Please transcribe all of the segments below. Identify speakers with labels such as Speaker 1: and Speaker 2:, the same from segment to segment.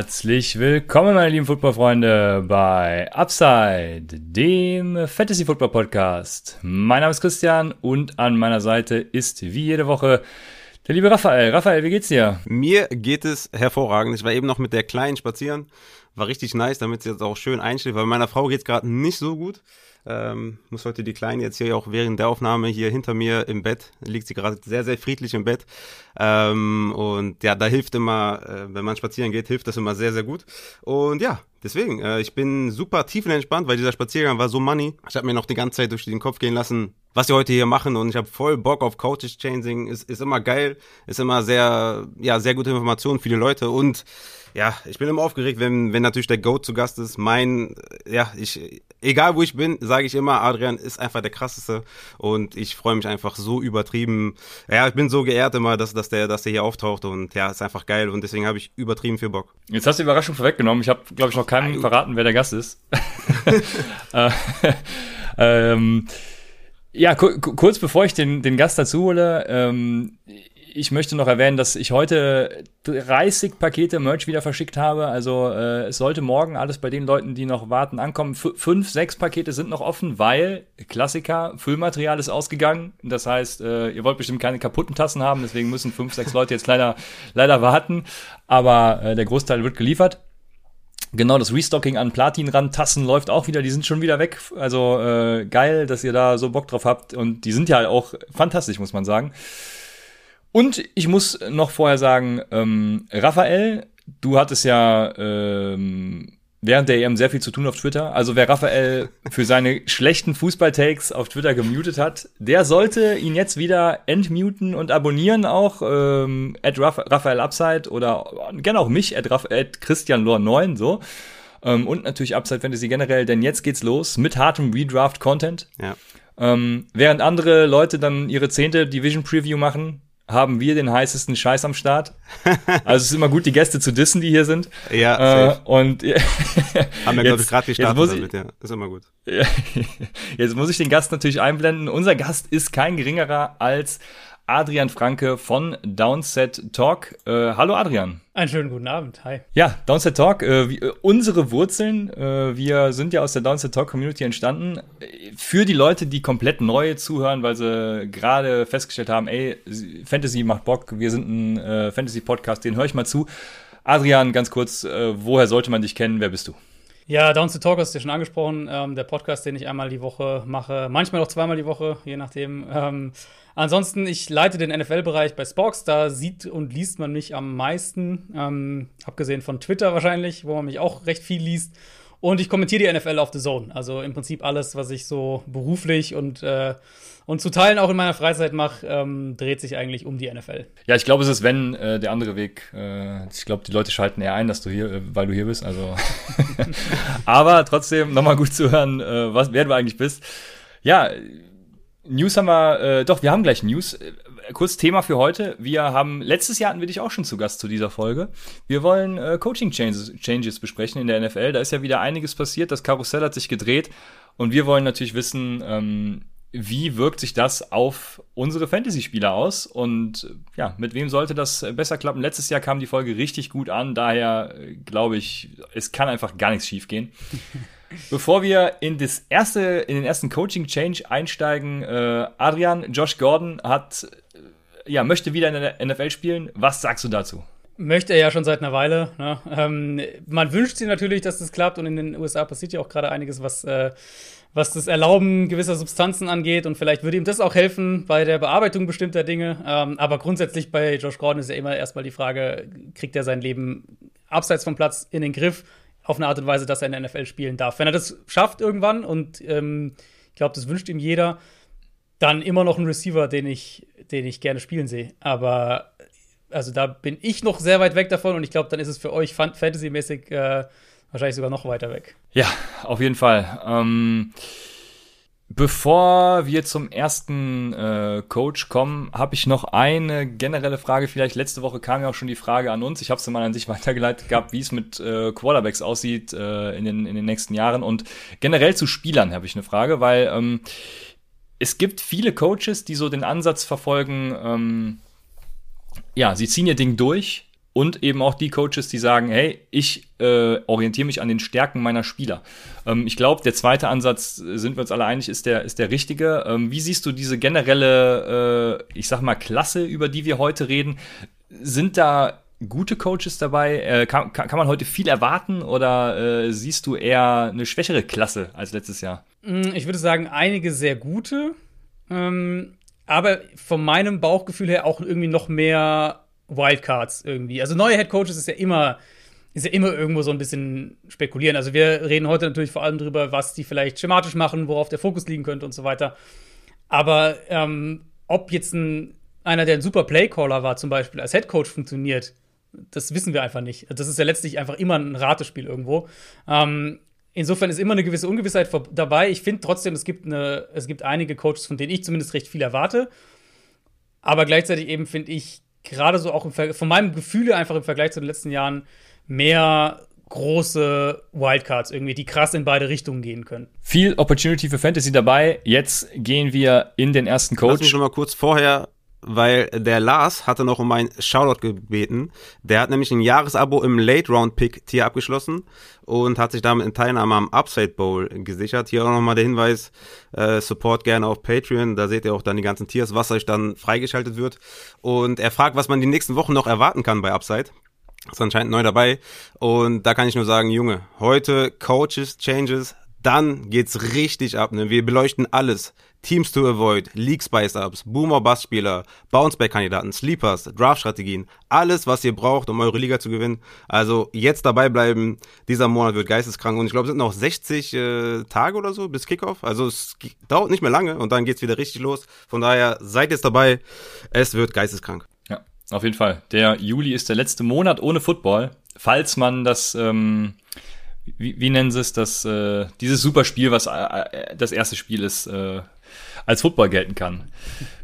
Speaker 1: Herzlich willkommen, meine lieben Footballfreunde, bei Upside, dem Fantasy Football Podcast. Mein Name ist Christian und an meiner Seite ist wie jede Woche der liebe Raphael. Raphael, wie geht's dir?
Speaker 2: Mir geht es hervorragend. Ich war eben noch mit der Kleinen spazieren. War richtig nice, damit sie jetzt auch schön einschläft, weil meiner Frau geht's gerade nicht so gut. Ähm, muss heute die Kleine jetzt hier auch während der Aufnahme hier hinter mir im Bett, liegt sie gerade sehr, sehr friedlich im Bett. Ähm, und ja, da hilft immer, äh, wenn man spazieren geht, hilft das immer sehr, sehr gut. Und ja, deswegen, äh, ich bin super tiefenentspannt, weil dieser Spaziergang war so money. Ich habe mir noch die ganze Zeit durch den Kopf gehen lassen, was wir heute hier machen und ich habe voll Bock auf Coaches Changing. Ist, ist immer geil, ist immer sehr, ja, sehr gute Informationen für die Leute und ja, ich bin immer aufgeregt, wenn, wenn natürlich der Goat zu Gast ist. Mein, ja, ich, egal wo ich bin, sage ich immer, Adrian ist einfach der krasseste und ich freue mich einfach so übertrieben. Ja, ich bin so geehrt immer, dass, dass der, dass der hier auftaucht und ja, ist einfach geil und deswegen habe ich übertrieben viel Bock.
Speaker 1: Jetzt hast du die Überraschung vorweggenommen. Ich habe, glaube ich, noch keinem verraten, wer der Gast ist. Äh, ähm, ja, kurz bevor ich den, den Gast dazu hole, ähm, ich möchte noch erwähnen, dass ich heute 30 Pakete Merch wieder verschickt habe. Also äh, es sollte morgen alles bei den Leuten, die noch warten, ankommen. F fünf, sechs Pakete sind noch offen, weil Klassiker, Füllmaterial ist ausgegangen. Das heißt, äh, ihr wollt bestimmt keine kaputten Tassen haben, deswegen müssen fünf, sechs Leute jetzt leider, leider warten. Aber äh, der Großteil wird geliefert. Genau, das Restocking an Platinrand-Tassen läuft auch wieder, die sind schon wieder weg. Also äh, geil, dass ihr da so Bock drauf habt. Und die sind ja auch fantastisch, muss man sagen. Und ich muss noch vorher sagen, ähm, Raphael, du hattest ja ähm, während der EM sehr viel zu tun auf Twitter. Also wer Raphael für seine schlechten Fußball-Takes auf Twitter gemutet hat, der sollte ihn jetzt wieder entmuten und abonnieren auch. Ähm, at Raphael Upside oder gerne auch mich, at, at Christian Lore 9, so. Ähm, und natürlich Upside Fantasy generell, denn jetzt geht's los mit hartem Redraft-Content. Ja. Ähm, während andere Leute dann ihre zehnte Division Preview machen, haben wir den heißesten Scheiß am Start. Also es ist immer gut, die Gäste zu dissen, die hier sind.
Speaker 2: Ja,
Speaker 1: äh, und
Speaker 2: haben wir glaube ich gerade gestartet damit, ja. Ist immer gut.
Speaker 1: jetzt muss ich den Gast natürlich einblenden. Unser Gast ist kein geringerer als Adrian Franke von Downset Talk. Äh, hallo Adrian.
Speaker 3: Einen schönen guten Abend. Hi.
Speaker 1: Ja, Downset Talk, äh, wie, äh, unsere Wurzeln, äh, wir sind ja aus der Downset Talk Community entstanden. Für die Leute, die komplett neu zuhören, weil sie gerade festgestellt haben, ey, Fantasy macht Bock, wir sind ein äh, Fantasy-Podcast, den höre ich mal zu. Adrian, ganz kurz, äh, woher sollte man dich kennen? Wer bist du?
Speaker 3: Ja, Down to Talk hast du ja schon angesprochen. Ähm, der Podcast, den ich einmal die Woche mache, manchmal auch zweimal die Woche, je nachdem. Ähm, ansonsten, ich leite den NFL-Bereich bei Spox. Da sieht und liest man mich am meisten. Ähm, abgesehen von Twitter wahrscheinlich, wo man mich auch recht viel liest. Und ich kommentiere die NFL auf The Zone. Also im Prinzip alles, was ich so beruflich und, äh, und zu Teilen auch in meiner Freizeit mache, ähm, dreht sich eigentlich um die NFL.
Speaker 1: Ja, ich glaube, es ist, wenn äh, der andere Weg. Äh, ich glaube, die Leute schalten eher ein, dass du hier, äh, weil du hier bist. Also, aber trotzdem nochmal gut zu hören, äh, was, wer du eigentlich bist. Ja, News haben wir, äh, doch, wir haben gleich News kurz Thema für heute. Wir haben, letztes Jahr hatten wir dich auch schon zu Gast zu dieser Folge. Wir wollen äh, Coaching Changes, Changes besprechen in der NFL. Da ist ja wieder einiges passiert. Das Karussell hat sich gedreht. Und wir wollen natürlich wissen, ähm, wie wirkt sich das auf unsere Fantasy-Spieler aus? Und ja, mit wem sollte das besser klappen? Letztes Jahr kam die Folge richtig gut an, daher äh, glaube ich, es kann einfach gar nichts schiefgehen. Bevor wir in das erste, in den ersten Coaching-Change einsteigen, äh, Adrian, Josh Gordon hat ja, möchte wieder in der NFL spielen. Was sagst du dazu?
Speaker 3: Möchte er ja schon seit einer Weile. Ne? Ähm, man wünscht sich natürlich, dass das klappt und in den USA passiert ja auch gerade einiges, was, äh, was das Erlauben gewisser Substanzen angeht und vielleicht würde ihm das auch helfen bei der Bearbeitung bestimmter Dinge. Ähm, aber grundsätzlich bei Josh Gordon ist ja immer erstmal die Frage, kriegt er sein Leben abseits vom Platz in den Griff auf eine Art und Weise, dass er in der NFL spielen darf. Wenn er das schafft irgendwann und ähm, ich glaube, das wünscht ihm jeder, dann immer noch ein Receiver, den ich, den ich gerne spielen sehe. Aber also da bin ich noch sehr weit weg davon und ich glaube, dann ist es für euch fantasymäßig äh, wahrscheinlich sogar noch weiter weg.
Speaker 1: Ja, auf jeden Fall. Ähm, Bevor wir zum ersten äh, Coach kommen, habe ich noch eine generelle Frage. Vielleicht letzte Woche kam ja auch schon die Frage an uns. Ich habe sie mal an sich weitergeleitet gehabt, wie es mit äh, Quarterbacks aussieht äh, in, den, in den nächsten Jahren. Und generell zu Spielern habe ich eine Frage, weil ähm, es gibt viele Coaches, die so den Ansatz verfolgen, ähm, ja, sie ziehen ihr Ding durch und eben auch die Coaches, die sagen, hey, ich äh, orientiere mich an den Stärken meiner Spieler. Ähm, ich glaube, der zweite Ansatz, äh, sind wir uns alle einig, ist der, ist der richtige. Ähm, wie siehst du diese generelle, äh, ich sag mal, Klasse, über die wir heute reden? Sind da gute Coaches dabei? Äh, kann, kann, man heute viel erwarten oder äh, siehst du eher eine schwächere Klasse als letztes Jahr?
Speaker 3: Mm, ich würde sagen, einige sehr gute. Ähm, aber von meinem Bauchgefühl her auch irgendwie noch mehr Wildcards irgendwie. Also neue Head Coaches ist ja immer ist ja immer irgendwo so ein bisschen spekulieren. Also wir reden heute natürlich vor allem darüber, was die vielleicht schematisch machen, worauf der Fokus liegen könnte und so weiter. Aber ähm, ob jetzt ein, einer, der ein super Playcaller war, zum Beispiel als Head Coach funktioniert, das wissen wir einfach nicht. Das ist ja letztlich einfach immer ein Ratespiel irgendwo. Ähm, insofern ist immer eine gewisse Ungewissheit dabei. Ich finde trotzdem, es gibt, eine, es gibt einige Coaches, von denen ich zumindest recht viel erwarte. Aber gleichzeitig eben finde ich, gerade so auch im von meinem Gefühl einfach im Vergleich zu den letzten Jahren mehr große Wildcards irgendwie, die krass in beide Richtungen gehen können.
Speaker 1: Viel Opportunity für Fantasy dabei. Jetzt gehen wir in den ersten Coach. Lass
Speaker 2: mich schon mal kurz vorher weil der Lars hatte noch um ein Shoutout gebeten. Der hat nämlich ein Jahresabo im Late Round Pick Tier abgeschlossen und hat sich damit in Teilnahme am Upside Bowl gesichert. Hier auch nochmal der Hinweis, äh, Support gerne auf Patreon, da seht ihr auch dann die ganzen Tiers, was euch dann freigeschaltet wird. Und er fragt, was man die nächsten Wochen noch erwarten kann bei Upside. Ist anscheinend neu dabei. Und da kann ich nur sagen, Junge, heute Coaches, Changes, dann geht's richtig ab. Ne? Wir beleuchten alles. Teams to avoid, League Spice-Ups, Boomer-Bass-Spieler, Bounceback-Kandidaten, Sleepers, Draft-Strategien, alles, was ihr braucht, um eure Liga zu gewinnen. Also jetzt dabei bleiben. Dieser Monat wird geisteskrank und ich glaube, es sind noch 60 äh, Tage oder so bis Kickoff. Also es dauert nicht mehr lange und dann geht's wieder richtig los. Von daher seid jetzt dabei. Es wird geisteskrank.
Speaker 1: Ja, auf jeden Fall. Der Juli ist der letzte Monat ohne Football. Falls man das ähm, wie, wie nennen sie es, das, äh, dieses Superspiel, was äh, äh, das erste Spiel ist, äh, als Football gelten kann.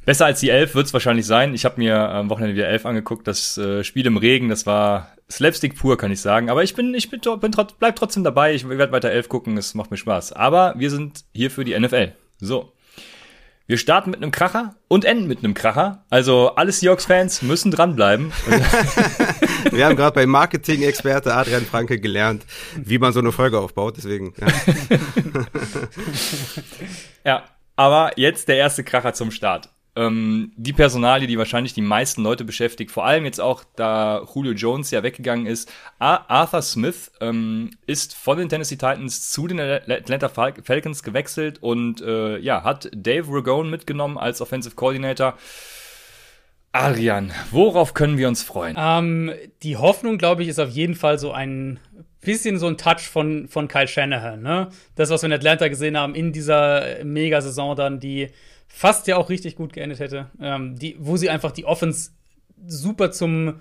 Speaker 1: Besser als die Elf wird es wahrscheinlich sein. Ich habe mir am Wochenende wieder Elf angeguckt. Das äh, Spiel im Regen, das war Slapstick pur, kann ich sagen. Aber ich bin, ich bin, bin bleib trotzdem dabei. Ich werde weiter Elf gucken. Es macht mir Spaß. Aber wir sind hier für die NFL. So. Wir starten mit einem Kracher und enden mit einem Kracher. Also alle Seahawks-Fans müssen dranbleiben.
Speaker 2: Wir haben gerade bei Marketing-Experte Adrian Franke gelernt, wie man so eine Folge aufbaut. Deswegen. Ja.
Speaker 1: ja, aber jetzt der erste Kracher zum Start ähm, die Personalie, die wahrscheinlich die meisten Leute beschäftigt, vor allem jetzt auch, da Julio Jones ja weggegangen ist. Arthur Smith ähm, ist von den Tennessee Titans zu den Atlanta Fal Falcons gewechselt und äh, ja, hat Dave Ragone mitgenommen als Offensive Coordinator. Arian, worauf können wir uns freuen?
Speaker 3: Ähm, die Hoffnung, glaube ich, ist auf jeden Fall so ein bisschen so ein Touch von, von Kyle Shanahan. Ne? Das, was wir in Atlanta gesehen haben in dieser Mega-Saison dann, die fast ja auch richtig gut geendet hätte, ähm, die, wo sie einfach die Offense super zum,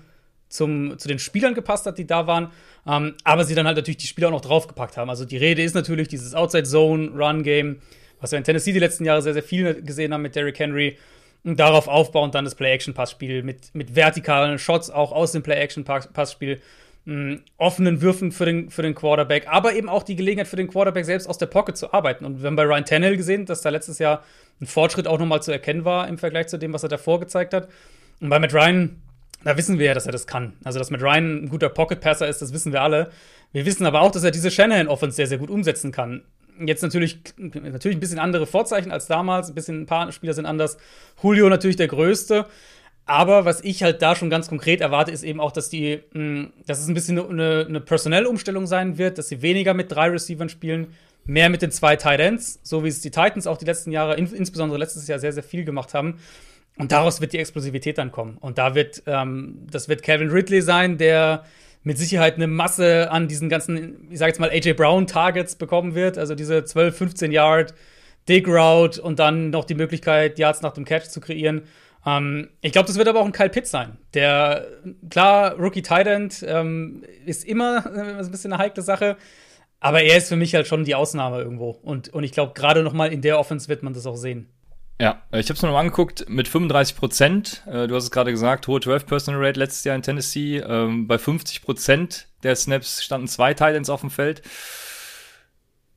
Speaker 3: zum, zu den Spielern gepasst hat, die da waren, ähm, aber sie dann halt natürlich die Spieler auch noch draufgepackt haben. Also die Rede ist natürlich dieses Outside-Zone-Run-Game, was wir in Tennessee die letzten Jahre sehr, sehr viel gesehen haben mit Derrick Henry. Und darauf aufbauend dann das Play-Action-Passspiel mit, mit vertikalen Shots auch aus dem Play-Action-Passspiel mh, offenen Würfen für den, für den Quarterback, aber eben auch die Gelegenheit für den Quarterback selbst aus der Pocket zu arbeiten. Und wir haben bei Ryan Tannehill gesehen, dass da letztes Jahr ein Fortschritt auch nochmal zu erkennen war im Vergleich zu dem, was er davor gezeigt hat. Und bei Matt Ryan, da wissen wir ja, dass er das kann. Also, dass Matt Ryan ein guter Pocket-Passer ist, das wissen wir alle. Wir wissen aber auch, dass er diese Shanahan-Offense sehr, sehr gut umsetzen kann. Jetzt natürlich, natürlich ein bisschen andere Vorzeichen als damals, ein bisschen ein paar Spieler sind anders. Julio natürlich der Größte. Aber was ich halt da schon ganz konkret erwarte, ist eben auch, dass die, mh, hm, dass es ein bisschen eine, eine Personellumstellung sein wird, dass sie weniger mit drei Receivern spielen, mehr mit den zwei Tight Ends, so wie es die Titans auch die letzten Jahre, in, insbesondere letztes Jahr sehr, sehr viel gemacht haben. Und daraus wird die Explosivität dann kommen. Und da wird, ähm, das wird Calvin Ridley sein, der mit Sicherheit eine Masse an diesen ganzen, ich sag jetzt mal, AJ Brown Targets bekommen wird. Also diese 12, 15 Yard Dig Route und dann noch die Möglichkeit, Yards nach dem Catch zu kreieren. Ähm, ich glaube, das wird aber auch ein Kyle Pitts sein. Der, klar, Rookie Tight End ähm, ist immer äh, ein bisschen eine heikle Sache. Aber er ist für mich halt schon die Ausnahme irgendwo. Und, und ich glaube, gerade noch mal in der Offense wird man das auch sehen.
Speaker 1: Ja, ich habe es mir noch mal angeguckt, mit 35 Prozent, äh, du hast es gerade gesagt, hohe 12 Personal Rate letztes Jahr in Tennessee, ähm, bei 50 Prozent der Snaps standen zwei Titans auf dem Feld.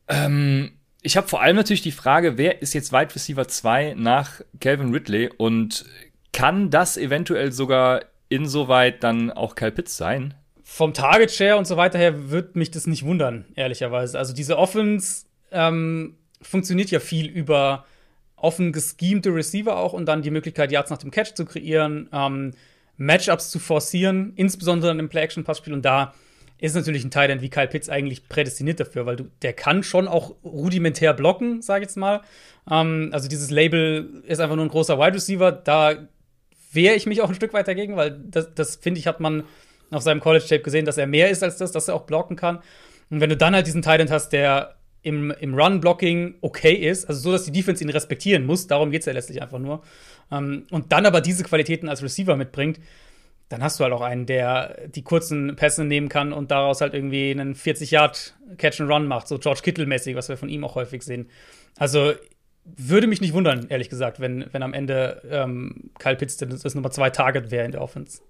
Speaker 1: Ähm, ich habe vor allem natürlich die Frage, wer ist jetzt Wide Receiver 2 nach Calvin Ridley und kann das eventuell sogar insoweit dann auch Kyle Pitts sein?
Speaker 3: Vom Target Share und so weiter her wird mich das nicht wundern, ehrlicherweise. Also diese Offense ähm, funktioniert ja viel über offen geschemte Receiver auch und dann die Möglichkeit, Yards nach dem Catch zu kreieren, ähm, Matchups zu forcieren, insbesondere im Play-Action-Passspiel. Und da ist natürlich ein Tight End wie Kyle Pitts eigentlich prädestiniert dafür, weil du, der kann schon auch rudimentär blocken, sag ich jetzt mal. Ähm, also dieses Label ist einfach nur ein großer Wide Receiver. Da wehre ich mich auch ein Stück weit dagegen, weil das, das finde ich, hat man auf seinem College-Tape gesehen, dass er mehr ist als das, dass er auch blocken kann. Und wenn du dann halt diesen Tight End hast, der im, im Run-Blocking okay ist, also so, dass die Defense ihn respektieren muss, darum geht es ja letztlich einfach nur, ähm, und dann aber diese Qualitäten als Receiver mitbringt, dann hast du halt auch einen, der die kurzen Pässe nehmen kann und daraus halt irgendwie einen 40-Yard-Catch-and-Run macht, so George Kittle-mäßig, was wir von ihm auch häufig sehen. Also würde mich nicht wundern, ehrlich gesagt, wenn, wenn am Ende ähm, Kyle Pitts das, das Nummer zwei Target wäre in der Offense.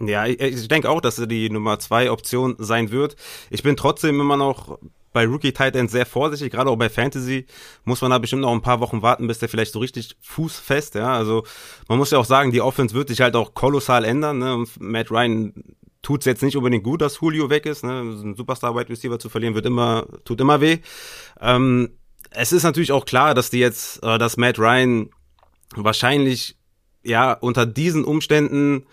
Speaker 2: Ja, ich, ich denke auch, dass er die Nummer zwei Option sein wird. Ich bin trotzdem immer noch bei Rookie Tight End sehr vorsichtig, gerade auch bei Fantasy muss man da bestimmt noch ein paar Wochen warten, bis der vielleicht so richtig fußfest, ja, also man muss ja auch sagen, die Offense wird sich halt auch kolossal ändern, ne? Matt Ryan tut's jetzt nicht unbedingt gut, dass Julio weg ist, ne? Ein Superstar Wide Receiver zu verlieren wird immer tut immer weh. Ähm, es ist natürlich auch klar, dass die jetzt, äh, dass Matt Ryan wahrscheinlich ja unter diesen Umständen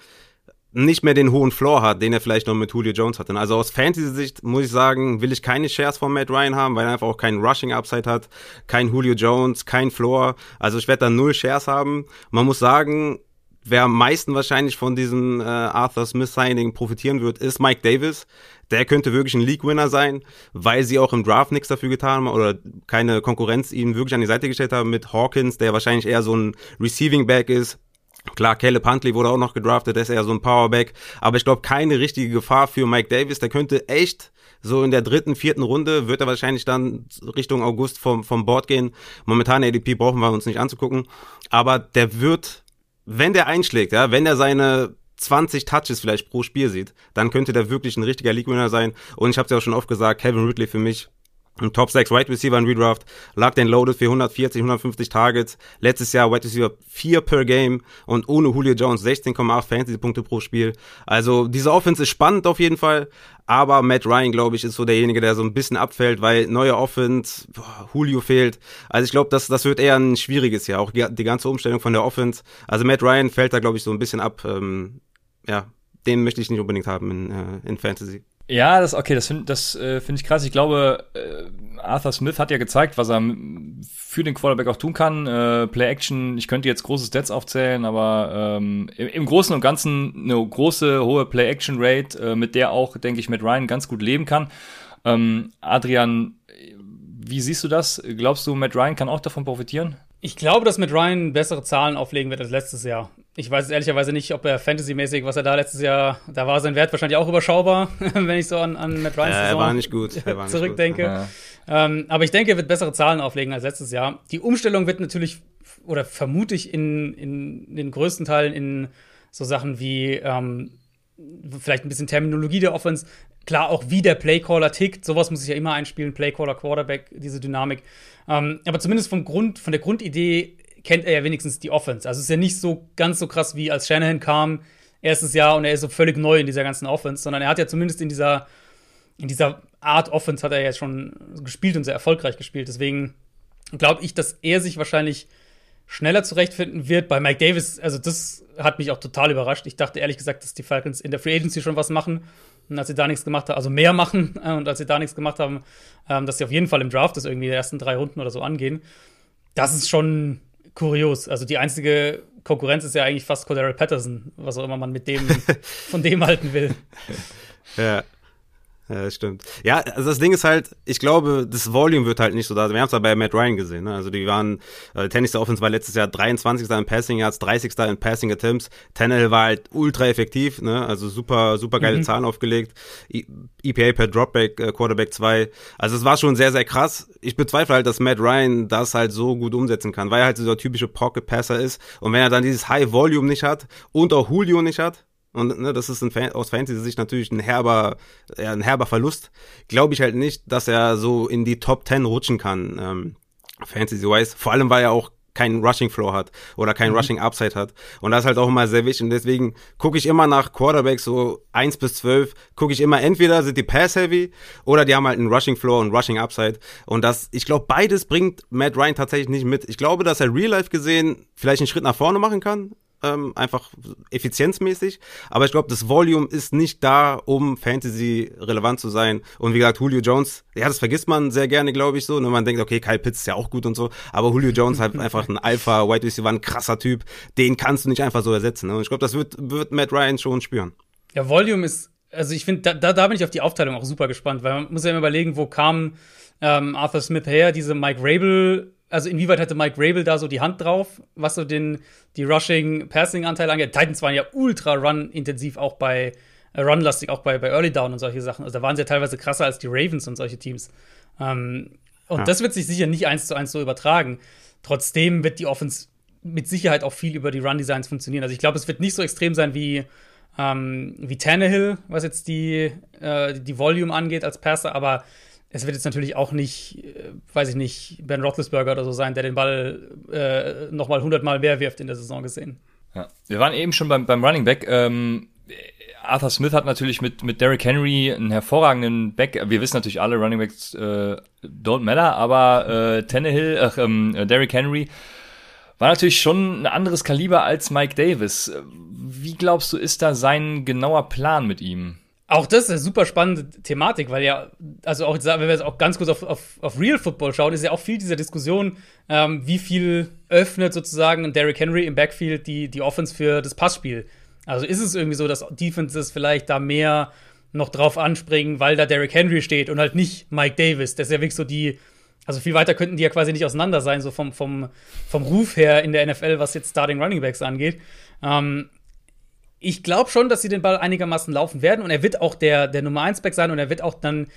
Speaker 2: nicht mehr den hohen Floor hat, den er vielleicht noch mit Julio Jones hatte. Also aus Fantasy-Sicht muss ich sagen, will ich keine Shares von Matt Ryan haben, weil er einfach auch keinen Rushing-Upside hat, kein Julio Jones, kein Floor. Also ich werde da null Shares haben. Man muss sagen, wer am meisten wahrscheinlich von diesem äh, Arthur Smith-Signing profitieren wird, ist Mike Davis. Der könnte wirklich ein League-Winner sein, weil sie auch im Draft nichts dafür getan haben oder keine Konkurrenz ihm wirklich an die Seite gestellt haben mit Hawkins, der wahrscheinlich eher so ein Receiving-Back ist, Klar, Caleb Huntley wurde auch noch gedraftet, der ist eher so ein Powerback, aber ich glaube keine richtige Gefahr für Mike Davis, der könnte echt so in der dritten, vierten Runde wird er wahrscheinlich dann Richtung August vom, vom Board gehen. Momentan ADP brauchen wir uns nicht anzugucken, aber der wird, wenn der einschlägt, ja, wenn er seine 20 Touches vielleicht pro Spiel sieht, dann könnte der wirklich ein richtiger League-Winner sein. Und ich habe es ja auch schon oft gesagt, Kevin Ridley für mich Top 6 Wide Receiver in Redraft, lag den loaded für 140, 150 Targets. Letztes Jahr Wide Receiver 4 per Game und ohne Julio Jones 16,8 Fantasy-Punkte pro Spiel. Also diese Offense ist spannend auf jeden Fall, aber Matt Ryan, glaube ich, ist so derjenige, der so ein bisschen abfällt, weil neue Offense, boah, Julio fehlt. Also ich glaube, das, das wird eher ein schwieriges Jahr, auch die ganze Umstellung von der Offense. Also Matt Ryan fällt da, glaube ich, so ein bisschen ab. Ähm, ja, den möchte ich nicht unbedingt haben in, äh, in Fantasy.
Speaker 1: Ja, das okay, das finde das äh, finde ich krass. Ich glaube, äh, Arthur Smith hat ja gezeigt, was er für den Quarterback auch tun kann. Äh, Play Action, ich könnte jetzt große Stats aufzählen, aber ähm, im, im Großen und Ganzen eine große hohe Play Action Rate, äh, mit der auch, denke ich, mit Ryan ganz gut leben kann. Ähm, Adrian, wie siehst du das? Glaubst du, Matt Ryan kann auch davon profitieren?
Speaker 3: Ich glaube, dass mit Ryan bessere Zahlen auflegen wird als letztes Jahr. Ich weiß ehrlicherweise nicht, ob er fantasymäßig, was er da letztes Jahr, da war sein Wert wahrscheinlich auch überschaubar, wenn ich so an, an Matt Ryans
Speaker 2: äh, Saison war nicht gut.
Speaker 3: Nicht zurückdenke. Gut. Ähm, aber ich denke, er wird bessere Zahlen auflegen als letztes Jahr. Die Umstellung wird natürlich, oder vermute ich in, in den größten Teilen in so Sachen wie ähm, vielleicht ein bisschen Terminologie der Offense, klar auch wie der Playcaller tickt, sowas muss ich ja immer einspielen, Playcaller, Quarterback, diese Dynamik. Ähm, aber zumindest vom Grund, von der Grundidee kennt er ja wenigstens die Offense. Also es ist ja nicht so ganz so krass wie als Shanahan kam, erstes Jahr und er ist so völlig neu in dieser ganzen Offense, sondern er hat ja zumindest in dieser, in dieser Art Offense hat er jetzt schon gespielt und sehr erfolgreich gespielt. Deswegen glaube ich, dass er sich wahrscheinlich schneller zurechtfinden wird. Bei Mike Davis, also das hat mich auch total überrascht. Ich dachte ehrlich gesagt, dass die Falcons in der Free Agency schon was machen. Und als sie da nichts gemacht haben, also mehr machen, und als sie da nichts gemacht haben, ähm, dass sie auf jeden Fall im Draft das irgendwie die ersten drei Runden oder so angehen. Das ist schon kurios. Also die einzige Konkurrenz ist ja eigentlich fast Cordero Patterson, was auch immer man mit dem von dem halten will.
Speaker 2: Ja. Ja, stimmt. Ja, also das Ding ist halt, ich glaube, das Volume wird halt nicht so da. Wir haben es ja bei Matt Ryan gesehen. Ne? Also die waren, äh, Tennis der Offense war letztes Jahr 23. in Passing Yards, 30. in Passing Attempts. Tannehill war halt ultra effektiv, ne? also super, super geile mhm. Zahlen aufgelegt. I EPA per Dropback, äh, Quarterback 2. Also es war schon sehr, sehr krass. Ich bezweifle halt, dass Matt Ryan das halt so gut umsetzen kann, weil er halt so der typische Pocket Passer ist. Und wenn er dann dieses High Volume nicht hat und auch Julio nicht hat, und ne, das ist ein Fan, aus Fantasy-Sicht natürlich ein herber, ja, ein herber Verlust. Glaube ich halt nicht, dass er so in die Top 10 rutschen kann, ähm, Fantasy-wise. Vor allem, weil er auch keinen Rushing Floor hat oder keinen mhm. Rushing Upside hat. Und das ist halt auch immer sehr wichtig. Und deswegen gucke ich immer nach Quarterbacks so 1 bis 12, gucke ich immer entweder sind die Pass Heavy oder die haben halt einen Rushing Floor und Rushing Upside. Und das, ich glaube, beides bringt Matt Ryan tatsächlich nicht mit. Ich glaube, dass er Real Life gesehen vielleicht einen Schritt nach vorne machen kann ähm, einfach effizienzmäßig. Aber ich glaube, das Volume ist nicht da, um Fantasy relevant zu sein. Und wie gesagt, Julio Jones, ja, das vergisst man sehr gerne, glaube ich, so. Und ne, man denkt, okay, Kyle Pitts ist ja auch gut und so. Aber Julio Jones hat einfach ein Alpha, White Receiver, ein krasser Typ. Den kannst du nicht einfach so ersetzen. Ne? Und ich glaube, das wird, wird Matt Ryan schon spüren.
Speaker 3: Ja, Volume ist, also ich finde, da, da, da bin ich auf die Aufteilung auch super gespannt, weil man muss ja immer überlegen, wo kam ähm, Arthur Smith her, diese Mike Rabel also inwieweit hatte Mike Rabel da so die Hand drauf, was so den, die Rushing-Passing-Anteil angeht? Titans waren ja ultra run-intensiv, auch bei äh, Run-lastig, auch bei, bei Early Down und solche Sachen. Also da waren sie ja teilweise krasser als die Ravens und solche Teams. Ähm, und ja. das wird sich sicher nicht eins zu eins so übertragen. Trotzdem wird die Offense mit Sicherheit auch viel über die Run-Designs funktionieren. Also ich glaube, es wird nicht so extrem sein wie, ähm, wie Tannehill, was jetzt die, äh, die Volume angeht als Passer, aber es wird jetzt natürlich auch nicht, äh, weiß ich nicht, Ben Roethlisberger oder so sein, der den Ball äh, noch mal 100 Mal mehr wirft in der Saison gesehen.
Speaker 1: Ja. Wir waren eben schon beim, beim Running Back. Ähm, Arthur Smith hat natürlich mit, mit Derrick Henry einen hervorragenden Back. Wir wissen natürlich alle, Running Backs äh, don't matter, aber äh, Tannehill, ach, ähm, Derrick Henry war natürlich schon ein anderes Kaliber als Mike Davis. Wie glaubst du, ist da sein genauer Plan mit ihm?
Speaker 3: Auch das ist eine super spannende Thematik, weil ja, also auch, wenn wir jetzt auch ganz kurz auf, auf, auf Real Football schauen, ist ja auch viel dieser Diskussion, ähm, wie viel öffnet sozusagen Derrick Henry im Backfield die, die Offense für das Passspiel. Also ist es irgendwie so, dass Defenses vielleicht da mehr noch drauf anspringen, weil da Derrick Henry steht und halt nicht Mike Davis. Das ist ja wirklich so die, also viel weiter könnten die ja quasi nicht auseinander sein, so vom, vom, vom Ruf her in der NFL, was jetzt Starting Running Backs angeht. Ähm, ich glaube schon, dass sie den Ball einigermaßen laufen werden und er wird auch der, der Nummer 1 Back sein und er wird auch dann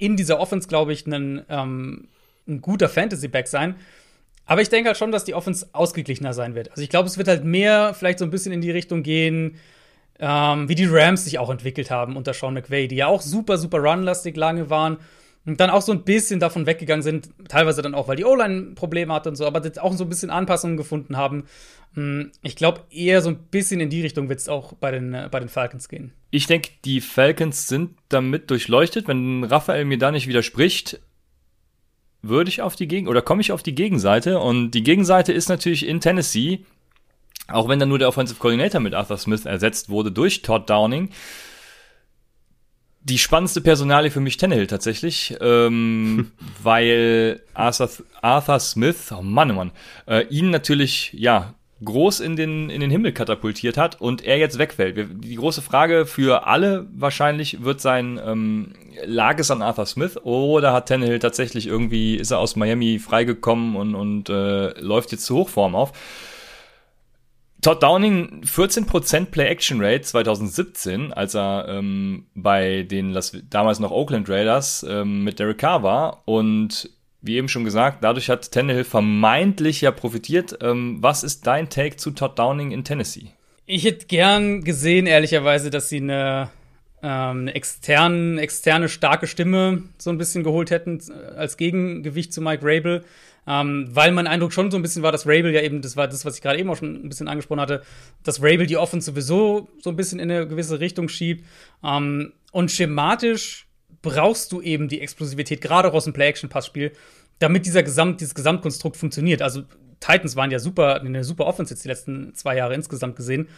Speaker 3: in dieser Offense, glaube ich, ein, ähm, ein guter Fantasy-Back sein. Aber ich denke halt schon, dass die Offense ausgeglichener sein wird. Also ich glaube, es wird halt mehr vielleicht so ein bisschen in die Richtung gehen, ähm, wie die Rams sich auch entwickelt haben unter Sean McVay, die ja auch super, super runlastig lange waren und dann auch so ein bisschen davon weggegangen sind, teilweise dann auch, weil die O-Line Probleme hatte und so, aber auch so ein bisschen Anpassungen gefunden haben. Hm, ich glaube, eher so ein bisschen in die Richtung wird es auch bei den, äh, bei den Falcons gehen.
Speaker 1: Ich denke, die Falcons sind damit durchleuchtet. Wenn Raphael mir da nicht widerspricht, würde ich auf die Gegen oder komme ich auf die Gegenseite und die Gegenseite ist natürlich in Tennessee, auch wenn dann nur der Offensive Coordinator mit Arthur Smith ersetzt wurde durch Todd Downing die spannendste Personalie für mich Tannehill tatsächlich, ähm, weil Arthur, Arthur Smith, oh Mann, oh Mann, äh, ihn natürlich, ja, groß in den, in den Himmel katapultiert hat und er jetzt wegfällt. Die große Frage für alle wahrscheinlich wird sein, ähm, lag es an Arthur Smith oder hat Tannehill tatsächlich irgendwie, ist er aus Miami freigekommen und, und äh, läuft jetzt zur Hochform auf? Todd Downing 14% Play-Action-Rate 2017, als er ähm, bei den Las damals noch Oakland Raiders ähm, mit Derek Carr war. Und wie eben schon gesagt, dadurch hat Tannehill vermeintlich ja profitiert. Ähm, was ist dein Take zu Todd Downing in Tennessee?
Speaker 3: Ich hätte gern gesehen, ehrlicherweise, dass sie eine, ähm, externe, externe starke Stimme so ein bisschen geholt hätten äh, als Gegengewicht zu Mike Rabel. Ähm, weil mein Eindruck schon so ein bisschen war, dass Rabel ja eben, das war das, was ich gerade eben auch schon ein bisschen angesprochen hatte, dass Rabel die Offense sowieso so ein bisschen in eine gewisse Richtung schiebt. Ähm, und schematisch brauchst du eben die Explosivität, gerade auch aus dem Play-Action-Passspiel, damit dieser Gesamt, dieses Gesamtkonstrukt funktioniert. Also Titans waren ja super, eine super Offense jetzt die letzten zwei Jahre insgesamt gesehen.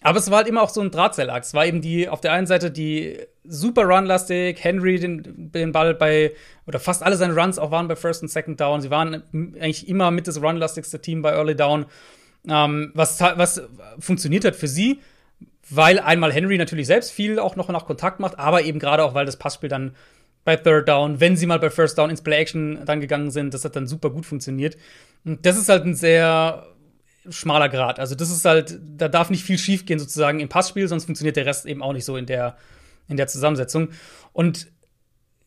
Speaker 3: Aber es war halt immer auch so ein Drahtseilakt. Es war eben die, auf der einen Seite die super runlastig, Henry den, den Ball bei, oder fast alle seine Runs auch waren bei First und Second Down. Sie waren eigentlich immer mit das runlastigste Team bei Early Down. Ähm, was, was funktioniert hat für sie, weil einmal Henry natürlich selbst viel auch noch nach Kontakt macht, aber eben gerade auch, weil das Passspiel dann bei Third Down, wenn sie mal bei First Down ins Play Action dann gegangen sind, das hat dann super gut funktioniert. Und das ist halt ein sehr schmaler Grad. Also das ist halt, da darf nicht viel schief gehen sozusagen im Passspiel, sonst funktioniert der Rest eben auch nicht so in der, in der Zusammensetzung. Und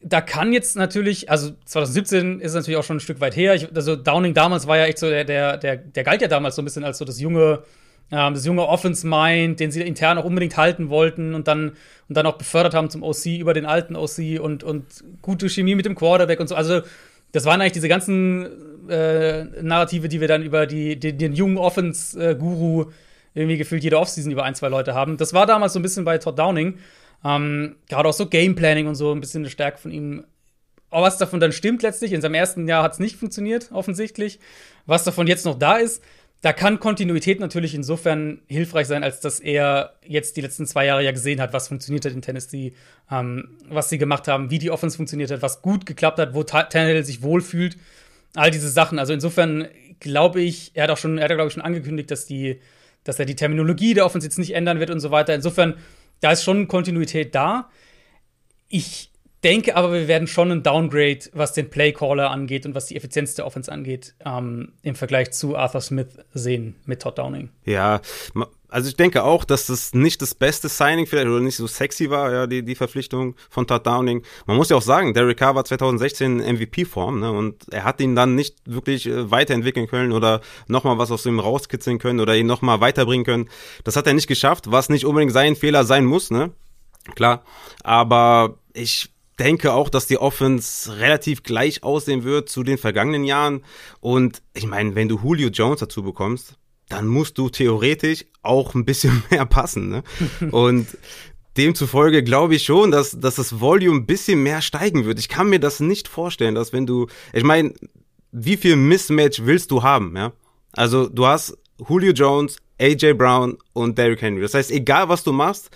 Speaker 3: da kann jetzt natürlich, also 2017 ist es natürlich auch schon ein Stück weit her. Ich, also Downing damals war ja echt so, der, der, der, der galt ja damals so ein bisschen als so das junge, ähm, das junge Offense-Mind, den sie intern auch unbedingt halten wollten und dann, und dann auch befördert haben zum OC über den alten OC und, und gute Chemie mit dem Quarterback und so. Also, das waren eigentlich diese ganzen äh, Narrative, die wir dann über die, die den jungen Offense-Guru irgendwie gefühlt jede Offseason über ein, zwei Leute haben. Das war damals so ein bisschen bei Todd Downing. Ähm, Gerade auch so Gameplanning und so ein bisschen eine Stärke von ihm. Aber was davon dann stimmt letztlich, in seinem ersten Jahr hat es nicht funktioniert, offensichtlich. Was davon jetzt noch da ist, da kann Kontinuität natürlich insofern hilfreich sein, als dass er jetzt die letzten zwei Jahre ja gesehen hat, was funktioniert hat in Tennessee, ähm, was sie gemacht haben, wie die Offense funktioniert hat, was gut geklappt hat, wo Tannehill sich wohlfühlt. All diese Sachen. Also insofern glaube ich, er hat auch schon, er hat glaube ich schon angekündigt, dass die, dass er die Terminologie der Offense jetzt nicht ändern wird und so weiter. Insofern, da ist schon Kontinuität da. Ich denke aber, wir werden schon ein Downgrade, was den Playcaller angeht und was die Effizienz der Offense angeht, ähm, im Vergleich zu Arthur Smith sehen mit Todd Downing.
Speaker 2: Ja, also ich denke auch, dass das nicht das beste Signing vielleicht oder nicht so sexy war, ja, die, die Verpflichtung von Todd Downing. Man muss ja auch sagen, Derek Carr war 2016 MVP-Form, ne, und er hat ihn dann nicht wirklich äh, weiterentwickeln können oder nochmal was aus ihm rauskitzeln können oder ihn nochmal weiterbringen können. Das hat er nicht geschafft, was nicht unbedingt sein Fehler sein muss, ne? Klar. Aber ich denke auch, dass die Offense relativ gleich aussehen wird zu den vergangenen Jahren. Und ich meine, wenn du Julio Jones dazu bekommst, dann musst du theoretisch auch ein bisschen mehr passen. Ne? Und demzufolge glaube ich schon, dass, dass das Volume ein bisschen mehr steigen wird. Ich kann mir das nicht vorstellen, dass wenn du, ich meine, wie viel Mismatch willst du haben? Ja? Also du hast Julio Jones, AJ Brown und Derrick Henry. Das heißt, egal was du machst,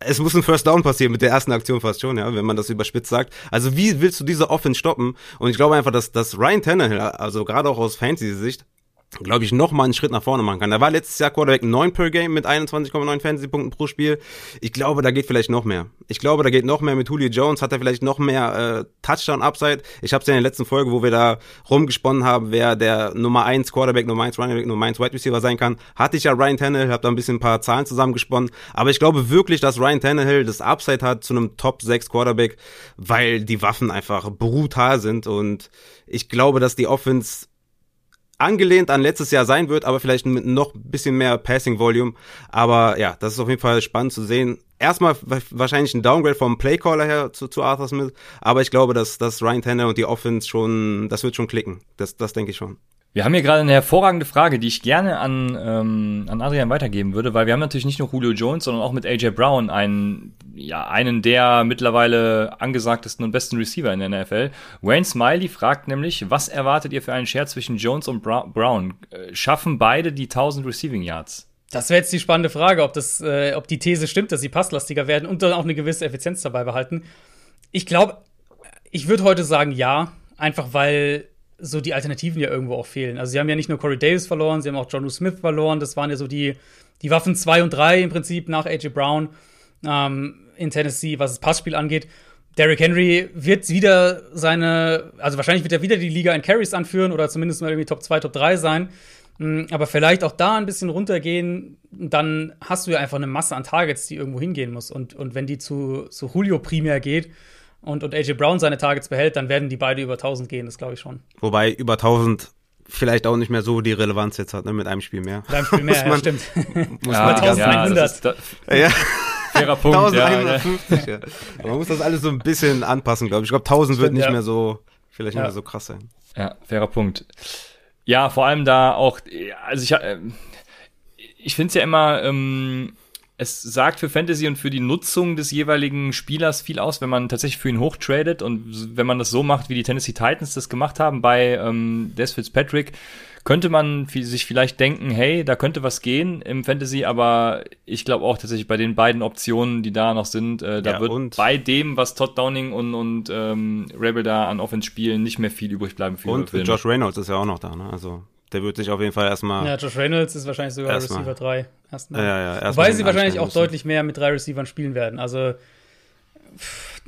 Speaker 2: es muss ein First Down passieren mit der ersten Aktion fast schon, ja, wenn man das überspitzt sagt. Also wie willst du diese Offense stoppen? Und ich glaube einfach, dass, dass Ryan Tannehill, also gerade auch aus Fantasy-Sicht, glaube ich, noch mal einen Schritt nach vorne machen kann. Er war letztes Jahr Quarterback 9 per Game mit 21,9 Fantasy-Punkten pro Spiel. Ich glaube, da geht vielleicht noch mehr. Ich glaube, da geht noch mehr mit Julio Jones, hat er vielleicht noch mehr äh, Touchdown-Upside. Ich habe es ja in der letzten Folge, wo wir da rumgesponnen haben, wer der Nummer 1 Quarterback, Nummer 1 Running Back, Nummer 1 Wide Receiver sein kann, hatte ich ja Ryan Tannehill, habe da ein bisschen ein paar Zahlen zusammengesponnen. Aber ich glaube wirklich, dass Ryan Tannehill das Upside hat zu einem Top 6 Quarterback, weil die Waffen einfach brutal sind und ich glaube, dass die Offense angelehnt an letztes Jahr sein wird, aber vielleicht mit noch ein bisschen mehr Passing Volume. Aber ja, das ist auf jeden Fall spannend zu sehen. Erstmal wahrscheinlich ein Downgrade vom Playcaller her zu, zu Arthur Smith, aber ich glaube, dass, dass Ryan Tanner und die Offense schon, das wird schon klicken. Das, das denke ich schon.
Speaker 1: Wir haben hier gerade eine hervorragende Frage, die ich gerne an, ähm, an Adrian weitergeben würde, weil wir haben natürlich nicht nur Julio Jones, sondern auch mit AJ Brown einen, ja, einen der mittlerweile angesagtesten und besten Receiver in der NFL. Wayne Smiley fragt nämlich, was erwartet ihr für einen Share zwischen Jones und Brown? Äh, schaffen beide die 1000 Receiving Yards?
Speaker 3: Das wäre jetzt die spannende Frage, ob, das, äh, ob die These stimmt, dass sie passlastiger werden und dann auch eine gewisse Effizienz dabei behalten. Ich glaube, ich würde heute sagen ja, einfach weil so die Alternativen ja irgendwo auch fehlen. Also sie haben ja nicht nur Corey Davis verloren, sie haben auch John Smith verloren. Das waren ja so die, die Waffen 2 und 3 im Prinzip nach AJ Brown ähm, in Tennessee, was das Passspiel angeht. Derrick Henry wird wieder seine, also wahrscheinlich wird er wieder die Liga in Carries anführen oder zumindest mal irgendwie Top 2, Top 3 sein. Mm, aber vielleicht auch da ein bisschen runtergehen, dann hast du ja einfach eine Masse an Targets, die irgendwo hingehen muss. Und, und wenn die zu, zu Julio primär geht, und, und AJ Brown seine Targets behält, dann werden die beide über 1000 gehen, das glaube ich schon.
Speaker 2: Wobei über 1000 vielleicht auch nicht mehr so die Relevanz jetzt hat, ne, mit einem Spiel mehr.
Speaker 3: Mit einem Spiel mehr,
Speaker 2: man,
Speaker 3: ja, stimmt.
Speaker 2: Muss ja, man 1100.
Speaker 1: Ja, ja. Fairer Punkt,
Speaker 2: 1150, ja, ja. Man muss das alles so ein bisschen anpassen, glaube ich. Ich glaube, 1000 wird nicht mehr so, vielleicht nicht mehr so krass sein.
Speaker 1: Ja, fairer Punkt. Ja, vor allem da auch, also ich, äh, ich finde es ja immer, ähm, es sagt für Fantasy und für die Nutzung des jeweiligen Spielers viel aus, wenn man tatsächlich für ihn hochtradet und wenn man das so macht, wie die Tennessee Titans das gemacht haben bei ähm, Des Fitzpatrick, könnte man sich vielleicht denken, hey, da könnte was gehen im Fantasy, aber ich glaube auch tatsächlich bei den beiden Optionen, die da noch sind, äh, da ja, wird bei dem, was Todd Downing und, und ähm, Rebel da an Offense spielen, nicht mehr viel übrig bleiben
Speaker 2: für Und Josh Reynolds ist ja auch noch da, ne? Also der wird sich auf jeden Fall erstmal.
Speaker 3: Ja, Josh Reynolds ist wahrscheinlich sogar
Speaker 2: Erstmal.
Speaker 3: Receiver 3. Erstmal.
Speaker 2: Ja, ja, erstmal
Speaker 3: Wobei sie wahrscheinlich auch
Speaker 2: müssen.
Speaker 3: deutlich mehr mit drei Receivern spielen werden. Also,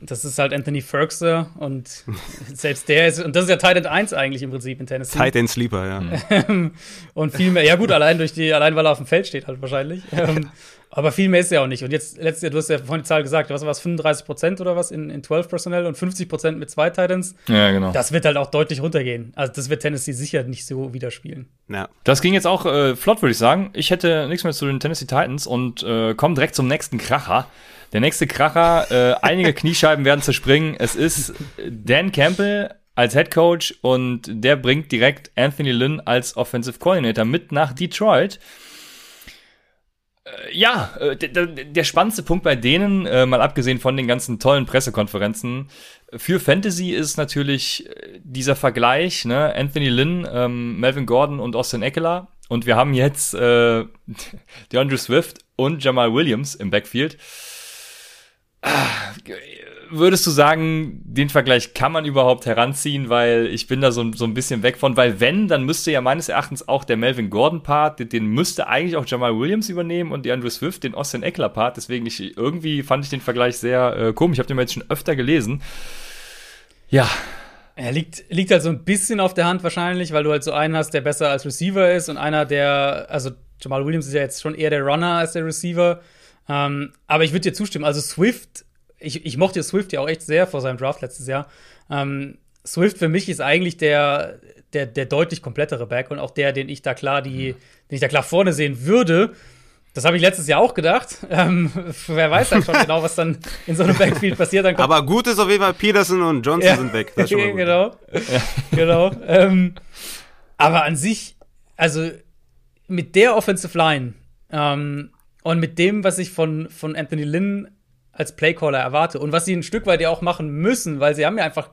Speaker 3: das ist halt Anthony Ferguson und selbst der ist, und das ist ja Tight End 1 eigentlich im Prinzip in Tennessee.
Speaker 2: Tight End Sleeper, ja.
Speaker 3: Und viel mehr, ja gut, allein durch die, allein weil er auf dem Feld steht halt wahrscheinlich. Aber viel mehr ist er auch nicht. Und jetzt, letztes Jahr, du hast ja vorhin die Zahl gesagt, was war es, 35 Prozent oder was in, in 12 Personnel und 50 Prozent mit zwei Titans.
Speaker 1: Ja, genau.
Speaker 3: Das wird halt auch deutlich runtergehen. Also das wird Tennessee sicher nicht so wieder spielen.
Speaker 2: ja.
Speaker 1: Das ging jetzt auch äh, flott, würde ich sagen. Ich hätte nichts mehr zu den Tennessee Titans und äh, komme direkt zum nächsten Kracher. Der nächste Kracher, äh, einige Kniescheiben werden zerspringen. Es ist Dan Campbell als Head Coach und der bringt direkt Anthony Lynn als Offensive Coordinator mit nach Detroit. Äh, Ja, äh, der, der, spannendste Punkt bei denen, äh, mal abgesehen von den ganzen tollen Pressekonferenzen, für Fantasy ist natürlich dieser Vergleich, ne? Anthony Lynn, ähm, Melvin Gordon und Austin Eckler. Und wir haben jetzt äh, DeAndre Swift und Jamal Williams im Backfield. Würdest du sagen, den Vergleich kann man überhaupt heranziehen, weil ich bin da so, so ein bisschen weg von, weil wenn, dann müsste ja meines Erachtens auch der Melvin Gordon-Part, den, den müsste eigentlich auch Jamal Williams übernehmen und DeAndre Swift den Austin Eckler-Part. Deswegen ich, irgendwie fand ich den Vergleich sehr äh, komisch. Ich habe den jetzt schon öfter gelesen. Ja,
Speaker 3: Er liegt, liegt halt so ein bisschen auf der Hand wahrscheinlich, weil du halt so einen hast, der besser als Receiver ist und einer, der, also Jamal Williams ist ja jetzt schon eher der Runner als der Receiver. Ähm, aber ich würde dir zustimmen. Also Swift, ich, ich mochte Swift ja auch echt sehr vor seinem Draft letztes Jahr. Ähm, Swift für mich ist eigentlich der, der, der deutlich komplettere Back und auch der, den ich da klar die, den ich da klar vorne sehen würde. Das habe ich letztes Jahr auch gedacht. Ähm, wer weiß dann schon genau, was dann in so einem Backfield passiert. Dann kommt
Speaker 2: Aber gut ist auf jeden Fall, Peterson und Johnson
Speaker 3: Ja.
Speaker 2: sind weg. Das ist schon mal gut.
Speaker 3: genau. genau. Ähm, aber an sich, also mit der Offensive Line ähm, und mit dem, was ich von, von Anthony Lynn als Playcaller erwarte und was sie ein Stück weit ja auch machen müssen, weil sie haben ja einfach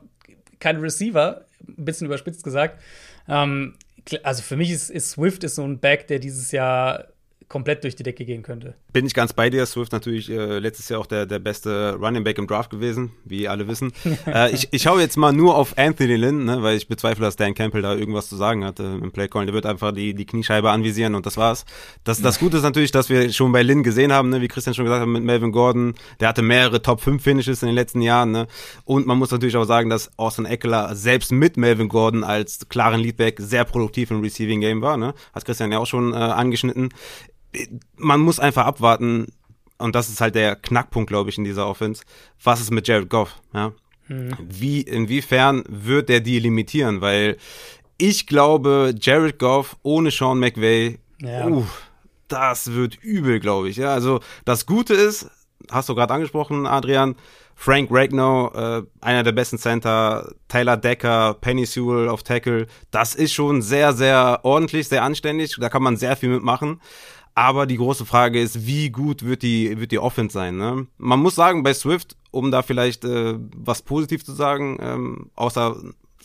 Speaker 3: keine Receiver, ein bisschen überspitzt gesagt. Ähm, also für mich ist, ist Swift ist so ein Back, der dieses Jahr komplett durch die Decke gehen könnte.
Speaker 2: Bin ich ganz bei dir. Swift natürlich äh, letztes Jahr auch der, der beste Running Back im Draft gewesen, wie alle wissen. äh, ich, ich schaue jetzt mal nur auf Anthony Lynn, ne, weil ich bezweifle, dass Dan Campbell da irgendwas zu sagen hat äh, im Playcall. Der wird einfach die, die Kniescheibe anvisieren und das war's. Das, das Gute ist natürlich, dass wir schon bei Lynn gesehen haben, ne, wie Christian schon gesagt hat, mit Melvin Gordon. Der hatte mehrere Top 5 Finishes in den letzten Jahren. Ne. Und man muss natürlich auch sagen, dass Austin Eckler selbst mit Melvin Gordon als klaren Leadback sehr produktiv im Receiving Game war. Ne. Hat Christian ja auch schon äh, angeschnitten man muss einfach abwarten, und das ist halt der Knackpunkt, glaube ich, in dieser Offense. Was ist mit Jared Goff? Ja? Wie, inwiefern wird der die limitieren? Weil ich glaube, Jared Goff ohne Sean McVay,
Speaker 3: Ja.
Speaker 2: uh, das wird übel, glaube ich. Ja, also das Gute ist, hast du gerade angesprochen, Adrian, Frank Ragnow, äh, einer der besten Center, Tyler Decker, Penny Sewell auf Tackle, das ist schon sehr, sehr ordentlich, sehr anständig, da kann man sehr viel mitmachen. Aber die große Frage ist, wie gut wird die, wird die Offense sein? Ne? Man muss sagen, bei Swift, um da vielleicht äh, was positiv zu sagen, ähm, außer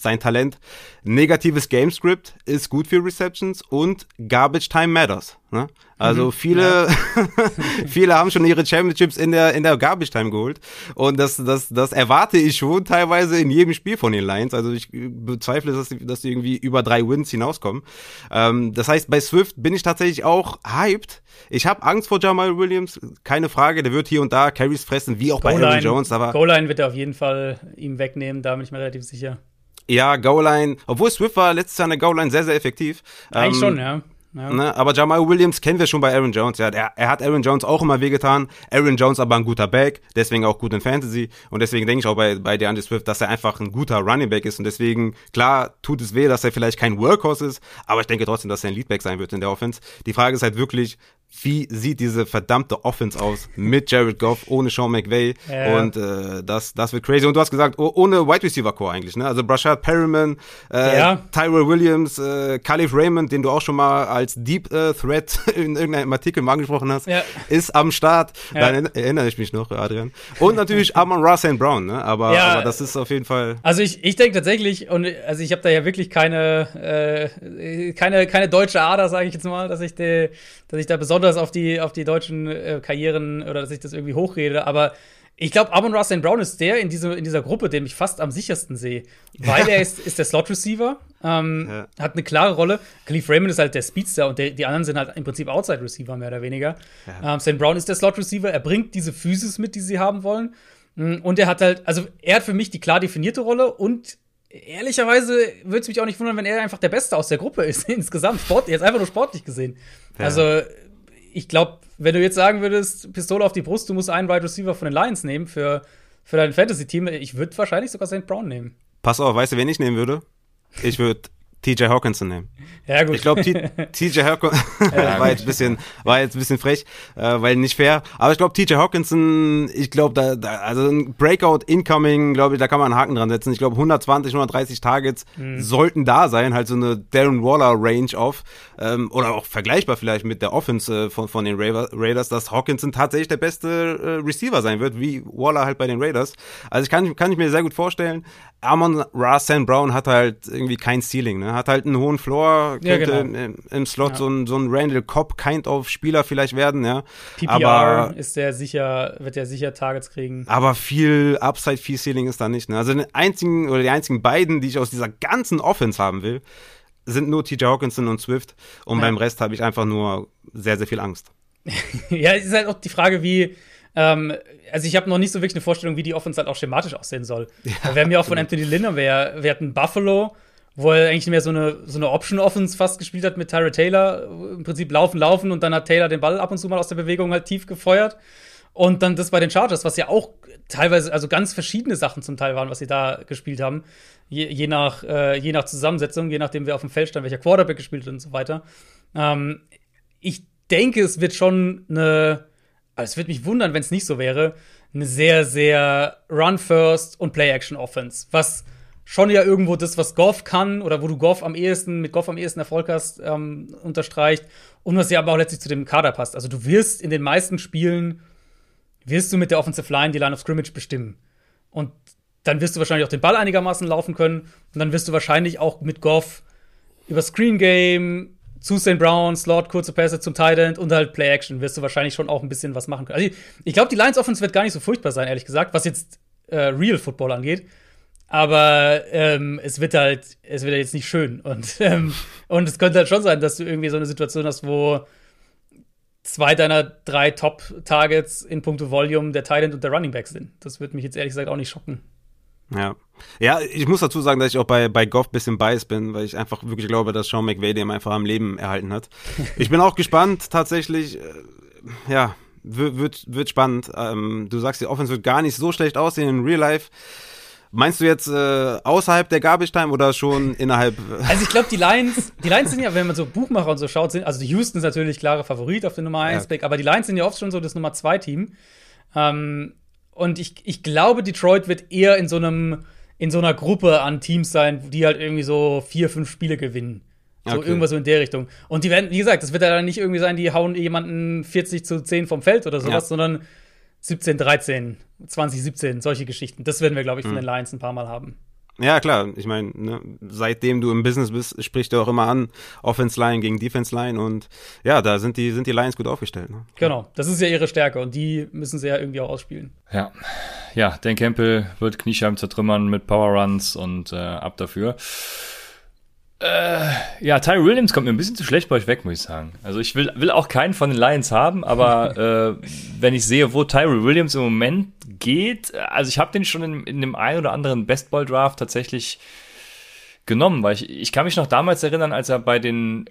Speaker 2: sein Talent, negatives Gamescript ist gut für Receptions und Garbage Time matters. Ne? Also viele, viele haben schon ihre Championships in der, in der Garbage Time geholt. Und das, das, das erwarte ich schon teilweise in jedem Spiel von den Lions. Also ich bezweifle, dass, dass die irgendwie über drei Wins hinauskommen. Ähm, das heißt, bei Swift bin ich tatsächlich auch hyped. Ich habe Angst vor Jamal Williams, keine Frage. Der wird hier und da Carries fressen, wie auch bei Aaron Jones. Aber
Speaker 3: Goal-Line wird er auf jeden Fall ihm wegnehmen, da bin ich mir relativ sicher.
Speaker 2: Ja, Goal-Line, obwohl Swift war letztes Jahr an der Goal-Line sehr, sehr effektiv.
Speaker 3: Eigentlich
Speaker 2: Ähm,
Speaker 3: schon, ja. ja.
Speaker 2: Ne, aber Jamal Williams kennen wir schon bei Aaron Jones. Ja, er, er hat Aaron Jones auch immer wehgetan. Aaron Jones aber ein guter Back, deswegen auch gut in Fantasy. Und deswegen denke ich auch bei, bei DeAndre Swift, dass er einfach ein guter Running Back ist. Und deswegen, klar, tut es weh, dass er vielleicht kein Workhorse ist, aber ich denke trotzdem, dass er ein Leadback sein wird in der Offense. Die Frage ist halt wirklich, wie sieht diese verdammte Offense aus mit Jared Goff, ohne Sean McVay?
Speaker 3: Ja.
Speaker 2: Und äh, das, das wird crazy. Und du hast gesagt, oh, ohne Wide Receiver Core eigentlich. Ne? Also Brashad Perriman, äh,
Speaker 3: Ja.
Speaker 2: Tyrell Williams, äh, Khalif Raymond, den du auch schon mal als Deep äh, Threat in irgendeinem Artikel mal angesprochen hast,
Speaker 3: Ja.
Speaker 2: ist am Start.
Speaker 3: Ja.
Speaker 2: Dann erinnere ich mich noch, Adrian. Und natürlich Amon Ross and Brown, ne? aber,
Speaker 3: Ja.
Speaker 2: aber das ist auf jeden Fall.
Speaker 3: Also ich, ich denke tatsächlich, und also ich habe da ja wirklich keine, äh, keine, keine deutsche Ader, sage ich jetzt mal, dass ich, de, dass ich da besonders auf die, auf die deutschen äh, Karrieren oder dass ich das irgendwie hochrede, aber ich glaube, Amon Russell Brown ist der in, diese, in dieser Gruppe, den ich fast am sichersten sehe. Weil er ist, ist der Slot-Receiver, ähm, ja. hat eine klare Rolle. Khalif Raymond ist halt der Speedster und der, die anderen sind halt im Prinzip Outside-Receiver, mehr oder weniger. Ja. Ähm, St. Brown ist der Slot-Receiver, er bringt diese Physis mit, die sie haben wollen. Mm, und er hat halt, also er hat für mich die klar definierte Rolle und ehrlicherweise würde es mich auch nicht wundern, wenn er einfach der Beste aus der Gruppe ist, insgesamt. Sport, jetzt einfach nur sportlich gesehen. Ja. Also, ich glaube, wenn du jetzt sagen würdest, Pistole auf die Brust, du musst einen Wide Receiver von den Lions nehmen für, für dein Fantasy-Team, ich würde wahrscheinlich sogar St. Brown nehmen.
Speaker 2: Pass auf, weißt du, wen ich nehmen würde? Ich würde TJ Hawkinson nehmen. Ja, gut. Ich glaube, TJ Hawkinson war, jetzt ein bisschen, war jetzt ein bisschen frech, äh, weil nicht fair. Aber ich glaube, TJ Hawkinson, ich glaube, da, da, also ein Breakout Incoming, glaube ich, da kann man einen Haken dran setzen. Ich glaube, 120, 130 Targets mhm. sollten da sein, halt so eine Darren Waller Range auf. Ähm, oder auch vergleichbar vielleicht mit der Offense äh, von, von den Raiders, dass Hawkinson tatsächlich der beste äh, Receiver sein wird, wie Waller halt bei den Raiders. Also ich kann, kann ich mir sehr gut vorstellen. Amon St. Brown hat halt irgendwie kein Ceiling, ne? Hat halt einen hohen Floor, könnte ja, genau. im, im, Slot ja. so ein, so ein Randall Cobb kind of Spieler vielleicht werden, ja.
Speaker 3: PPR aber, ist der sicher, wird der sicher Targets kriegen.
Speaker 2: Aber viel Upside, viel Ceiling ist da nicht, ne? Also den einzigen, oder die einzigen beiden, die ich aus dieser ganzen Offense haben will, sind nur TJ Hawkinson und Swift. Und ja. beim Rest habe ich einfach nur sehr, sehr viel Angst.
Speaker 3: ja, es ist halt auch die Frage, wie, ähm, also ich habe noch nicht so wirklich eine Vorstellung, wie die Offense halt auch schematisch aussehen soll. Ja, wir haben ja auch von Anthony Lynn, wir, wir hatten Buffalo, wo er eigentlich mehr so eine, so eine Option-Offense fast gespielt hat mit Tyra Taylor. Im Prinzip laufen, laufen und dann hat Taylor den Ball ab und zu mal aus der Bewegung halt tief gefeuert. Und dann das bei den Chargers, was ja auch teilweise, also ganz verschiedene Sachen zum Teil waren, was sie da gespielt haben. Je, je nach, äh, je nach Zusammensetzung, je nachdem, wer auf dem Feld stand, welcher Quarterback gespielt hat und so weiter. Ähm, ich denke, es wird schon eine aber es würde mich wundern, wenn es nicht so wäre, eine sehr, sehr Run-First und Play-Action-Offense. Was schon ja irgendwo das, was Goff kann oder wo du Goff am ehesten, mit Goff am ehesten Erfolg hast, ähm, unterstreicht und was ja aber auch letztlich zu dem Kader passt. Also du wirst in den meisten Spielen, wirst du mit der Offensive Line die Line of Scrimmage bestimmen. Und dann wirst du wahrscheinlich auch den Ball einigermaßen laufen können und dann wirst du wahrscheinlich auch mit Goff über Screen Game, zu St. Brown, Slot, kurze Pässe zum Tight End und halt Play Action wirst du wahrscheinlich schon auch ein bisschen was machen können. Also ich, glaube, die Lions Offense wird gar nicht so furchtbar sein, ehrlich gesagt, was jetzt äh, Real Football angeht. Aber ähm, es wird halt, es wird halt jetzt nicht schön. Und, ähm, und es könnte halt schon sein, dass du irgendwie so eine Situation hast, wo zwei deiner drei Top-Targets in puncto Volume der Tight End und der Running Back sind. Das würde mich jetzt ehrlich gesagt auch nicht schocken.
Speaker 2: Ja. Ja, ich muss dazu sagen, dass ich auch bei, bei Goff ein bisschen biased bin, weil ich einfach wirklich glaube, dass Sean McVay dem einfach am Leben erhalten hat. Ich bin auch gespannt, tatsächlich, äh, ja, wird, wird spannend. Ähm, du sagst, die Offense wird gar nicht so schlecht aussehen in Real Life. Meinst du jetzt äh, außerhalb der Garbage Time oder schon innerhalb?
Speaker 3: Also ich glaube, die Lions, die Lions sind ja, wenn man so Buchmacher und so schaut, sind, also die Houston ist natürlich klare Favorit auf den Nummer 1 Pick, ja. aber die Lions sind ja oft schon so das Nummer 2 Team. Ähm, und ich, ich glaube, Detroit wird eher in so einem, in so einer Gruppe an Teams sein, die halt irgendwie so vier, fünf Spiele gewinnen. So okay. irgendwas so in der Richtung. Und die werden, wie gesagt, das wird ja dann nicht irgendwie sein, die hauen jemanden 40 zu 10 vom Feld oder sowas, ja. sondern 17, 13, 20, 17, solche Geschichten. Das werden wir, glaube ich, von mhm. den Lions ein paar Mal haben.
Speaker 2: Ja, klar. Ich meine, ne, seitdem du im Business bist, sprichst du auch immer an, Offense Line gegen Defense Line und ja, da sind die, sind die Lions gut aufgestellt. Ne?
Speaker 3: Genau, das ist ja ihre Stärke und die müssen sie ja irgendwie auch ausspielen.
Speaker 1: Ja, ja, Dan Campbell wird Kniescheiben zertrümmern mit Power Runs und äh, ab dafür. Äh, ja, Tyree Williams kommt mir ein bisschen zu schlecht bei euch weg, muss ich sagen. Also ich will, will auch keinen von den Lions haben, aber äh, wenn ich sehe, wo Tyree Williams im Moment geht, also ich habe den schon in, in dem einen oder anderen Best Ball Draft tatsächlich genommen, weil ich, ich kann mich noch damals erinnern, als er bei den,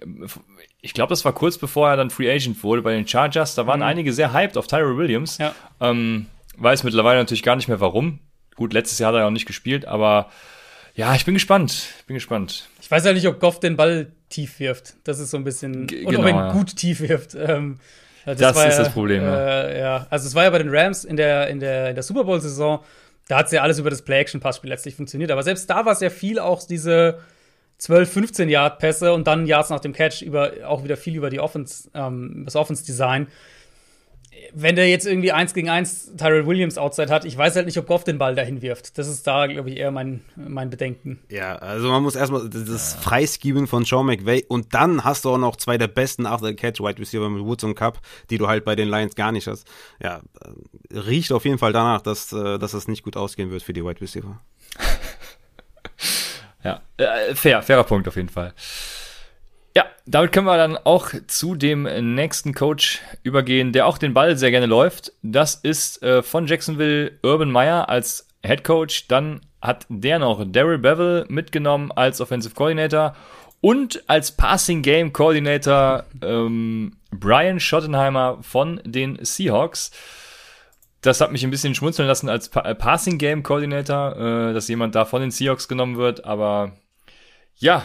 Speaker 1: ich glaube, das war kurz bevor er dann Free Agent wurde, bei den Chargers, da waren mhm. einige sehr hyped auf Tyree Williams. Ja. Ähm, weiß mittlerweile natürlich gar nicht mehr warum. Gut, letztes Jahr hat er auch nicht gespielt, aber ja, ich bin gespannt. Bin gespannt.
Speaker 3: Ich weiß ja nicht, ob Goff den Ball tief wirft. Das ist so ein bisschen. G und ob er ihn ja. gut tief wirft. Ähm,
Speaker 1: das, das ist ja, das Problem.
Speaker 3: Äh, ja, also es war ja bei den Rams in der, in der, in der Super Bowl-Saison. Da hat es ja alles über das Play-Action-Passspiel letztlich funktioniert. Aber selbst da war es ja viel auch diese 12, 15 Yard Pässe und dann Yards nach dem Catch über, auch wieder viel über die Offense, ähm, das Offense-Design. Wenn der jetzt irgendwie eins gegen eins Tyrell Williams outside hat, ich weiß halt nicht, ob Goff den Ball dahin wirft. Das ist da, glaube ich, eher mein, mein Bedenken.
Speaker 2: Ja, also man muss erstmal das ja. Freiskieben von Sean McVay und dann hast du auch noch zwei der besten After-Catch-Wide Receiver mit Woods und Cup, die du halt bei den Lions gar nicht hast. Ja, riecht auf jeden Fall danach, dass, äh, dass das nicht gut ausgehen wird für die Wide Receiver.
Speaker 1: ja, äh, fair, fairer Punkt auf jeden Fall. Ja, damit können wir dann auch zu dem nächsten Coach übergehen, der auch den Ball sehr gerne läuft. Das ist äh, von Jacksonville Urban Meyer als Head Coach. Dann hat der noch Daryl Bevel mitgenommen als Offensive Coordinator und als Passing Game Coordinator ähm, Brian Schottenheimer von den Seahawks. Das hat mich ein bisschen schmunzeln lassen als pa äh, Passing Game Coordinator, äh, dass jemand da von den Seahawks genommen wird, aber ja,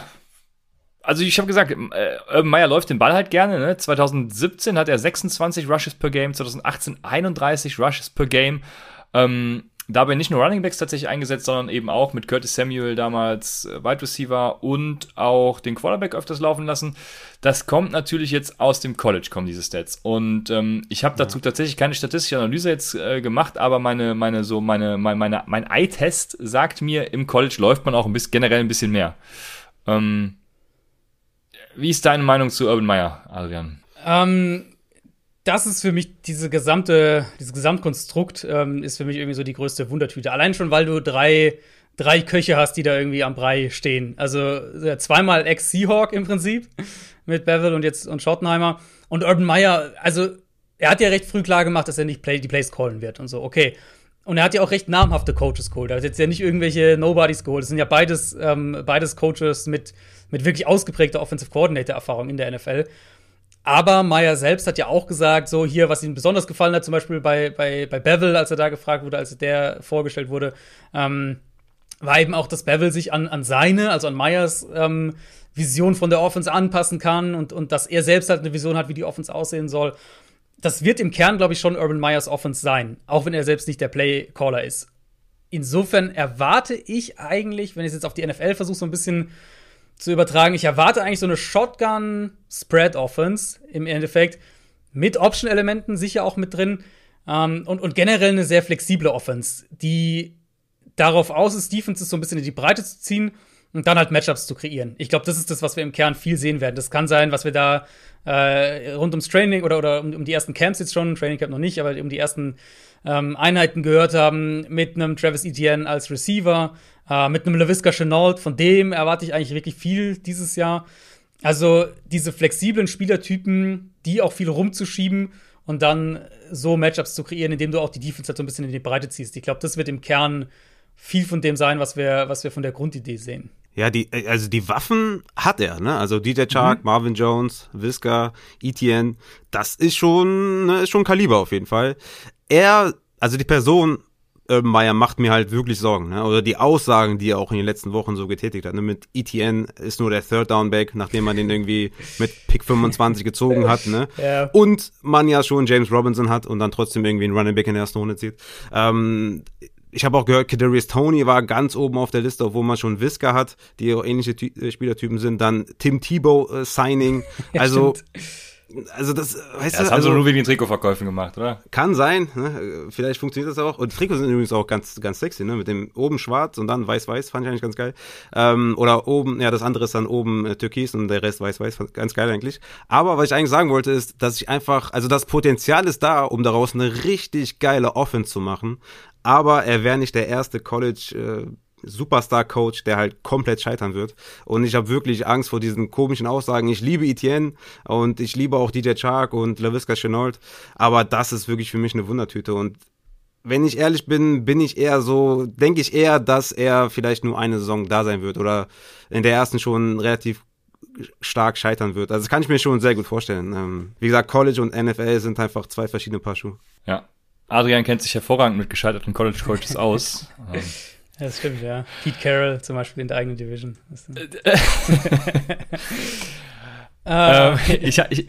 Speaker 1: also ich habe gesagt, äh, Urban Meyer läuft den Ball halt gerne. Ne? 2017 hat er 26 Rushes per Game, 2018 31 Rushes per Game. Ähm, dabei nicht nur Running Backs tatsächlich eingesetzt, sondern eben auch mit Curtis Samuel damals äh, Wide Receiver und auch den Quarterback öfters laufen lassen. Das kommt natürlich jetzt aus dem College, kommen diese Stats. Und ähm, ich habe dazu tatsächlich keine statistische Analyse jetzt äh, gemacht, aber meine, meine, so meine, meine, meine mein Eye-Test sagt mir, im College läuft man auch ein bisschen generell ein bisschen mehr. Ähm, wie ist deine Meinung zu Urban Meyer, Adrian?
Speaker 3: Ähm, das ist für mich diese gesamte, dieses Gesamtkonstrukt ähm, ist für mich irgendwie so die größte Wundertüte. Allein schon, weil du drei, drei Köche hast, die da irgendwie am Brei stehen. Also zweimal Ex-Seahawk im Prinzip mit Bevel und jetzt und Schottenheimer. Und Urban Meyer, also er hat ja recht früh klar gemacht, dass er nicht play, die Plays callen wird und so. Okay. Und er hat ja auch recht namhafte Coaches geholt. Er hat jetzt ja nicht irgendwelche Nobodies geholt. Das sind ja beides, ähm, beides Coaches mit mit wirklich ausgeprägter Offensive Coordinator-Erfahrung in der NFL. Aber Meyer selbst hat ja auch gesagt, so hier, was ihm besonders gefallen hat, zum Beispiel bei, bei, bei Bevel, als er da gefragt wurde, als der vorgestellt wurde, ähm, war eben auch, dass Bevel sich an, an seine, also an Meyers ähm, Vision von der Offense anpassen kann und, und dass er selbst halt eine Vision hat, wie die Offense aussehen soll. Das wird im Kern, glaube ich, schon Urban Meyers Offense sein, auch wenn er selbst nicht der Play-Caller ist. Insofern erwarte ich eigentlich, wenn ich es jetzt auf die NFL versuche, so ein bisschen zu übertragen. Ich erwarte eigentlich so eine Shotgun-Spread-Offense im Endeffekt mit Option-Elementen sicher auch mit drin ähm, und, und generell eine sehr flexible Offense, die darauf aus ist, Defenses so ein bisschen in die Breite zu ziehen und dann halt Matchups zu kreieren. Ich glaube, das ist das, was wir im Kern viel sehen werden. Das kann sein, was wir da äh, rund ums Training oder, oder um, um, die ersten Camps jetzt schon, Training Camp noch nicht, aber um die ersten ähm, Einheiten gehört haben, mit einem Travis Etienne als Receiver, äh, mit einem LaVisca Chenault, von dem erwarte ich eigentlich wirklich viel dieses Jahr. Also diese flexiblen Spielertypen, die auch viel rumzuschieben und dann so Matchups zu kreieren, indem du auch die Defense halt so ein bisschen in die Breite ziehst. Ich glaube, das wird im Kern viel von dem sein, was wir, was wir von der Grundidee sehen.
Speaker 2: Ja, die, also die Waffen hat er, ne? Also DJ Chark, mhm. Marvin Jones, Visca, Etienne, das ist schon, ne, ist schon Kaliber auf jeden Fall. Er, also die Person Urban Meyer macht mir halt wirklich Sorgen. Ne? Oder die Aussagen, die er auch in den letzten Wochen so getätigt hat. Ne? Mit ETN ist nur der Third Down Back, nachdem man den irgendwie mit Pick 25 gezogen hat. Ne? Ja. Und man ja schon James Robinson hat und dann trotzdem irgendwie einen Running Back in der ersten Runde zieht. Ähm, ich habe auch gehört, Kadarius Tony war ganz oben auf der Liste, obwohl man schon Whisker hat, die auch ähnliche Ty äh, Spielertypen sind. Dann Tim Tebow äh, Signing. ja, also also das, weißt
Speaker 1: ja, das
Speaker 2: du,
Speaker 1: haben
Speaker 2: also,
Speaker 1: sie nur wegen den Trikotverkäufen gemacht, oder?
Speaker 2: Kann sein, ne? vielleicht funktioniert das auch. Und Trikots sind übrigens auch ganz, ganz sexy, ne? Mit dem oben schwarz und dann weiß-weiß, fand ich eigentlich ganz geil. Ähm, oder oben, ja, das andere ist dann oben äh, türkis und der Rest weiß-weiß, ganz geil eigentlich. Aber was ich eigentlich sagen wollte, ist, dass ich einfach, also das Potenzial ist da, um daraus eine richtig geile Offense zu machen. Aber er wäre nicht der erste College, äh, Superstar-Coach, der halt komplett scheitern wird. Und ich habe wirklich Angst vor diesen komischen Aussagen. Ich liebe Etienne und ich liebe auch DJ Chark und LaVisca Chenault, aber das ist wirklich für mich eine Wundertüte. Und wenn ich ehrlich bin, bin ich eher so, denke ich eher, dass er vielleicht nur eine Saison da sein wird oder in der ersten schon relativ stark scheitern wird. Also das kann ich mir schon sehr gut vorstellen. Ähm, wie gesagt, College und NFL sind einfach zwei verschiedene Paar Schuhe.
Speaker 1: Ja. Adrian kennt sich hervorragend mit gescheiterten College-Coaches aus. Ähm,
Speaker 3: ja, das stimmt, ja. Pete Carroll zum Beispiel in der eigenen Division.
Speaker 1: ähm, ich, ich,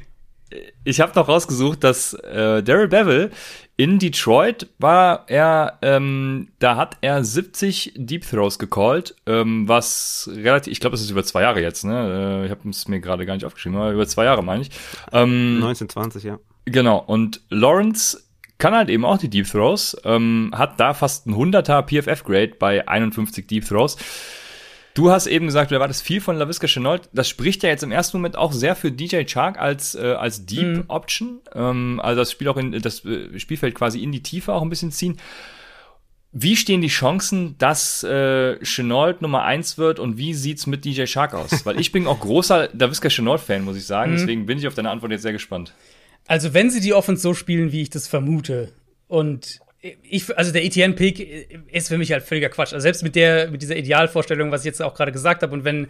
Speaker 1: ich habe noch rausgesucht, dass äh, Daryl Bevel in Detroit war er, ähm, da hat er 70 Deep Throws gecallt, ähm, was relativ, ich glaube, das ist über zwei Jahre jetzt, ne? Äh, ich habe es mir gerade gar nicht aufgeschrieben, aber über zwei Jahre meine ich.
Speaker 2: Ähm, 1920, ja.
Speaker 1: Genau, und Lawrence kann halt eben auch die Deep Throws, ähm, hat da fast ein 100er PFF-Grade bei 51 Deep Throws. Du hast eben gesagt, du erwartest viel von LaVisca Chenault. Das spricht ja jetzt im ersten Moment auch sehr für DJ Chark als, äh, als Deep mhm. Option. Ähm, also das Spiel auch in das äh, Spielfeld quasi in die Tiefe auch ein bisschen ziehen. Wie stehen die Chancen, dass äh, Chenault Nummer 1 wird und wie sieht's mit DJ Shark aus? Weil ich bin auch großer LaVisca Chenault-Fan, muss ich sagen. Mhm. Deswegen bin ich auf deine Antwort jetzt sehr gespannt.
Speaker 3: Also, wenn sie die Offense so spielen, wie ich das vermute, und ich, also der ETN-Pick ist für mich halt völliger Quatsch. Also selbst mit der, mit dieser Idealvorstellung, was ich jetzt auch gerade gesagt habe, und wenn,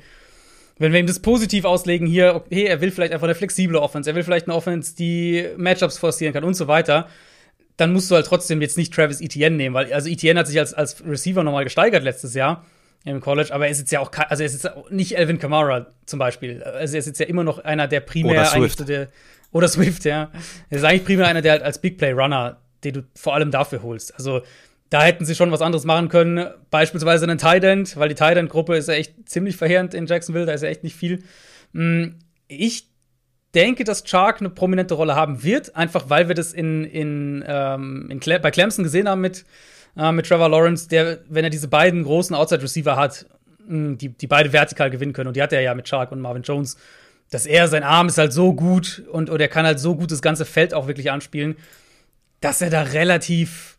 Speaker 3: wenn wir ihm das positiv auslegen, hier, okay, er will vielleicht einfach eine flexible Offense, er will vielleicht eine Offense, die Matchups forcieren kann und so weiter, dann musst du halt trotzdem jetzt nicht Travis Etienne nehmen, weil, also Etienne hat sich als, als Receiver nochmal gesteigert letztes Jahr im College, aber er ist jetzt ja auch, also er ist jetzt nicht Elvin Kamara zum Beispiel. Also er ist jetzt ja immer noch einer, der primär eigentlich so der, oder Swift, ja. Er ist eigentlich primär einer, der halt als Big Play Runner den du vor allem dafür holst. Also da hätten sie schon was anderes machen können, beispielsweise einen Tight End, weil die Tight End Gruppe ist ja echt ziemlich verheerend in Jacksonville, da ist ja echt nicht viel. Mm, ich denke, dass Chark eine prominente Rolle haben wird, einfach weil wir das in, in, ähm, in Cle bei Clemson gesehen haben mit, äh, mit Trevor Lawrence, der, wenn er diese beiden großen Outside Receiver hat, mm, die, die beide vertikal gewinnen können, und die hat er ja mit Chark und Marvin Jones, dass er, sein Arm ist halt so gut und, und er kann halt so gut das ganze Feld auch wirklich anspielen, dass er da relativ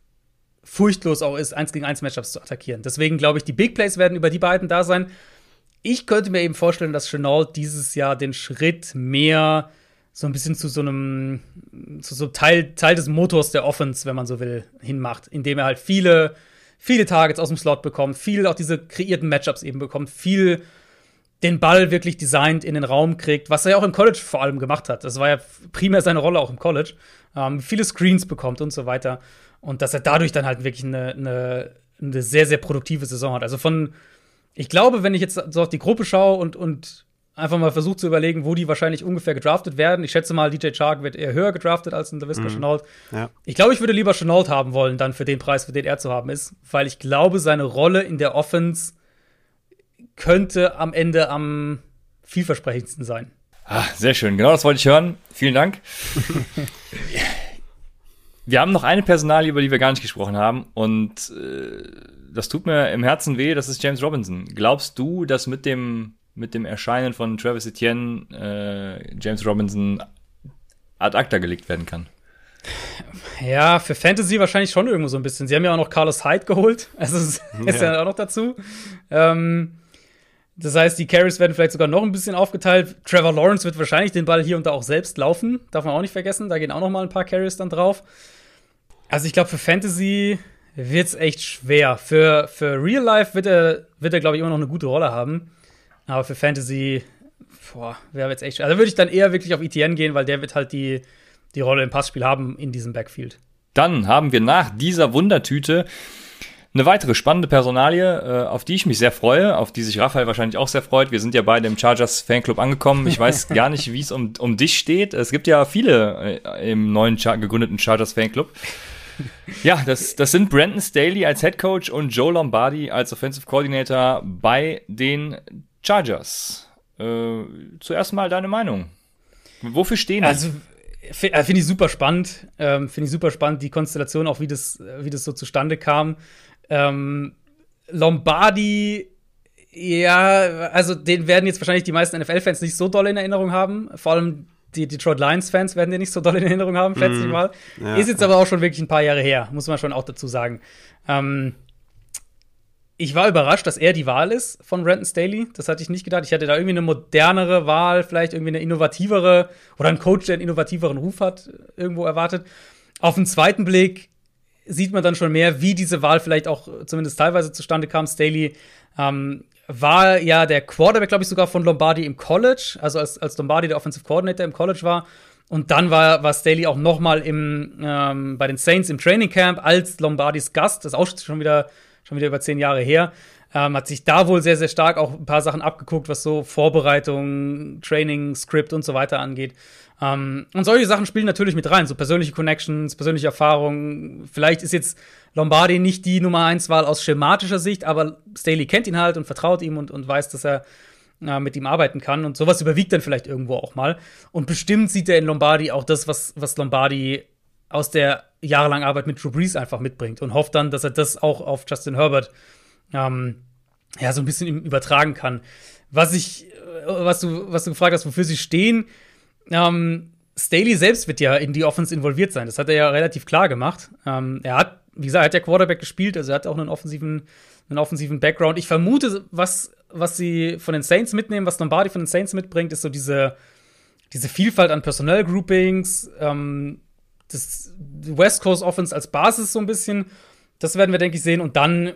Speaker 3: furchtlos auch ist, eins gegen eins Matchups zu attackieren. Deswegen glaube ich, die Big Plays werden über die beiden da sein. Ich könnte mir eben vorstellen, dass Chenault dieses Jahr den Schritt mehr so ein bisschen zu so einem zu so Teil, Teil des Motors der Offense, wenn man so will, hinmacht, indem er halt viele viele Targets aus dem Slot bekommt, viel auch diese kreierten Matchups eben bekommt, viel den Ball wirklich designt in den Raum kriegt, was er ja auch im College vor allem gemacht hat. Das war ja primär seine Rolle auch im College. Ähm, viele Screens bekommt und so weiter. Und dass er dadurch dann halt wirklich eine, eine, eine sehr, sehr produktive Saison hat. Also von, ich glaube, wenn ich jetzt so auf die Gruppe schaue und, und einfach mal versuche zu überlegen, wo die wahrscheinlich ungefähr gedraftet werden. Ich schätze mal, DJ Chark wird eher höher gedraftet als ein LaVisca mhm. Chenault. Ja. Ich glaube, ich würde lieber Chenault haben wollen, dann für den Preis, für den er zu haben ist, weil ich glaube, seine Rolle in der Offense könnte am Ende am vielversprechendsten sein.
Speaker 1: Ah, sehr schön, genau das wollte ich hören. Vielen Dank. wir haben noch eine Personalie, über die wir gar nicht gesprochen haben und äh, das tut mir im Herzen weh, das ist James Robinson. Glaubst du, dass mit dem, mit dem Erscheinen von Travis Etienne äh, James Robinson ad acta gelegt werden kann?
Speaker 3: Ja, für Fantasy wahrscheinlich schon irgendwo so ein bisschen. Sie haben ja auch noch Carlos Hyde geholt, also ist ja, ja auch noch dazu. Ähm, das heißt, die Carries werden vielleicht sogar noch ein bisschen aufgeteilt. Trevor Lawrence wird wahrscheinlich den Ball hier und da auch selbst laufen. Darf man auch nicht vergessen. Da gehen auch noch mal ein paar Carries dann drauf. Also ich glaube, für Fantasy wird es echt schwer. Für, für Real Life wird er, wird er glaube ich, immer noch eine gute Rolle haben. Aber für Fantasy, boah, wäre jetzt echt schwer. Also würde ich dann eher wirklich auf ETN gehen, weil der wird halt die, die Rolle im Passspiel haben in diesem Backfield.
Speaker 1: Dann haben wir nach dieser Wundertüte eine weitere spannende Personalie, äh, auf die ich mich sehr freue, auf die sich Raphael wahrscheinlich auch sehr freut. Wir sind ja beide im Chargers Fanclub angekommen. Ich weiß gar nicht, wie es um, um dich steht. Es gibt ja viele äh, im neuen Char gegründeten Chargers Fanclub. Ja, das, das sind Brandon Staley als Head Coach und Joe Lombardi als Offensive Coordinator bei den Chargers. Äh, zuerst mal deine Meinung. Wofür stehen die?
Speaker 3: Also, äh, finde ich super spannend. Ähm, finde ich super spannend, die Konstellation, auch wie das, wie das so zustande kam. Ähm, Lombardi, ja, also den werden jetzt wahrscheinlich die meisten NFL-Fans nicht so doll in Erinnerung haben. Vor allem die Detroit Lions-Fans werden den nicht so doll in Erinnerung haben, schätze mm, ich mal. Ja, ist jetzt aber auch schon wirklich ein paar Jahre her, muss man schon auch dazu sagen. Ähm, ich war überrascht, dass er die Wahl ist von Renton Staley. Das hatte ich nicht gedacht. Ich hatte da irgendwie eine modernere Wahl, vielleicht irgendwie eine innovativere oder einen Coach, der einen innovativeren Ruf hat, irgendwo erwartet. Auf den zweiten Blick sieht man dann schon mehr, wie diese Wahl vielleicht auch zumindest teilweise zustande kam. Staley ähm, war ja der Quarterback, glaube ich, sogar von Lombardi im College, also als, als Lombardi der Offensive Coordinator im College war. Und dann war, war Staley auch noch mal im, ähm, bei den Saints im Training Camp als Lombardis Gast. Das ist auch schon wieder, schon wieder über zehn Jahre her. Ähm, hat sich da wohl sehr, sehr stark auch ein paar Sachen abgeguckt, was so Vorbereitung, Training, Script und so weiter angeht. Ähm, und solche Sachen spielen natürlich mit rein, so persönliche Connections, persönliche Erfahrungen. Vielleicht ist jetzt Lombardi nicht die Nummer 1 Wahl aus schematischer Sicht, aber Staley kennt ihn halt und vertraut ihm und, und weiß, dass er äh, mit ihm arbeiten kann. Und sowas überwiegt dann vielleicht irgendwo auch mal. Und bestimmt sieht er in Lombardi auch das, was, was Lombardi aus der jahrelangen Arbeit mit Drew Brees einfach mitbringt und hofft dann, dass er das auch auf Justin Herbert ähm, ja, so ein bisschen übertragen kann. Was ich, äh, was du, was du gefragt hast, wofür sie stehen, ähm, Staley selbst wird ja in die Offense involviert sein. Das hat er ja relativ klar gemacht. Ähm, er hat, wie gesagt, er hat ja Quarterback gespielt, also er hat auch einen offensiven, einen offensiven Background. Ich vermute, was, was sie von den Saints mitnehmen, was Lombardi von den Saints mitbringt, ist so diese, diese Vielfalt an Personell-Groupings, ähm, das West Coast Offense als Basis so ein bisschen. Das werden wir, denke ich, sehen. Und dann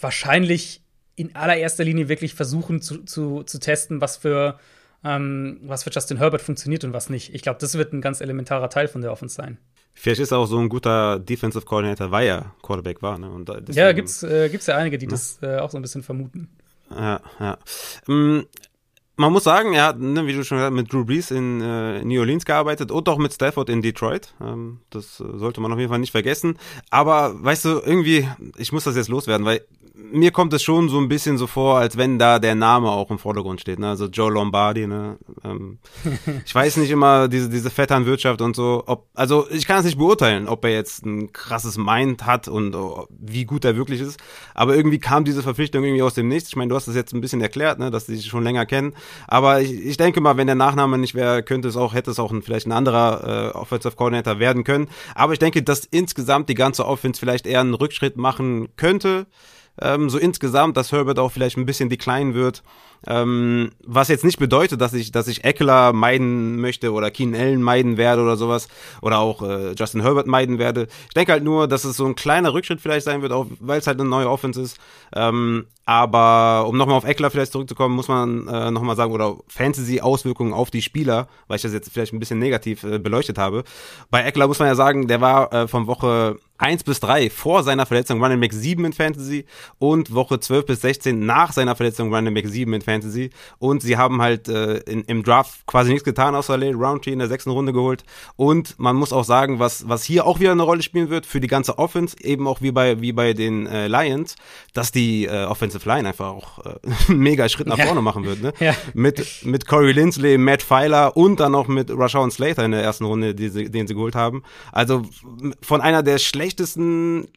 Speaker 3: wahrscheinlich in allererster Linie wirklich versuchen zu, zu, zu testen, was für, ähm, was für Justin Herbert funktioniert und was nicht. Ich glaube, das wird ein ganz elementarer Teil von der Offense sein.
Speaker 2: Vielleicht ist er auch so ein guter Defensive Coordinator, weil er Quarterback war. Ne? Und
Speaker 3: deswegen, ja, gibt's, äh, gibt's ja einige, die ne? das äh, auch so ein bisschen vermuten.
Speaker 2: Ja, ja. Ähm, man muss sagen, er hat, ne, wie du schon gesagt hast, mit Drew Brees in äh, New Orleans gearbeitet und auch mit Stafford in Detroit. Ähm, das äh, sollte man auf jeden Fall nicht vergessen. Aber weißt du, irgendwie, ich muss das jetzt loswerden, weil mir kommt es schon so ein bisschen so vor, als wenn da der Name auch im Vordergrund steht. Ne? Also Joe Lombardi. Ne? Ähm, ich weiß nicht immer diese diese Vetternwirtschaft und so. Ob also ich kann es nicht beurteilen, ob er jetzt ein krasses Mind hat und oh, wie gut er wirklich ist. Aber irgendwie kam diese Verpflichtung irgendwie aus dem Nichts. Ich meine, du hast es jetzt ein bisschen erklärt, ne, dass sie sich schon länger kennen. Aber ich, ich denke mal, wenn der Nachname nicht wäre, könnte es auch hätte es auch ein, vielleicht ein anderer äh, Offensive Coordinator werden können. Aber ich denke, dass insgesamt die ganze Offense vielleicht eher einen Rückschritt machen könnte ähm, so insgesamt, dass Herbert auch vielleicht ein bisschen decline wird. Ähm, was jetzt nicht bedeutet, dass ich, dass ich Eckler meiden möchte oder Keen Allen meiden werde oder sowas oder auch äh, Justin Herbert meiden werde. Ich denke halt nur, dass es so ein kleiner Rückschritt vielleicht sein wird, auch weil es halt eine neue Offense ist. Ähm, aber um nochmal auf Eckler vielleicht zurückzukommen, muss man äh, nochmal sagen, oder Fantasy-Auswirkungen auf die Spieler, weil ich das jetzt vielleicht ein bisschen negativ äh, beleuchtet habe. Bei Eckler muss man ja sagen, der war äh, von Woche 1 bis 3 vor seiner Verletzung Running Back 7 in Fantasy und Woche 12 bis 16 nach seiner Verletzung Running Back 7 in Fantasy. Und sie haben halt äh, in, im Draft quasi nichts getan, außer Lane Roundtree in der sechsten Runde geholt. Und man muss auch sagen, was, was hier auch wieder eine Rolle spielen wird für die ganze Offense, eben auch wie bei, wie bei den äh, Lions, dass die äh, Offense Offensive Line einfach auch äh, einen mega Schritt nach vorne machen wird. Ne? Ja. Mit, mit Corey Lindsley, Matt Pfeiler und dann noch mit Rashawn Slater in der ersten Runde, die sie, den sie geholt haben. Also von einer der schlechtesten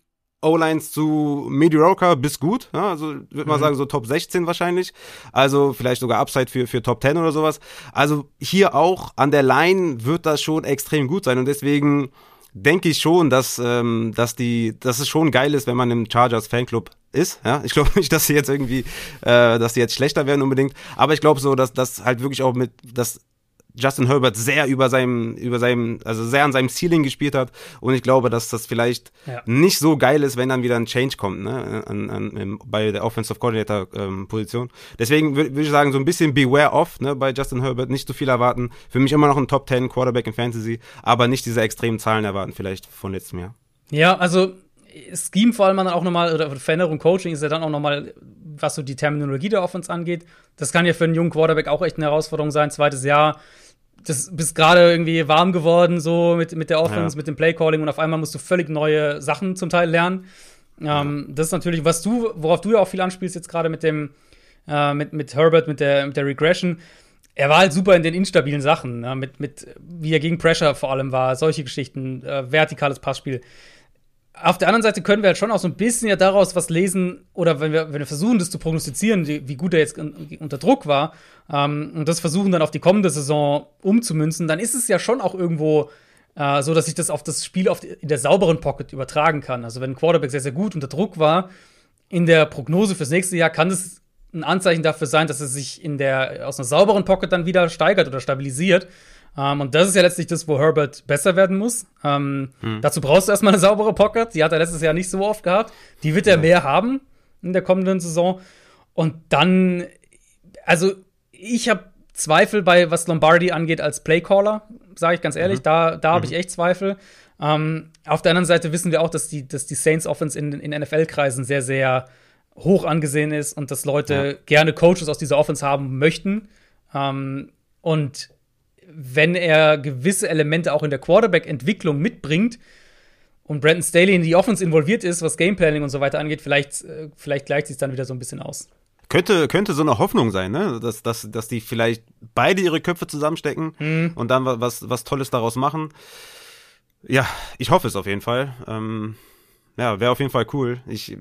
Speaker 2: O-Lines zu mediocre bis gut. Ja, also würde man mhm. sagen, so Top 16 wahrscheinlich. Also vielleicht sogar Upside für, für Top 10 oder sowas. Also hier auch an der Line wird das schon extrem gut sein und deswegen denke ich schon, dass, ähm, dass, die, dass es schon geil ist, wenn man im Chargers Fanclub ist. Ja, ich glaube nicht, dass sie jetzt irgendwie, äh, dass sie jetzt schlechter werden unbedingt. Aber ich glaube so, dass das halt wirklich auch mit, dass Justin Herbert sehr über seinem, über seinem, also sehr an seinem Ceiling gespielt hat. Und ich glaube, dass das vielleicht ja. nicht so geil ist, wenn dann wieder ein Change kommt, ne, an, an, bei der Offensive Coordinator ähm, Position. Deswegen würde würd ich sagen, so ein bisschen beware off, ne, bei Justin Herbert, nicht zu viel erwarten. Für mich immer noch ein Top 10 Quarterback in Fantasy, aber nicht diese extremen Zahlen erwarten, vielleicht von letztem Jahr.
Speaker 3: Ja, also Scheme vor allem dann auch nochmal, oder Veränderung Coaching ist ja dann auch nochmal, was so die Terminologie der Offense angeht. Das kann ja für einen jungen Quarterback auch echt eine Herausforderung sein. Zweites Jahr, das bist gerade irgendwie warm geworden, so mit, mit der Offense, ja. mit dem Playcalling und auf einmal musst du völlig neue Sachen zum Teil lernen. Ja. Ähm, das ist natürlich, was du, worauf du ja auch viel anspielst, jetzt gerade mit dem, äh, mit, mit Herbert, mit der, mit der Regression. Er war halt super in den instabilen Sachen, ne? mit, mit, wie er gegen Pressure vor allem war, solche Geschichten, äh, vertikales Passspiel auf der anderen Seite können wir halt schon auch so ein bisschen ja daraus was lesen, oder wenn wir, wenn wir versuchen, das zu prognostizieren, wie, gut er jetzt unter Druck war, ähm, und das versuchen dann auf die kommende Saison umzumünzen, dann ist es ja schon auch irgendwo äh, so, dass ich das auf das Spiel auf die, in der sauberen Pocket übertragen kann. Also wenn ein Quarterback sehr, sehr gut unter Druck war, in der Prognose fürs nächste Jahr kann es ein Anzeichen dafür sein, dass er sich in der, aus einer sauberen Pocket dann wieder steigert oder stabilisiert. Um, ähm, und das ist ja letztlich das, wo Herbert besser werden muss. Um, ähm, hm. Dazu brauchst du erstmal eine saubere Pocket. Die hat er letztes Jahr nicht so oft gehabt. Die wird er ja. mehr haben in der kommenden Saison. Und dann, also ich habe Zweifel bei, was Lombardi angeht als Playcaller, sage ich ganz ehrlich. Mhm. Da, da habe mhm. ich echt Zweifel. Um, ähm, auf der anderen Seite wissen wir auch, dass die, dass die Saints Offense in, in NFL-Kreisen sehr, sehr hoch angesehen ist und dass Leute ja. gerne Coaches aus dieser Offense haben möchten. Und wenn er gewisse Elemente auch in der Quarterback-Entwicklung mitbringt und Brandon Staley in die Offense involviert ist, was Gameplanning und so weiter angeht, vielleicht, äh, vielleicht gleicht sich dann wieder so ein bisschen aus.
Speaker 2: Könnte, könnte so eine Hoffnung sein, ne? Dass, dass, dass die vielleicht beide ihre Köpfe zusammenstecken mhm. und dann was, was Tolles daraus machen. Ja, ich hoffe es auf jeden Fall. Ähm, ja, wäre auf jeden Fall cool. Ich,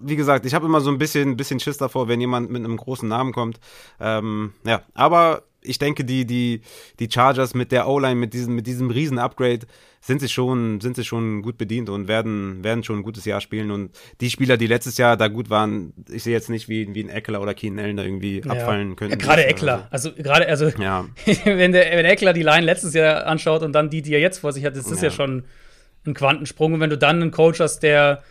Speaker 2: wie gesagt, ich habe immer so ein bisschen, bisschen Schiss davor, wenn jemand mit einem großen Namen kommt. Ähm, ja, aber ich denke, die, die, die Chargers mit der O-Line, mit diesem, mit diesem riesen Upgrade, sind sie schon, sind sie schon gut bedient und werden, werden schon ein gutes Jahr spielen. Und die Spieler, die letztes Jahr da gut waren, ich sehe jetzt nicht, wie, wie ein Eckler oder Keenan Allen da irgendwie ja. abfallen können. Ja,
Speaker 3: gerade Eckler. Also, gerade, also, ja. wenn der, wenn Eckler die Line letztes Jahr anschaut und dann die, die er jetzt vor sich hat, das ist ja, ja schon ein Quantensprung. Und wenn du dann einen Coach hast, der,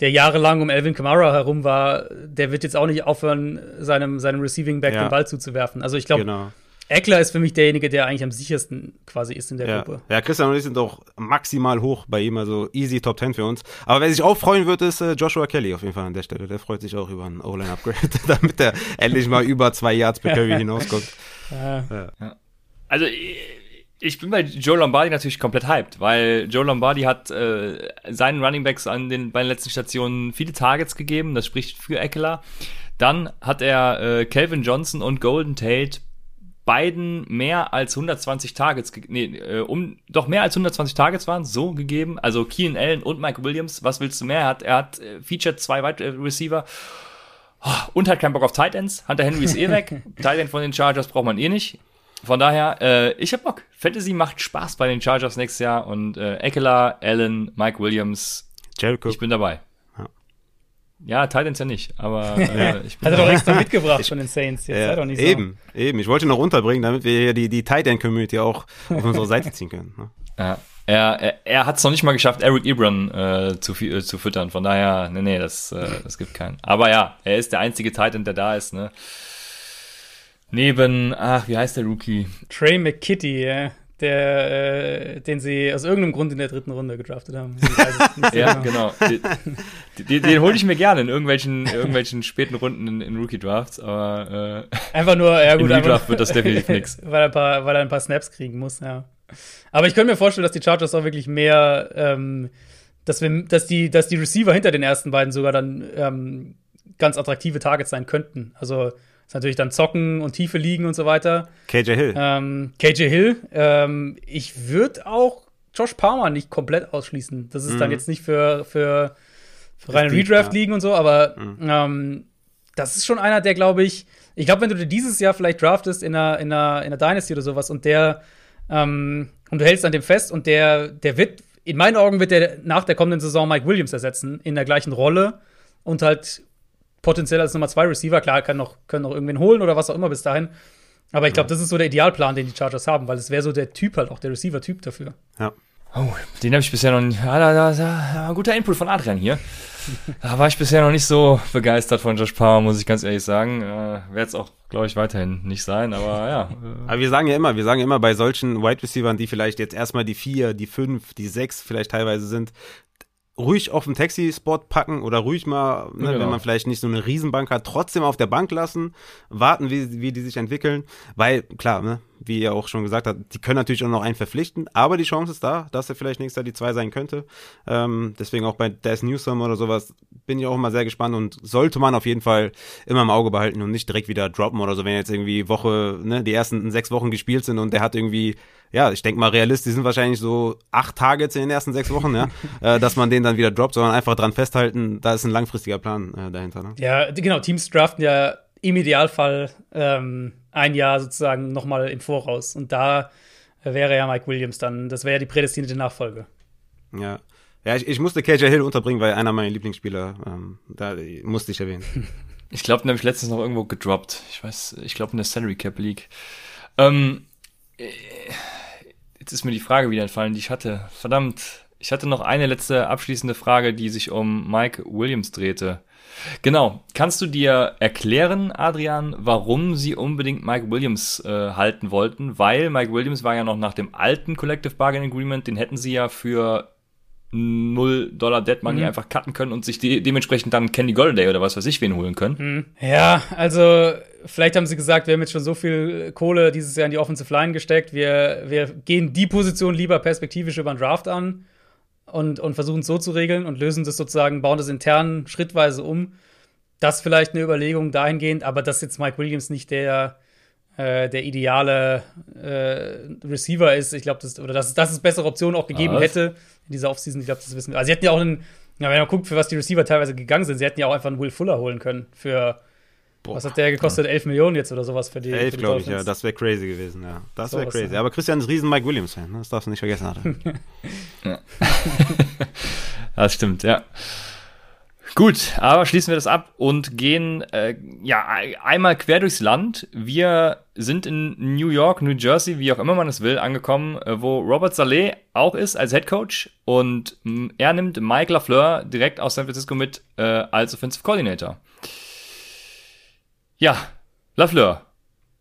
Speaker 3: der jahrelang um Elvin Kamara herum war, der wird jetzt auch nicht aufhören, seinem, seinem Receiving Back den Ball zuzuwerfen. Also, ich glaube, genau Eckler ist für mich derjenige, der eigentlich am sichersten quasi ist in der
Speaker 2: ja.
Speaker 3: Gruppe.
Speaker 2: Ja, Christian und ich sind doch maximal hoch bei ihm, also easy Top 10 für uns. Aber wer sich auch freuen wird, ist äh, Joshua Kelly auf jeden Fall an der Stelle. Der freut sich auch über ein O-Line-Upgrade, damit er endlich mal über zwei Yards per Curry hinauskommt. Ja.
Speaker 1: Ja. Also ich bin bei Joe Lombardi natürlich komplett hyped, weil Joe Lombardi hat äh, seinen Running Backs an den beiden letzten Stationen viele Targets gegeben, das spricht für Eckler. Dann hat er äh, Calvin Johnson und Golden Tate beiden mehr als 120 Targets, nee, äh, um, doch mehr als 120 Targets waren, so gegeben. Also Keenan Allen und Mike Williams, was willst du mehr? Er hat, er hat äh, featured zwei weitere Receiver oh, und hat keinen Bock auf Tight Ends. Hunter Henry ist eh weg. Tight End von den Chargers braucht man eh nicht. Von daher, äh, ich hab Bock. Fantasy macht Spaß bei den Chargers nächstes Jahr und äh, Eckler, Allen, Mike Williams, Jericho. ich bin dabei. Ja, Titans ja nicht, aber
Speaker 3: äh, ich bin Hat er doch extra mitgebracht von den Saints.
Speaker 2: Jetzt ja, doch nicht so. Eben, eben. Ich wollte noch unterbringen, damit wir hier die, die Titan Community auch auf unsere Seite ziehen können. Ne?
Speaker 1: Ja. Er, er, er hat es noch nicht mal geschafft, Eric Ebron äh, zu, äh, zu füttern. Von daher, nee, nee, das, äh, das gibt keinen. Aber ja, er ist der einzige Titan, der da ist. Ne? Neben, ach, wie heißt der Rookie?
Speaker 3: Trey McKitty, ja der, äh, den sie aus irgendeinem Grund in der dritten Runde gedraftet haben.
Speaker 1: ja, genau. Den, den, den hole ich mir gerne in irgendwelchen, irgendwelchen späten Runden in, in Rookie-Drafts, aber
Speaker 3: äh, einfach nur, ja gut,
Speaker 1: in Draft wird das definitiv nichts.
Speaker 3: Weil, er ein paar, weil er ein paar Snaps kriegen muss, ja. Aber ich könnte mir vorstellen, dass die Chargers auch wirklich mehr, ähm, dass, wir, dass, die, dass die Receiver hinter den ersten beiden sogar dann ähm, ganz attraktive Targets sein könnten. Also ist natürlich dann Zocken und Tiefe liegen und so weiter.
Speaker 2: KJ Hill.
Speaker 3: Ähm, KJ Hill. Ähm, ich würde auch Josh Palmer nicht komplett ausschließen. Das ist mhm. dann jetzt nicht für, für, für reine Redraft liegen und so, aber mhm. ähm, das ist schon einer, der, glaube ich, ich glaube, wenn du dir dieses Jahr vielleicht draftest in einer, in einer, in einer Dynasty oder sowas und der, ähm, und du hältst an dem fest und der, der wird, in meinen Augen wird der nach der kommenden Saison Mike Williams ersetzen, in der gleichen Rolle und halt potenziell als Nummer zwei Receiver. Klar, kann noch, können noch irgendwen holen oder was auch immer bis dahin. Aber ich glaube, das ist so der Idealplan, den die Chargers haben, weil es wäre so der Typ halt auch, der Receiver-Typ dafür.
Speaker 1: Ja. Oh, den habe ich bisher noch nicht. Ja, da, da, da, guter Input von Adrian hier. da war ich bisher noch nicht so begeistert von Josh Palmer, muss ich ganz ehrlich sagen. Äh, Werde es auch, glaube ich, weiterhin nicht sein, aber ja.
Speaker 2: Aber wir sagen ja immer, wir sagen ja immer bei solchen Wide Receivers, die vielleicht jetzt erstmal die vier, die fünf, die sechs vielleicht teilweise sind, ruhig auf den Taxi-Spot packen oder ruhig mal, ne, genau. wenn man vielleicht nicht so eine Riesenbank hat, trotzdem auf der Bank lassen, warten, wie, wie die sich entwickeln, weil klar, ne, wie ihr auch schon gesagt habt, die können natürlich auch noch einen verpflichten, aber die Chance ist da, dass er vielleicht nächstes Jahr die zwei sein könnte. Ähm, deswegen auch bei Des Newsom oder sowas bin ich auch immer sehr gespannt und sollte man auf jeden Fall immer im Auge behalten und nicht direkt wieder droppen oder so, wenn jetzt irgendwie Woche, ne, die ersten sechs Wochen gespielt sind und der hat irgendwie ja, ich denke mal, realistisch sind wahrscheinlich so acht Targets in den ersten sechs Wochen, ja, äh, dass man den dann wieder droppt, sondern einfach dran festhalten, da ist ein langfristiger Plan äh, dahinter. Ne?
Speaker 3: Ja, genau, Teams draften ja im Idealfall ähm, ein Jahr sozusagen nochmal im Voraus. Und da wäre ja Mike Williams dann, das wäre ja die prädestinierte Nachfolge.
Speaker 2: Ja. Ja, ich, ich musste KJ Hill unterbringen, weil einer meiner Lieblingsspieler, ähm, da musste ich erwähnen.
Speaker 1: Ich glaube, den habe ich letztens noch irgendwo gedroppt. Ich weiß, ich glaube in der Salary Cap League. Ähm, jetzt ist mir die Frage wieder entfallen, die ich hatte. Verdammt, ich hatte noch eine letzte abschließende Frage, die sich um Mike Williams drehte. Genau. Kannst du dir erklären, Adrian, warum sie unbedingt Mike Williams äh, halten wollten? Weil Mike Williams war ja noch nach dem alten Collective Bargain Agreement, den hätten sie ja für null Dollar Dead Money mhm. einfach cutten können und sich de dementsprechend dann Candy Golladay oder was weiß ich wen holen können.
Speaker 3: Mhm. Ja, also vielleicht haben sie gesagt, wir haben jetzt schon so viel Kohle dieses Jahr in die Offensive Line gesteckt, wir, wir gehen die Position lieber perspektivisch über den Draft an und, und versuchen es so zu regeln und lösen das sozusagen, bauen das intern schrittweise um. Das vielleicht eine Überlegung dahingehend, aber dass jetzt Mike Williams nicht der äh, der ideale äh, Receiver ist. Ich glaube, das, oder dass, dass es bessere Optionen auch gegeben Was? hätte in dieser Offseason. Ich glaube, das wissen wir. Also, sie hätten ja auch einen, ja, wenn man guckt, für was die Receiver teilweise gegangen sind, sie hätten ja auch einfach einen Will Fuller holen können. Für, Boah. was hat der gekostet? 11 Millionen jetzt oder sowas für die.
Speaker 2: 11, glaube ich, ja. Das wäre crazy gewesen, ja. Das wäre crazy. Aber Christian ist riesen Mike Williams-Fan, ne? das darfst du nicht vergessen.
Speaker 1: ja. das stimmt, ja. Gut, aber schließen wir das ab und gehen äh, ja einmal quer durchs Land. Wir sind in New York, New Jersey, wie auch immer man es will, angekommen, äh, wo Robert Saleh auch ist als Head Coach und mh, er nimmt Mike LaFleur direkt aus San Francisco mit äh, als Offensive Coordinator. Ja, LaFleur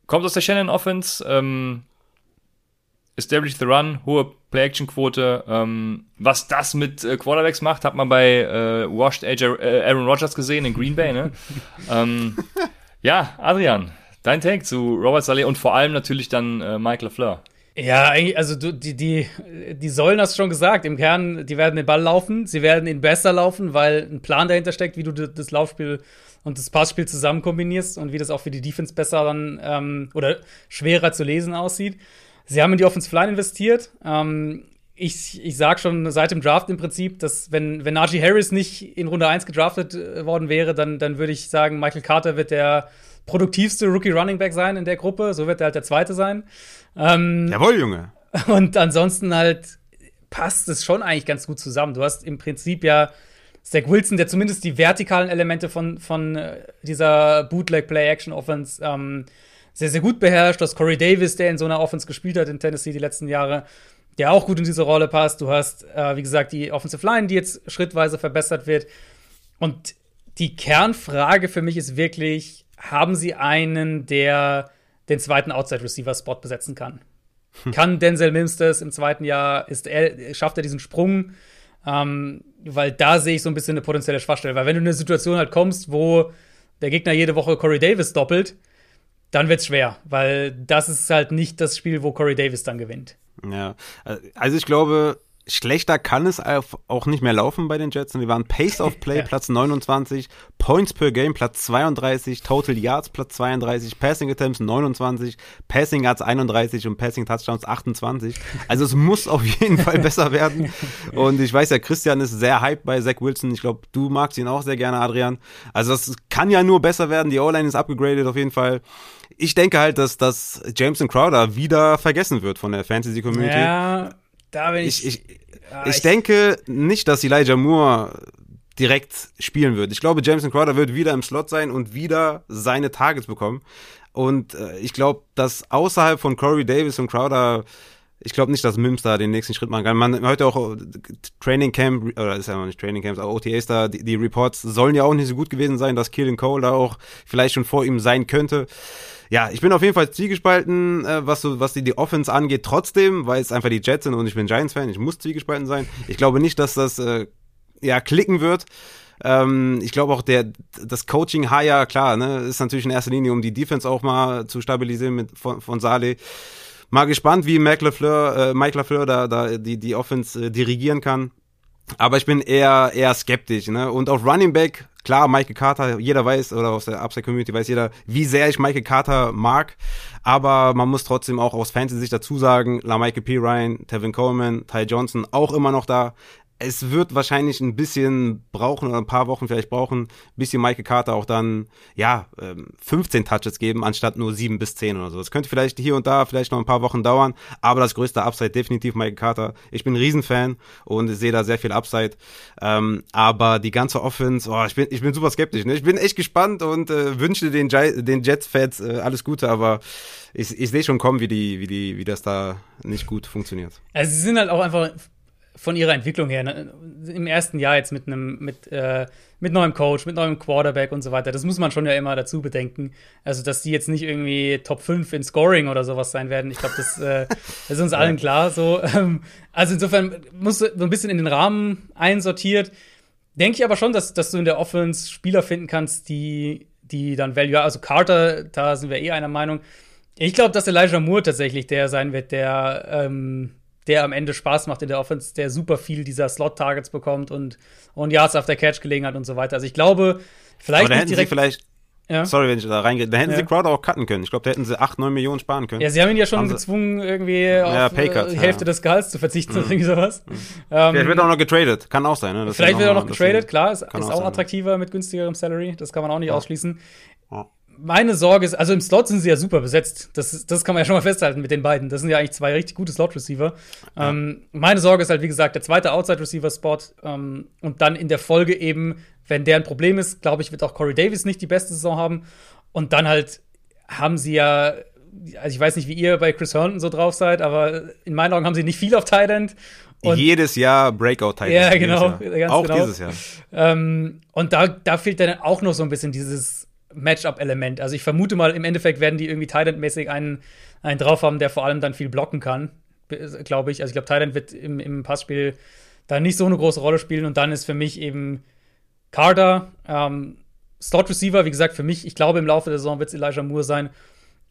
Speaker 1: kommt aus der Shannon Offense, ähm, established the run, hohe Play-Action-Quote. Ähm, was das mit äh, Quarterbacks macht, hat man bei äh, Washed AJ, äh, Aaron Rodgers gesehen in Green Bay. Ne? ähm, ja, Adrian, dein Take zu Robert Saleh und vor allem natürlich dann äh, Mike LaFleur.
Speaker 3: Ja, also du, die, die, die sollen das schon gesagt. Im Kern, die werden den Ball laufen, sie werden ihn besser laufen, weil ein Plan dahinter steckt, wie du das Laufspiel und das Passspiel zusammen kombinierst und wie das auch für die Defense besser dann ähm, oder schwerer zu lesen aussieht. Sie haben in die Offensive Line investiert. Ähm, ich, ich sage schon seit dem Draft im Prinzip, dass wenn, wenn Najee Harris nicht in Runde 1 gedraftet äh, worden wäre, dann, dann würde ich sagen, Michael Carter wird der produktivste Rookie Running Back sein in der Gruppe. So wird er halt der zweite sein.
Speaker 2: Ähm, Jawohl, Junge.
Speaker 3: Und ansonsten halt passt es schon eigentlich ganz gut zusammen. Du hast im Prinzip ja Zach Wilson, der zumindest die vertikalen Elemente von, von äh, dieser Bootleg Play Action Offense ähm, sehr, sehr gut beherrscht. Du hast Corey Davis, der in so einer Offense gespielt hat in Tennessee die letzten Jahre, der auch gut in diese Rolle passt. Du hast, äh, wie gesagt, die Offensive Line, die jetzt schrittweise verbessert wird. Und die Kernfrage für mich ist wirklich, haben sie einen, der den zweiten Outside-Receiver-Spot besetzen kann? Hm. Kann Denzel Mims das im zweiten Jahr? Ist er, schafft er diesen Sprung? Ähm, weil da sehe ich so ein bisschen eine potenzielle Schwachstelle. Weil wenn du in eine Situation halt kommst, wo der Gegner jede Woche Corey Davis doppelt, dann wird's schwer, weil das ist halt nicht das Spiel, wo Corey Davis dann gewinnt.
Speaker 2: Ja, also ich glaube, schlechter kann es auch nicht mehr laufen bei den Jets. Und die waren Pace of Play. Platz 29, Points per Game Platz 32, Total Yards Platz 32, Passing Attempts 29, Passing Yards 31 und Passing Touchdowns 28. Also es muss auf jeden Fall besser werden. Und ich weiß ja, Christian ist sehr hyped bei Zach Wilson. Ich glaube, du magst ihn auch sehr gerne, Adrian. Also es kann ja nur besser werden. Die O-Line ist abgegradet auf jeden Fall ich denke halt, dass, dass Jameson Crowder wieder vergessen wird von der Fantasy-Community.
Speaker 3: Ja, da bin ich.
Speaker 2: Ich, ich, ich, ich denke nicht, dass Elijah Moore direkt spielen wird. Ich glaube, Jameson Crowder wird wieder im Slot sein und wieder seine Targets bekommen. Und äh, ich glaube, dass außerhalb von Corey Davis und Crowder ich glaube nicht, dass Mims da den nächsten Schritt machen kann. Man hört ja auch Training Camp, oder ist ja noch nicht Training Camps, aber OTAs da, die, die Reports sollen ja auch nicht so gut gewesen sein, dass Killen Cole da auch vielleicht schon vor ihm sein könnte. Ja, ich bin auf jeden Fall zwiegespalten, äh, was so, was die, die Offense angeht, trotzdem, weil es einfach die Jets sind und ich bin Giants-Fan, ich muss zwiegespalten sein. Ich glaube nicht, dass das äh, ja klicken wird. Ähm, ich glaube auch der das Coaching Hire, klar, ne, ist natürlich in erster Linie, um die Defense auch mal zu stabilisieren mit von, von Saleh. Mal gespannt, wie Mike LaFleur, äh, Mike LaFleur da, da die, die Offense äh, dirigieren kann. Aber ich bin eher, eher skeptisch, ne? Und auf Running Back, klar, Michael Carter, jeder weiß, oder aus der Upside Community weiß jeder, wie sehr ich Michael Carter mag. Aber man muss trotzdem auch aus Fantasy-Sicht dazu sagen, La Michael P. Ryan, Tevin Coleman, Ty Johnson auch immer noch da es wird wahrscheinlich ein bisschen brauchen oder ein paar Wochen vielleicht brauchen, bis die Michael Carter auch dann, ja, 15 ähm, Touches geben, anstatt nur 7 bis 10 oder so. Das könnte vielleicht hier und da vielleicht noch ein paar Wochen dauern, aber das größte Upside definitiv Michael Carter. Ich bin ein Riesenfan und sehe da sehr viel Upside. Ähm, aber die ganze Offense, oh, ich bin, ich bin super skeptisch. Ne? Ich bin echt gespannt und äh, wünsche den, den Jets-Fans äh, alles Gute, aber ich, ich sehe schon kommen, wie die, wie die, wie das da nicht gut funktioniert.
Speaker 3: Also sie sind halt auch einfach von ihrer Entwicklung her, ne, im ersten Jahr jetzt mit einem, mit, äh, mit neuem Coach, mit neuem Quarterback und so weiter, das muss man schon ja immer dazu bedenken. Also, dass die jetzt nicht irgendwie Top 5 in Scoring oder sowas sein werden, ich glaube, das, äh, das ist uns allen klar. So, ähm, also insofern musst du so ein bisschen in den Rahmen einsortiert. Denke ich aber schon, dass, dass du in der Offense Spieler finden kannst, die, die dann Value, also Carter, da sind wir eh einer Meinung. Ich glaube, dass Elijah Moore tatsächlich der sein wird, der ähm, der am Ende Spaß macht in der Offense, der super viel dieser Slot-Targets bekommt und, und Yards after Catch gelegen hat und so weiter. Also ich glaube, vielleicht
Speaker 2: Aber
Speaker 3: nicht direkt.
Speaker 2: vielleicht,
Speaker 3: ja.
Speaker 2: sorry, wenn ich da reingehe, da hätten
Speaker 3: Ja.
Speaker 2: sie Crowder auch cutten können. Ich glaube, da hätten sie 8, 9 Millionen sparen können.
Speaker 3: ja, sie haben ihn ja schon
Speaker 2: Haben sie-
Speaker 3: gezwungen, irgendwie
Speaker 2: Ja,
Speaker 3: auf äh, die
Speaker 2: ja.
Speaker 3: Hälfte des Gehalts zu verzichten oder irgendwie sowas.
Speaker 2: Vielleicht wird
Speaker 3: Ähm,
Speaker 2: auch noch getradet. Kann auch sein, ne?
Speaker 3: Vielleicht wird er auch noch getradet, klar, ist, ist
Speaker 2: auch
Speaker 3: auch attraktiver mit günstigerem Salary, das kann man auch nicht ausschließen.
Speaker 2: Ja.
Speaker 3: Meine Sorge ist, also im Slot sind sie ja super besetzt. Das, das kann man ja schon mal festhalten mit den beiden. Das sind ja eigentlich zwei richtig gute Slot-Receiver. Ähm, meine Sorge ist halt, wie gesagt, der zweite Outside-Receiver-Spot. Ähm, und dann in der Folge eben, wenn der ein Problem ist, glaube ich, wird auch Corey Davis nicht die beste Saison haben. Und dann halt haben sie ja, also ich weiß nicht, wie ihr bei Chris Herndon so drauf seid, aber in meinen Augen haben sie nicht viel auf Tight End. Und
Speaker 2: Jedes Jahr Breakout-Title.
Speaker 3: Ja,
Speaker 2: Jedes
Speaker 3: genau,
Speaker 2: auch
Speaker 3: genau.
Speaker 2: dieses Jahr.
Speaker 3: Ähm, und da, da fehlt dann auch noch so ein bisschen dieses Matchup-Element. Also ich vermute mal, im Endeffekt werden die irgendwie Tident-mäßig einen, einen drauf haben, der vor allem dann viel blocken kann, glaube ich. Also ich glaube, Tident wird im, im Passspiel da nicht so eine große Rolle spielen. Und dann ist für mich eben Carter, ähm, Slot-Receiver, wie gesagt, für mich, ich glaube, im Laufe der Saison wird es Elijah Moore sein.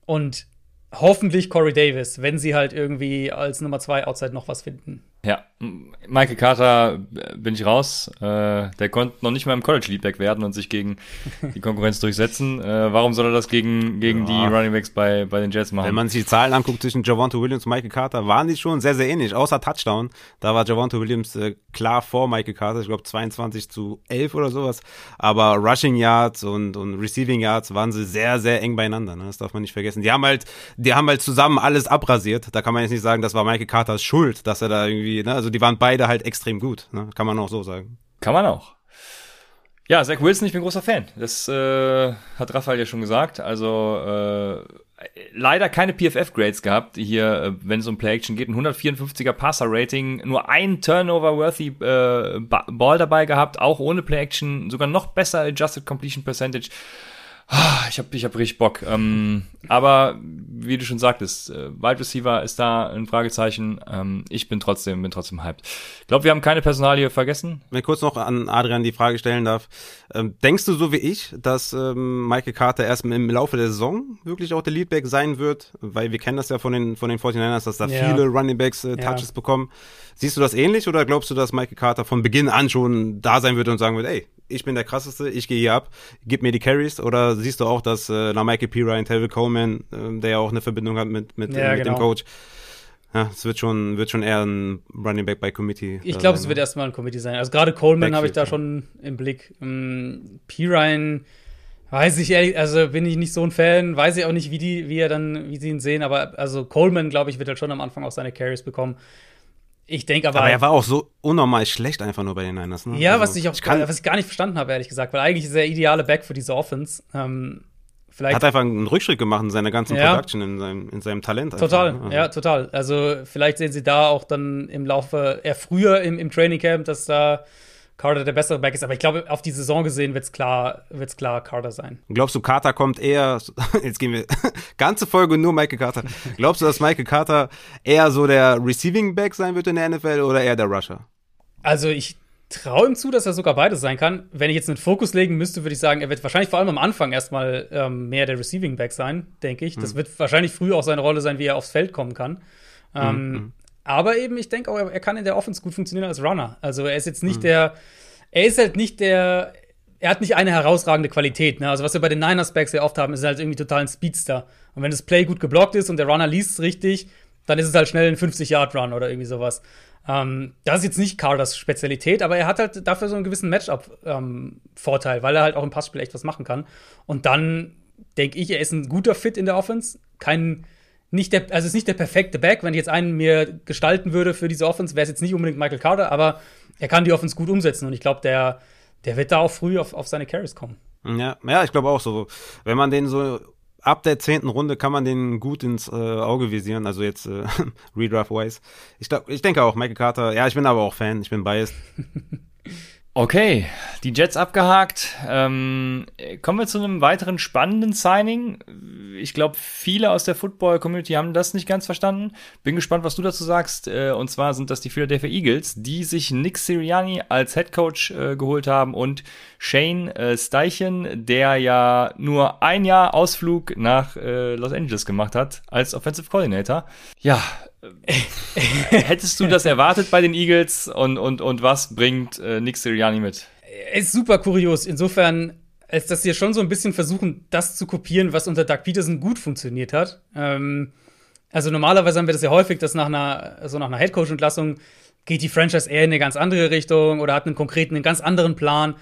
Speaker 3: Und hoffentlich Corey Davis, wenn sie halt irgendwie als Nummer zwei Outside noch was finden.
Speaker 1: Ja, Michael Carter äh, bin ich raus. Äh, der konnte noch nicht mal im College Leadback werden und sich gegen die Konkurrenz durchsetzen. Äh, warum soll er das gegen, gegen die
Speaker 2: Ja.
Speaker 1: Running Backs bei, bei den Jets machen?
Speaker 2: Wenn man sich die Zahlen anguckt zwischen Javonte Williams und Michael Carter, waren die schon sehr, sehr ähnlich. Außer Touchdown. Da war Javonte Williams äh, klar vor Michael Carter. Ich glaube 22 zu 11 oder sowas. Aber Rushing Yards und, und Receiving Yards waren sie sehr, sehr eng beieinander. Ne? Das darf man nicht vergessen. Die haben halt, die haben halt zusammen alles abrasiert. Da kann man jetzt nicht sagen, das war Michael Carters Schuld, dass er da irgendwie, ne? Also die waren beide halt extrem gut. Ne? Kann man auch so sagen.
Speaker 1: Kann man auch. Ja, Zach Wilson, ich bin großer Fan. Das äh, hat Raphael ja schon gesagt. Also äh, leider keine PFF-Grades gehabt hier, äh, wenn es um Play-Action geht. Ein 154er Passer-Rating, nur ein Turnover-worthy äh, Ba- Ball dabei gehabt, auch ohne Play-Action, sogar noch besser Adjusted Completion Percentage. Ah, Ich habe ich hab richtig Bock. Ähm, aber wie du schon sagtest, äh, Wide Receiver ist da ein Fragezeichen. Ähm, ich bin trotzdem, bin trotzdem hyped. Ich glaube, wir haben keine Personalie vergessen.
Speaker 2: Wenn ich kurz noch an Adrian die Frage stellen darf. Ähm, denkst du so wie ich, dass ähm, Michael Carter erst im Laufe der Saison wirklich auch der Leadback sein wird? Weil wir kennen das ja von den, von den 49ers, dass da
Speaker 3: Ja.
Speaker 2: viele Running Backs äh,
Speaker 3: Ja.
Speaker 2: Touches bekommen. Siehst du das ähnlich oder glaubst du, dass Michael Carter von Beginn an schon da sein wird und sagen wird, ey, ich bin der krasseste, ich gehe hier ab, gib mir die Carries? Oder siehst du auch, dass äh, nach Michael P. Ryan, Taylor Coleman, äh, der ja auch eine Verbindung hat mit, mit,
Speaker 3: Ja,
Speaker 2: äh, mit dem
Speaker 3: genau.
Speaker 2: Coach, ja, es wird schon, wird schon eher ein Running Back by Committee.
Speaker 3: Ich
Speaker 2: äh,
Speaker 3: glaube,
Speaker 2: sein,
Speaker 3: es wird
Speaker 2: ne?
Speaker 3: erstmal ein Committee sein. Also gerade Coleman habe ich da
Speaker 2: Backfield,
Speaker 3: schon im Blick. Ähm, Pirine, weiß ich ehrlich, also bin ich nicht so ein Fan, weiß ich auch nicht, wie die, wie er dann, wie sie ihn sehen, aber also Coleman, glaube ich, wird halt schon am Anfang auch seine Carries bekommen. Ich denke aber,
Speaker 2: Aber er war auch so unnormal schlecht einfach nur bei den Niners. Ne?
Speaker 3: ja,
Speaker 2: Also,
Speaker 3: was ich auch,
Speaker 2: kann,
Speaker 3: was ich gar nicht verstanden habe, ehrlich gesagt, weil eigentlich ist er der ideale Back für diese Offense. Ähm, vielleicht
Speaker 2: hat einfach einen Rückschritt gemacht in seiner ganzen
Speaker 3: Ja.
Speaker 2: Production, in seinem, in seinem Talent. einfach,
Speaker 3: Total?
Speaker 2: Also,
Speaker 3: ja, total. Also vielleicht sehen sie da auch dann im Laufe, eher früher im, im Training Camp, dass da Carter der bessere Back ist. Aber ich glaube, auf die Saison gesehen wird es klar, wird's klar Carter sein.
Speaker 2: Glaubst du, Carter kommt eher, jetzt gehen wir, ganze Folge nur Michael Carter. Glaubst du, dass Michael Carter eher so der Receiving Back sein wird in der NFL oder eher der Rusher?
Speaker 3: Also ich traue ihm zu, dass er sogar beides sein kann. Wenn ich jetzt einen Fokus legen müsste, würde ich sagen, er wird wahrscheinlich vor allem am Anfang erstmal ähm, mehr der Receiving Back sein, denke ich. Das wird wahrscheinlich früh auch seine Rolle sein, wie er aufs Feld kommen kann. Ähm, Aber eben, ich denke auch, er, kann in der Offense gut funktionieren als Runner. Also er ist jetzt nicht der, er ist halt nicht der, er hat nicht eine herausragende Qualität. Ne? Also was wir bei den Niners Backs sehr oft haben, ist halt irgendwie total ein Speedster. Und wenn das Play gut geblockt ist und der Runner liest es richtig, dann ist es halt schnell ein 50-Yard-Run oder irgendwie sowas. Ähm, das ist jetzt nicht Carters Spezialität, aber er hat halt dafür so einen gewissen Matchup-Vorteil, weil er halt auch im Passspiel echt was machen kann. Und dann denke ich, er ist ein guter Fit in der Offense. Kein, nicht der, also es ist nicht der perfekte Back. Wenn ich jetzt einen mir gestalten würde für diese Offense, wäre es jetzt nicht unbedingt Michael Carter, aber er kann die Offense gut umsetzen und ich glaube, der, der wird da auch früh auf, auf seine Carries kommen.
Speaker 2: Ja, ja, ich glaube auch so. Wenn man den so ab der zehnten Runde kann man den gut ins äh, Auge visieren, also jetzt äh, Redraft-wise. Ich, glaub, ich denke auch, Michael Carter, ja, ich bin aber auch Fan, ich bin biased.
Speaker 1: Okay, die Jets abgehakt. Ähm, kommen wir zu einem weiteren spannenden Signing. Ich glaube, viele aus der Football-Community haben das nicht ganz verstanden. Bin gespannt, was du dazu sagst. Äh, und zwar sind das die Philadelphia Eagles, die sich Nick Sirianni als Head Coach äh, geholt haben und Shane äh, Steichen, der ja nur ein Jahr Ausflug nach äh, Los Angeles gemacht hat als Offensive Coordinator. Ja, Hättest du das erwartet bei den Eagles und, und, und was bringt äh, Nick Sirianni mit?
Speaker 3: Ist super kurios. Insofern, als dass sie schon so ein bisschen versuchen, das zu kopieren, was unter Doug Peterson gut funktioniert hat. Ähm, also normalerweise haben wir das ja häufig, dass nach einer, so nach einer Headcoach-Entlassung geht die Franchise eher in eine ganz andere Richtung oder hat einen konkreten, einen ganz anderen Plan.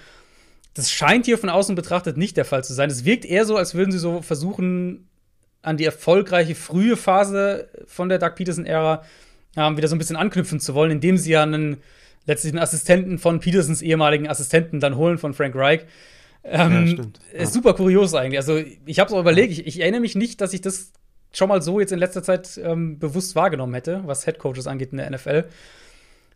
Speaker 3: Das scheint hier von außen betrachtet nicht der Fall zu sein. Es wirkt eher so, als würden sie so versuchen, an die erfolgreiche frühe Phase von der Doug Peterson-Ära ähm, wieder so ein bisschen anknüpfen zu wollen, indem sie ja einen letztlich einen Assistenten von Petersons ehemaligen Assistenten dann holen von Frank Reich. Ähm, ja, stimmt. Ja. Ist super kurios eigentlich. Also ich habe es auch überlegt, ich, ich, erinnere mich nicht, dass ich das schon mal so jetzt in letzter Zeit ähm, bewusst wahrgenommen hätte, was Headcoaches angeht in der NFL.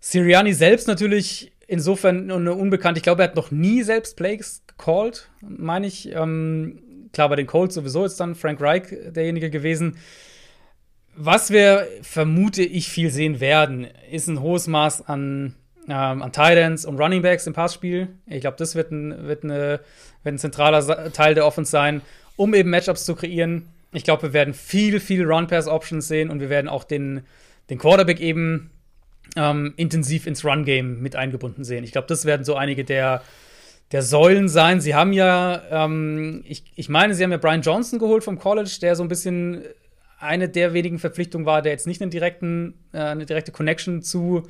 Speaker 3: Siriani selbst natürlich insofern eine unbekannt. Ich glaube, er hat noch nie selbst Plays gecallt, meine ich. Ähm, klar, bei den Colts sowieso ist dann Frank Reich derjenige gewesen. Was wir, vermute ich, viel sehen werden, ist ein hohes Maß an, ähm, an Titans und Running Backs im Passspiel. Ich glaube, das wird ein, wird, eine, wird ein zentraler Teil der Offense sein, um eben Matchups zu kreieren. Ich glaube, wir werden viel, viel Run-Pass-Options sehen und wir werden auch den, den Quarterback eben ähm, intensiv ins Run-Game mit eingebunden sehen. Ich glaube, das werden so einige der, der Säulen sein. Sie haben ja, ähm, ich, ich meine, sie haben ja Brian Johnson geholt vom College, der so ein bisschen eine der wenigen Verpflichtungen war, der jetzt nicht einen direkten, äh, eine direkte Connection zu,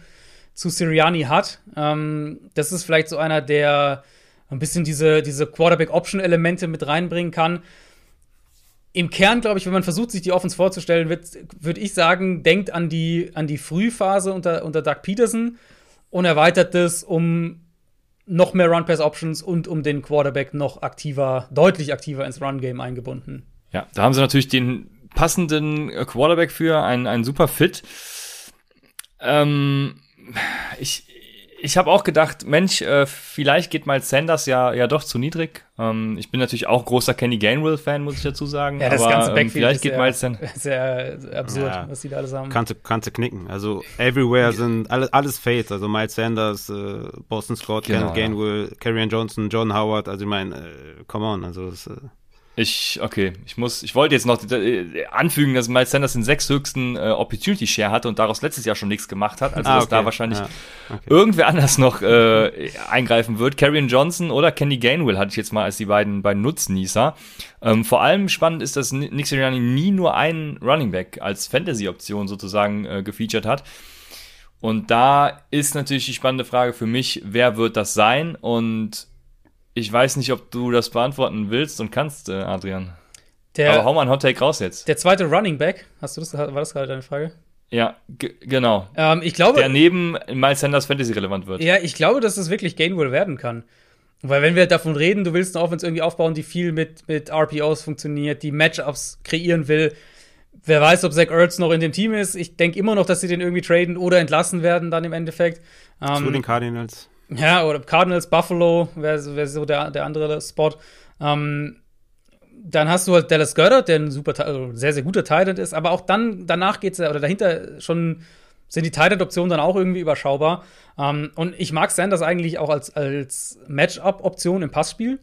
Speaker 3: zu Sirianni hat. Ähm, das ist vielleicht so einer, der ein bisschen diese, diese Quarterback-Option-Elemente mit reinbringen kann. Im Kern, glaube ich, wenn man versucht, sich die Offense vorzustellen, würde ich sagen, denkt an die, an die Frühphase unter, unter Doug Peterson und erweitert das um noch mehr Run-Pass-Options und um den Quarterback noch aktiver, deutlich aktiver ins Run-Game eingebunden.
Speaker 1: Ja, da haben sie natürlich den passenden Quarterback für, einen, einen super Fit. Ähm, ich, ich habe auch gedacht, Mensch, äh, vielleicht geht mal Sanders ja, ja doch zu niedrig. Ähm, ich bin natürlich auch großer Kenny Gainwell-Fan, muss ich dazu sagen.
Speaker 3: Ja, das aber, ganze ähm,
Speaker 1: Backfield vielleicht geht
Speaker 3: mal Sanders. Sehr absurd, ja, was die da alles haben.
Speaker 2: Kannst du, kannst du knicken. Also, everywhere sind alles, alles Fates. Also, Miles Sanders, äh, Boston Scott, genau, Gainwell, ja. Karrion Johnson, John Howard. Also, ich meine, äh, come on. Also, das, äh,
Speaker 1: ich, okay, ich muss, ich wollte jetzt noch äh, anfügen, dass Miles Sanders den sechshöchsten äh, Opportunity Share hatte und daraus letztes Jahr schon nichts gemacht hat. Also, ah, dass da wahrscheinlich ja, okay. irgendwer anders noch äh, eingreifen wird. Karrion Johnson oder Kenny Gainwell hatte ich jetzt mal als die beiden, beiden Nutznießer. Ähm, vor allem spannend ist, dass Nick Sirianni nie nur einen Running Back als Fantasy-Option sozusagen äh, gefeatured hat. Und da ist natürlich die spannende Frage für mich, wer wird das sein? Und ich weiß nicht, ob du das beantworten willst und kannst, äh, Adrian. Der, Aber hau mal ein Hot Take raus jetzt.
Speaker 3: Der zweite Running Back, hast du das, war das gerade deine Frage?
Speaker 1: Ja, genau.
Speaker 3: Ähm, ich glaube,
Speaker 1: der neben Miles Sanders Fantasy relevant wird.
Speaker 3: Ja, ich glaube, dass das wirklich Gainwell werden kann. Weil wenn wir davon reden, du willst eine Offense irgendwie aufbauen, die viel mit, mit RPOs funktioniert, die Matchups kreieren will. Wer weiß, ob Zach Ertz noch in dem Team ist. Ich denke immer noch, dass sie den irgendwie traden oder entlassen werden dann im Endeffekt.
Speaker 2: Zu ähm, den Cardinals.
Speaker 3: Ja, oder Cardinals, Buffalo wäre wär so der, der andere Spot. Ähm, dann hast du halt Dallas Goddard, der ein super, also sehr, sehr guter Titan ist, aber auch dann, danach geht's ja, oder dahinter schon sind die Titan-Optionen dann auch irgendwie überschaubar. Ähm, und ich mag Sanders eigentlich auch als, als Matchup-Option im Passspiel.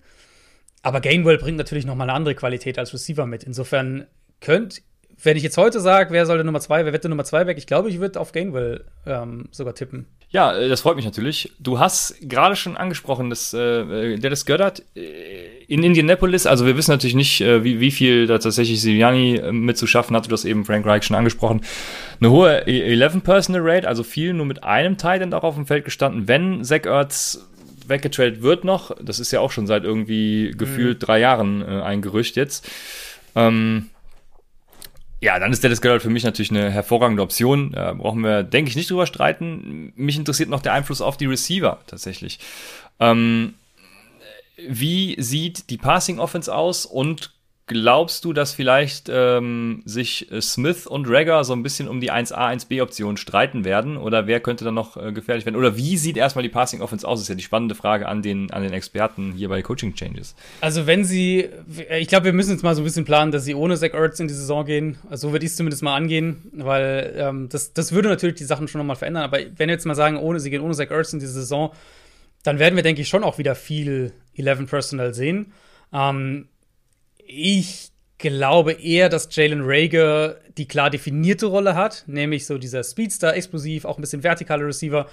Speaker 3: Aber Gainwell bringt natürlich noch mal eine andere Qualität als Receiver mit. Insofern könnt wenn ich jetzt heute sage, wer soll der Nummer zwei, wer wird der Nummer zwei weg, ich glaube, ich würde auf Gainwell ähm, sogar tippen.
Speaker 1: Ja, äh, das freut mich natürlich. Du hast gerade schon angesprochen, dass äh, Dallas Goddard äh, in Indianapolis, also wir wissen natürlich nicht, äh, wie, wie viel da tatsächlich Sirianni äh, mitzuschaffen hatte, du hast eben Frank Reich schon angesprochen. Eine hohe 11-Personal-Rate, also viel nur mit einem Titan auch auf dem Feld gestanden. Wenn Zach Ertz weggetradet wird noch, das ist ja auch schon seit irgendwie gefühlt mhm. drei Jahren äh, ein Gerücht jetzt, ähm, ja, dann ist Dallas Goddard für mich natürlich eine hervorragende Option. Da brauchen wir, denke ich, nicht drüber streiten. Mich interessiert noch der Einfluss auf die Receiver tatsächlich. Ähm, wie sieht die Passing Offense aus und glaubst du, dass vielleicht ähm, sich Smith und Rager so ein bisschen um die 1A, 1B-Option streiten werden? Oder wer könnte dann noch äh, gefährlich werden? Oder wie sieht erstmal die Passing Offense aus? Das ist ja die spannende Frage an den, an den Experten hier bei Coaching Changes.
Speaker 3: Also, wenn sie, ich glaube, wir müssen jetzt mal so ein bisschen planen, dass sie ohne Zach Ertz in die Saison gehen. Also, so würde ich es zumindest mal angehen, weil ähm, das, das würde natürlich die Sachen schon nochmal verändern. Aber wenn wir jetzt mal sagen, ohne, sie gehen ohne Zach Ertz in die Saison, dann werden wir, denke ich, schon auch wieder viel 11 Personal sehen. Ähm, ich glaube eher, dass Jalen Rager die klar definierte Rolle hat, nämlich so dieser Speedster, explosiv, auch ein bisschen vertikaler Receiver.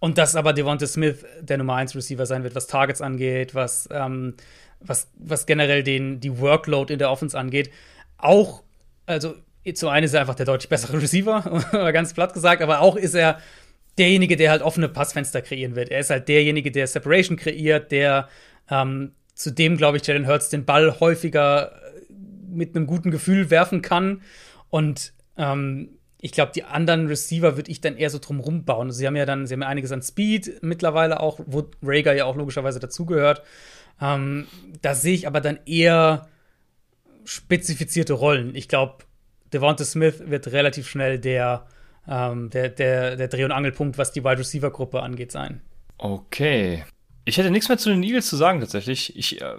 Speaker 3: Und dass aber Devonta Smith der Nummer 1 Receiver sein wird, was Targets angeht, was, ähm, was, was generell den, die Workload in der Offense angeht. Auch, also zum einen ist er einfach der deutlich bessere Receiver, ganz platt gesagt, aber auch ist er derjenige, der halt offene Passfenster kreieren wird. Er ist halt derjenige, der Separation kreiert, der ähm, zudem, glaube ich, Jalen Hurts den Ball häufiger mit einem guten Gefühl werfen kann. Und ähm, ich glaube, die anderen Receiver würde ich dann eher so drumrum bauen. Also sie haben ja dann, sie haben ja einiges an Speed mittlerweile auch, wo Rager ja auch logischerweise dazugehört. Ähm, da sehe ich aber dann eher spezifizierte Rollen. Ich glaube, Devonta Smith wird relativ schnell der, ähm, der, der, der Dreh- und Angelpunkt, was die Wide Receiver-Gruppe angeht, sein.
Speaker 1: Okay. Ich hätte nichts mehr zu den Eagles zu sagen, tatsächlich. Ich äh,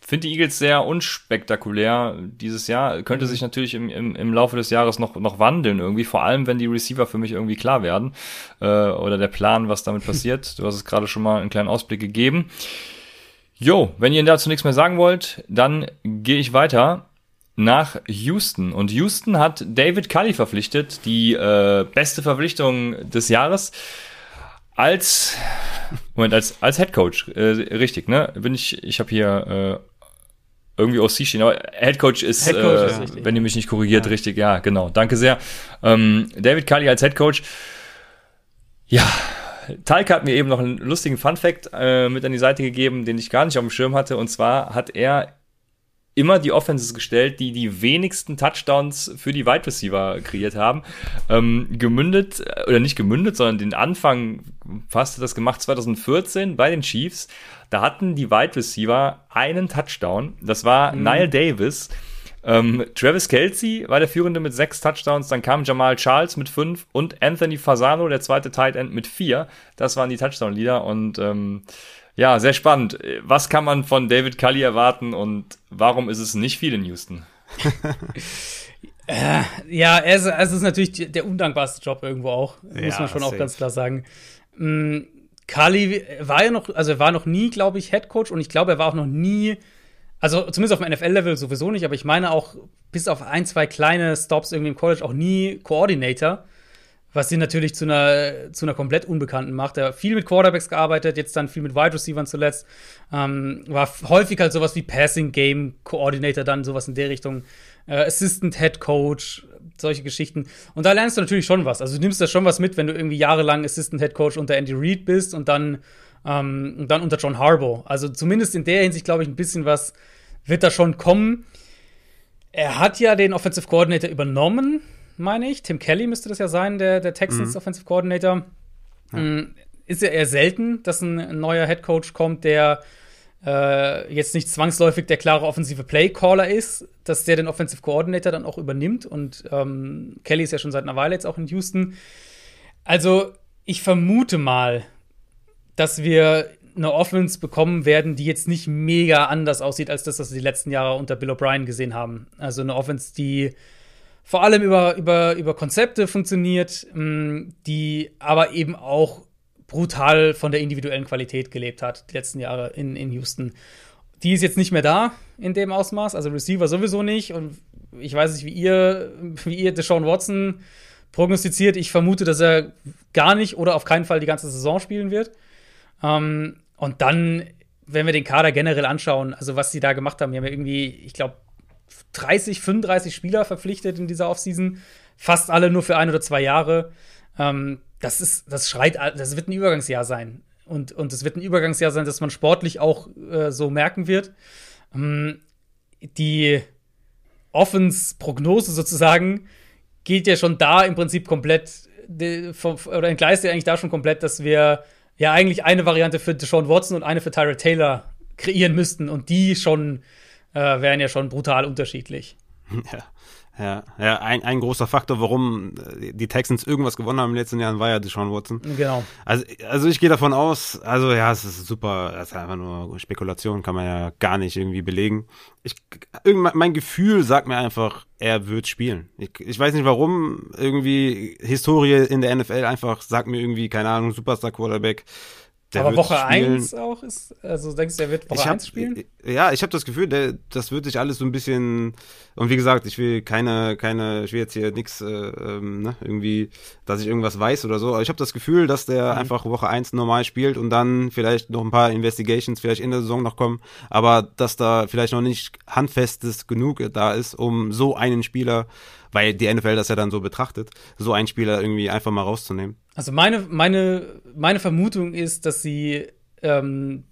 Speaker 1: finde die Eagles sehr unspektakulär dieses Jahr. Könnte mhm. sich natürlich im, im, im Laufe des Jahres noch, noch wandeln irgendwie, vor allem wenn die Receiver für mich irgendwie klar werden äh, oder der Plan, was damit passiert. du hast es gerade schon mal einen kleinen Ausblick gegeben. Jo, wenn ihr dazu nichts mehr sagen wollt, dann gehe ich weiter nach Houston. Und Houston hat David Cully verpflichtet, die äh, beste Verpflichtung des Jahres als Moment, als, als Head Coach, äh, richtig, ne? Bin ich, ich habe hier äh, irgendwie OC stehen, aber Head Coach ist, Head Coach äh, ist wenn ihr mich nicht korrigiert, ja. richtig, ja, genau. Danke sehr. Ähm, David Cully als Head Coach. Ja, Talk hat mir eben noch einen lustigen Fun Fact äh, mit an die Seite gegeben, den ich gar nicht auf dem Schirm hatte. Und zwar hat er immer die Offenses gestellt, die die wenigsten Touchdowns für die Wide Receiver kreiert haben. Ähm, gemündet, äh, oder nicht gemündet, sondern den Anfang fast das gemacht 2014 bei den Chiefs. Da hatten die Wide Receiver einen Touchdown. Das war mhm. Niall Davis. Ähm, Travis Kelsey war der Führende mit sechs Touchdowns, dann kam Jamal Charles mit fünf und Anthony Fasano, der zweite Tight End, mit vier. Das waren die Touchdown-Leader und ähm, ja, sehr spannend. Was kann man von David Cully erwarten und warum ist es nicht viel in Houston?
Speaker 3: äh, ja, es, es, ist natürlich der undankbarste Job irgendwo auch, ja, muss man schon safe. auch ganz klar sagen. Mhm, Cully war ja noch, also er war noch nie, glaube ich, Head Coach und ich glaube, er war auch noch nie, also zumindest auf dem NFL-Level sowieso nicht, aber ich meine auch bis auf ein, zwei kleine Stops irgendwie im College auch nie Coordinator was ihn natürlich zu einer, zu einer komplett Unbekannten macht. Er hat viel mit Quarterbacks gearbeitet, jetzt dann viel mit Wide Receivers zuletzt. Ähm, war häufig halt sowas wie Passing Game Coordinator, dann sowas in der Richtung. Äh, Assistant Head Coach, solche Geschichten. Und da lernst du natürlich schon was. Also du nimmst da schon was mit, wenn du irgendwie jahrelang Assistant Head Coach unter Andy Reid bist und dann, ähm, und dann unter John Harbaugh. Also zumindest in der Hinsicht, glaube ich, ein bisschen was wird da schon kommen. Er hat ja den Offensive Coordinator übernommen meine ich. Tim Kelly müsste das ja sein, der, der Texans mhm. Offensive Coordinator. Ja. Mm, ist ja eher selten, dass ein neuer Head Coach kommt, der äh, jetzt nicht zwangsläufig der klare offensive Play-Caller ist, dass der den Offensive Coordinator dann auch übernimmt. Und ähm, Kelly ist ja schon seit einer Weile jetzt auch in Houston. Also, ich vermute mal, dass wir eine Offense bekommen werden, die jetzt nicht mega anders aussieht als das, was wir die letzten Jahre unter Bill O'Brien gesehen haben. Also eine Offense, die vor allem über, über, über Konzepte funktioniert, mh, mm, die aber eben auch brutal von der individuellen Qualität gelebt hat, die letzten Jahre in, in Houston. Die ist jetzt nicht mehr da in dem Ausmaß, also Receiver sowieso nicht. Und ich weiß nicht, wie ihr, wie ihr Deshaun Watson prognostiziert. Ich vermute, dass er gar nicht oder auf keinen Fall die ganze Saison spielen wird. Ähm, und dann, wenn wir den Kader generell anschauen, also was sie da gemacht haben, die haben ja irgendwie, ich glaube, 30, 35 Spieler verpflichtet in dieser Offseason. Fast alle nur für ein oder zwei Jahre. Ähm, das ist, das schreit, das wird ein Übergangsjahr sein. Und, und es wird ein Übergangsjahr sein, das man sportlich auch äh, so merken wird. Ähm, die Offens-Prognose sozusagen geht ja schon da im Prinzip komplett, oder entgleist ja eigentlich da schon komplett, dass wir ja eigentlich eine Variante für Deshaun Watson und eine für Tyra Taylor kreieren müssten und die schon äh, wären ja schon brutal unterschiedlich.
Speaker 2: Ja. Ja, ja ein, ein großer Faktor, warum äh, die Texans irgendwas gewonnen haben in den letzten Jahren, war ja Deshaun Watson.
Speaker 3: Genau.
Speaker 2: Also, also ich gehe davon aus, also ja, es ist super, es ist einfach nur Spekulation, kann man ja gar nicht irgendwie belegen. Ich, mein Gefühl sagt mir einfach, er wird spielen. Ich, ich weiß nicht warum, irgendwie Historie in der NFL einfach sagt mir irgendwie, keine Ahnung, Superstar Quarterback,
Speaker 3: der aber Woche 1 auch ist, also denkst du, er wird Woche 1 spielen?
Speaker 2: Ja, ich habe das Gefühl, der, das wird sich alles so ein bisschen, und wie gesagt, ich will keine, keine, ich will jetzt hier nichts, äh, ähm, ne, irgendwie, dass ich irgendwas weiß oder so, aber ich habe das Gefühl, dass der mhm. einfach Woche 1 normal spielt und dann vielleicht noch ein paar Investigations vielleicht in der Saison noch kommen, aber dass da vielleicht noch nicht handfestes genug da ist, um so einen Spieler weil die NFL das ja dann so betrachtet, so einen Spieler irgendwie einfach mal rauszunehmen.
Speaker 3: Also meine, meine, meine Vermutung ist, dass sie ähm,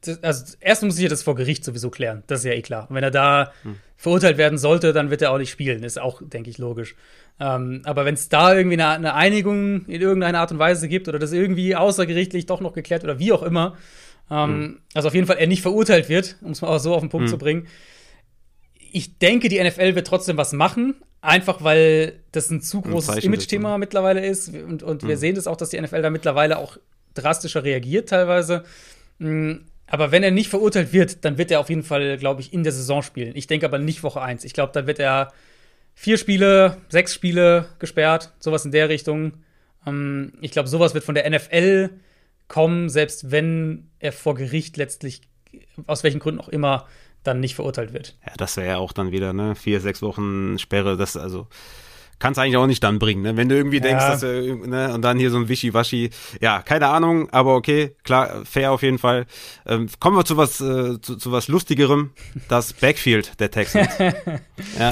Speaker 3: das, also erst muss ich ja das vor Gericht sowieso klären, das ist ja eh klar. Und wenn er da hm. verurteilt werden sollte, dann wird er auch nicht spielen, ist auch, denke ich, logisch. Ähm, aber wenn es da irgendwie eine, eine, Einigung in irgendeiner Art und Weise gibt oder das irgendwie außergerichtlich doch noch geklärt oder wie auch immer, ähm, hm. also auf jeden Fall er nicht verurteilt wird, um es mal auch so auf den Punkt hm. zu bringen. Ich denke, die NFL wird trotzdem was machen, Einfach weil das ein zu großes Image-Thema mittlerweile ist. Und, und wir mhm. sehen das auch, dass die NFL da mittlerweile auch drastischer reagiert teilweise. Mm, aber wenn er nicht verurteilt wird, dann wird er auf jeden Fall, glaube ich, in der Saison spielen. Ich denke aber nicht Woche 1. Ich glaube, dann wird er vier Spiele, sechs Spiele gesperrt, sowas in der Richtung. Ähm, ich glaube, sowas wird von der NFL kommen, selbst wenn er vor Gericht letztlich, aus welchen Gründen auch immer, dann nicht verurteilt wird.
Speaker 2: Ja, das wäre ja auch dann wieder, ne, vier, sechs Wochen Sperre, das, also, kannst eigentlich auch nicht dann bringen, ne? Wenn du irgendwie denkst, ja. dass du, ne, und dann hier so ein Wischiwaschi, ja, keine Ahnung, aber okay, klar, fair auf jeden Fall. Ähm, kommen wir zu was, äh, zu, zu was Lustigerem, das Backfield der Texans. ja.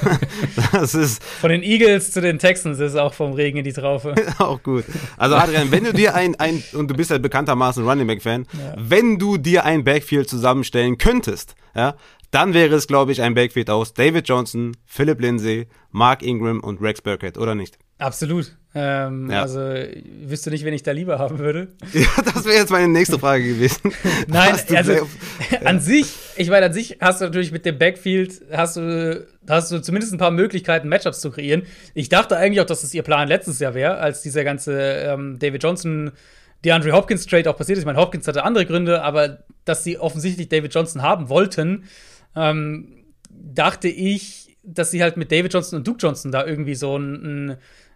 Speaker 3: das ist. Von den Eagles zu den Texans ist auch vom Regen in die Traufe.
Speaker 2: auch gut. Also Adrian, wenn du dir ein, ein, und du bist ja bekanntermaßen Running Back Fan, ja. wenn du dir ein Backfield zusammenstellen könntest, ja, dann wäre es, glaube ich, ein Backfield aus David Johnson, Philip Lindsay, Mark Ingram und Rex Burkett, oder nicht?
Speaker 3: Absolut. Ähm, ja. Also wüsste nicht, wen ich da lieber haben würde.
Speaker 2: Ja, das wäre jetzt meine nächste Frage gewesen.
Speaker 3: Nein, also an sich, ich meine, an sich hast du natürlich mit dem Backfield, hast du, hast du zumindest ein paar Möglichkeiten, Matchups zu kreieren. Ich dachte eigentlich auch, dass das ihr Plan letztes Jahr wäre, als dieser ganze ähm, David Johnson DeAndre Hopkins Trade auch passiert ist. Ich meine, Hopkins hatte andere Gründe, aber dass sie offensichtlich David Johnson haben wollten, ähm, dachte ich, dass sie halt mit David Johnson und Duke Johnson da irgendwie so ein, ein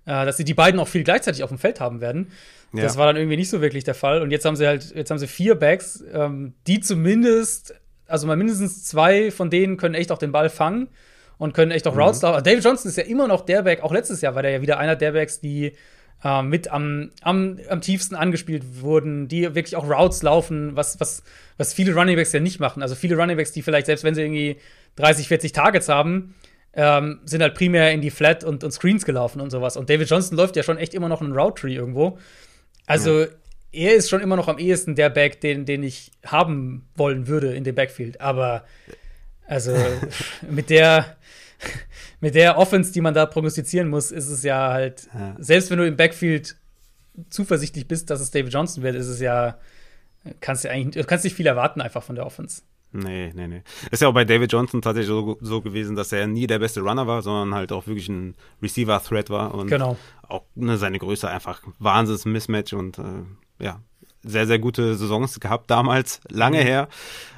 Speaker 3: äh, dass sie die beiden auch viel gleichzeitig auf dem Feld haben werden. Ja. Das war dann irgendwie nicht so wirklich der Fall. Und jetzt haben sie halt, jetzt haben sie vier Backs, ähm, die zumindest, also mal mindestens zwei von denen können echt auch den Ball fangen und können echt auch mhm. Routes laufen. David Johnson ist ja immer noch der Back, auch letztes Jahr war der ja wieder einer der Backs, die äh, mit am, am, am tiefsten angespielt wurden, die wirklich auch Routes laufen, was, was, was viele Runningbacks ja nicht machen. Also viele Runningbacks, die vielleicht, selbst wenn sie irgendwie 30, 40 Targets haben, ähm, sind halt primär in die Flat und, und Screens gelaufen und sowas. Und David Johnson läuft ja schon echt immer noch einen Route Tree irgendwo. Also ja. er ist schon immer noch am ehesten der Back, den, den ich haben wollen würde in dem Backfield. Aber also mit der mit der Offense, die man da prognostizieren muss, ist es ja halt, ja. selbst wenn du im Backfield zuversichtlich bist, dass es David Johnson wird, ist es ja, kannst du eigentlich, du kannst nicht viel erwarten einfach von der Offense.
Speaker 2: Nee, nee, nee. Ist ja auch bei David Johnson tatsächlich so, so gewesen, dass er nie der beste Runner war, sondern halt auch wirklich ein Receiver-Threat war und
Speaker 3: genau.
Speaker 2: auch ne, seine Größe einfach Wahnsinns-Mismatch und äh, ja, sehr, sehr gute Saisons gehabt damals, lange mhm. her.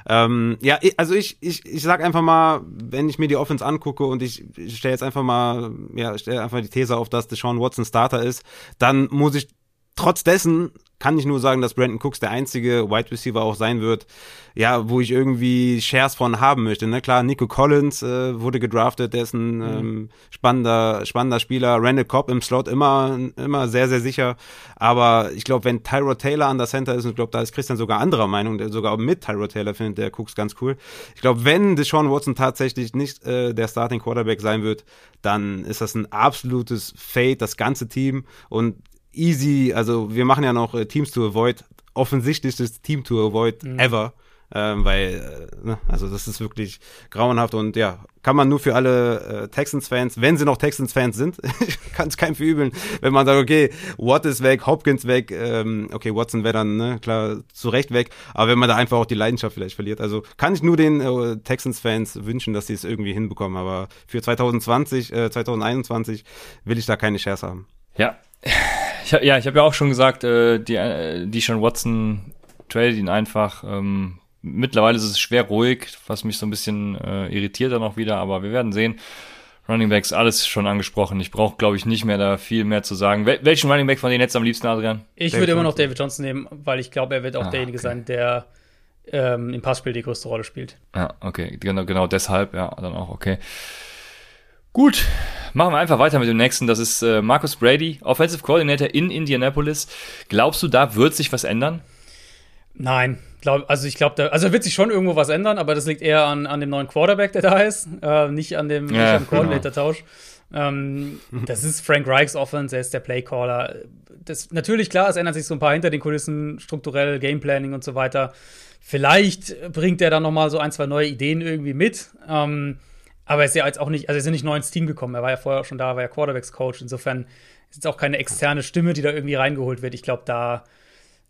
Speaker 2: Ähm, ja, also ich, ich, ich sag einfach mal, wenn ich mir die Offense angucke und ich, ich stelle jetzt einfach mal, ja, stelle einfach die These auf, dass Deshaun Watson Starter ist, dann muss ich trotz dessen kann ich nur sagen, dass Brandon Cooks der einzige Wide Receiver auch sein wird, ja, wo ich irgendwie Shares von haben möchte. Ne? Klar, Nico Collins äh, wurde gedraftet, der ist ein mhm. ähm, spannender, spannender Spieler. Randall Cobb im Slot immer, immer sehr, sehr sicher. Aber ich glaube, wenn Tyrod Taylor an der Center ist, und ich glaube, da ist Christian sogar anderer Meinung, der sogar mit Tyrod Taylor findet der Cooks ganz cool. Ich glaube, wenn Deshaun Watson tatsächlich nicht äh, der Starting Quarterback sein wird, dann ist das ein absolutes Fade, das ganze Team. Und easy, also wir machen ja noch äh, Teams to Avoid, offensichtlichstes Team to Avoid mhm. ever. ähm, weil, äh, ne, also das ist wirklich grauenhaft und ja, kann man nur für alle äh, Texans-Fans, wenn sie noch Texans-Fans sind, kann es keinem verübeln, wenn man sagt, okay, Watt ist weg, Hopkins weg, ähm, okay, Watson wäre dann, ne, klar, zu Recht weg, aber wenn man da einfach auch die Leidenschaft vielleicht verliert, also kann ich nur den äh, Texans-Fans wünschen, dass sie es irgendwie hinbekommen, aber für 2020, äh, 2021 will ich da keine Shares haben.
Speaker 1: Ja, ich, ja, ich habe ja auch schon gesagt, äh, die, äh, die Sean Watson tradet ihn einfach. Ähm, mittlerweile ist es schwer ruhig, was mich so ein bisschen äh, irritiert dann auch wieder, aber wir werden sehen. Running Backs, alles schon angesprochen. Ich brauche, glaube ich, nicht mehr da viel mehr zu sagen. Wel welchen Running Back von denen jetzt am liebsten, Adrian?
Speaker 3: Ich würde immer noch David Johnson nehmen, weil ich glaube, er wird auch ah, derjenige okay. sein, der ähm, im Passspiel die größte Rolle spielt.
Speaker 1: Ja, okay. Genau, genau deshalb, ja, dann auch okay. Gut, machen wir einfach weiter mit dem nächsten. Das ist äh, Marcus Brady, Offensive Coordinator in Indianapolis. Glaubst du, da wird sich was ändern?
Speaker 3: Nein, glaub, also ich glaube, also wird sich schon irgendwo was ändern, aber das liegt eher an, an dem neuen Quarterback, der da ist, äh, nicht an dem, ja, genau. Coordinator-Tausch. Ähm, das ist Frank Reichs Offense, er ist der Playcaller. Das, natürlich, klar, es ändert sich so ein paar hinter den Kulissen, strukturell, Gameplanning und so weiter. Vielleicht bringt er dann noch mal so ein, zwei neue Ideen irgendwie mit. Ähm, aber er ist ja jetzt auch nicht, also er ist ja nicht neu ins Team gekommen. Er war ja vorher auch schon da, war ja Quarterbacks-Coach. Insofern ist jetzt auch keine externe Stimme, die da irgendwie reingeholt wird. Ich glaube, da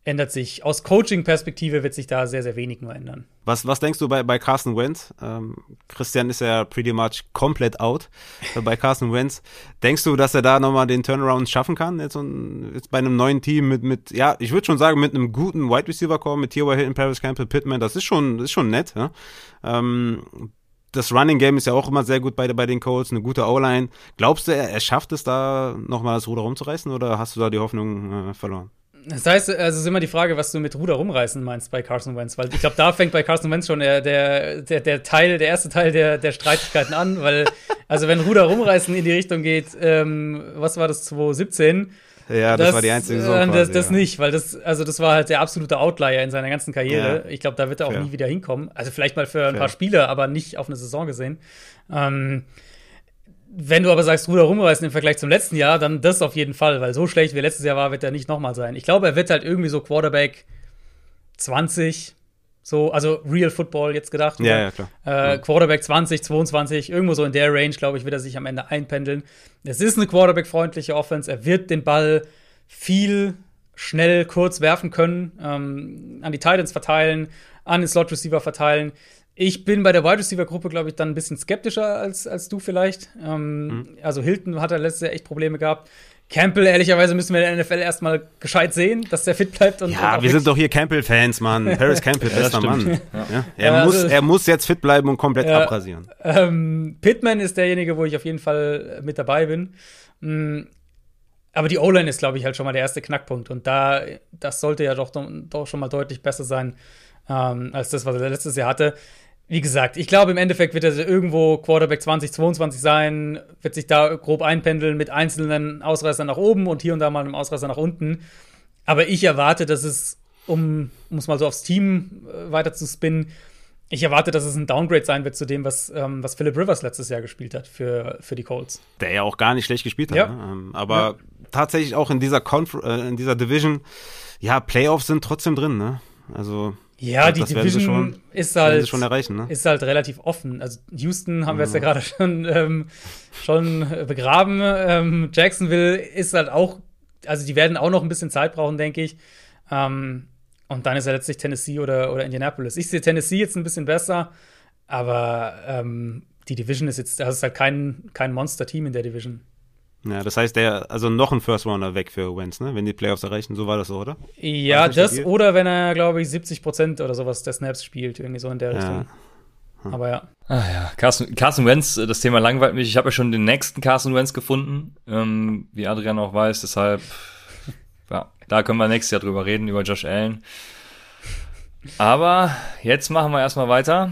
Speaker 3: ändert sich, aus Coaching-Perspektive wird sich da sehr, sehr wenig nur ändern.
Speaker 2: Was, was denkst du bei, bei Carson Wentz? Ähm, Christian ist ja pretty much komplett out bei Carson Wentz. Denkst du, dass er da nochmal den Turnaround schaffen kann? Jetzt, jetzt bei einem neuen Team mit, mit ja, ich würde schon sagen, mit einem guten Wide Receiver Core, mit T.Y. Hilton, Paris Campbell, Pittman, das ist schon, das ist schon nett. Ja? Ähm, das Running Game ist ja auch immer sehr gut bei, bei den Colts, eine gute O-Line. Glaubst du, er, er schafft es da nochmal das Ruder rumzureißen oder hast du da die Hoffnung äh, verloren?
Speaker 3: Das heißt, also es ist immer die Frage, was du mit Ruder rumreißen meinst bei Carson Wentz, weil ich glaube, da fängt bei Carson Wentz schon der, der, der, der Teil, der erste Teil der, der Streitigkeiten an, weil, also wenn Ruder rumreißen in die Richtung geht, ähm, was war das, 2017?
Speaker 2: Ja, das, das war die einzige Saison.
Speaker 3: Äh, das, quasi, das ja. nicht, weil das, also das war halt der absolute Outlier in seiner ganzen Karriere. Ja. Ich glaube, da wird er auch Fair. nie wieder hinkommen. Also vielleicht mal für ein Fair. paar Spiele, aber nicht auf eine Saison gesehen. Ähm, wenn du aber sagst, Ruder rumreißen im Vergleich zum letzten Jahr, dann das auf jeden Fall, weil so schlecht wie letztes Jahr war, wird er nicht nochmal sein. Ich glaube, er wird halt irgendwie so Quarterback 20, so, also Real Football jetzt gedacht.
Speaker 2: Ja, ja, klar.
Speaker 3: Äh, Quarterback 20, 22, irgendwo so in der Range, glaube ich, wird er sich am Ende einpendeln. Es ist eine Quarterback-freundliche Offense. Er wird den Ball viel schnell kurz werfen können, ähm, an die Titans verteilen, an den Slot Receiver verteilen. Ich bin bei der Wide Receiver Gruppe, glaube ich, dann ein bisschen skeptischer als, als du vielleicht. Ähm, mhm. Also Hilton hat er letztes Jahr echt Probleme gehabt. Campbell, ehrlicherweise müssen wir in der NFL erstmal gescheit sehen, dass der fit bleibt. Und
Speaker 2: ja, und wir sind doch hier Campbell-Fans, Mann. Paris Campbell, bester Mann. Ja. Er, ja, muss, also, er muss jetzt fit bleiben und komplett ja, abrasieren.
Speaker 3: Ähm, Pittman ist derjenige, wo ich auf jeden Fall mit dabei bin. Mhm. Aber die O-Line ist, glaube ich, halt schon mal der erste Knackpunkt. Und da, das sollte ja doch, doch schon mal deutlich besser sein ähm, als das, was er letztes Jahr hatte wie gesagt, ich glaube, im Endeffekt wird er irgendwo Quarterback 2022 sein, wird sich da grob einpendeln mit einzelnen Ausreißern nach oben und hier und da mal einem Ausreißer nach unten. Aber ich erwarte, dass es, um, es mal so aufs Team äh, weiter zu spinnen, ich erwarte, dass es ein Downgrade sein wird zu dem, was, ähm, was Philip Rivers letztes Jahr gespielt hat für, für die Colts.
Speaker 2: Der ja auch gar nicht schlecht gespielt hat. Ja. Ne? Ähm, aber ja. tatsächlich auch in dieser, Conf äh, in dieser Division, ja, Playoffs sind trotzdem drin. Ne? Also
Speaker 3: ja, die Division schon, ist halt
Speaker 2: ne?
Speaker 3: ist halt relativ offen. Also Houston haben mhm. wir jetzt ja gerade schon ähm, schon begraben. Ähm, Jacksonville ist halt auch, also die werden auch noch ein bisschen Zeit brauchen, denke ich. Ähm, und dann ist ja letztlich Tennessee oder, oder Indianapolis. Ich sehe Tennessee jetzt ein bisschen besser, aber ähm, die Division ist jetzt, das ist halt kein, kein Monster-Team in der Division.
Speaker 2: Ja, das heißt, der, also noch ein First Rounder weg für Wentz, ne? Wenn die Playoffs erreichen, so war das so, oder?
Speaker 3: Ja, das, das oder wenn er, glaube ich, 70 Prozent oder sowas der Snaps spielt, irgendwie so in der Richtung. Ja. Hm. Aber ja.
Speaker 1: Ah ja, Carson, Carson Wentz, äh, das Thema langweilt mich. Ich habe ja schon den nächsten Carson Wentz gefunden, ähm, wie Adrian auch weiß. Deshalb, ja, da können wir nächstes Jahr drüber reden, über Josh Allen. Aber jetzt machen wir erstmal weiter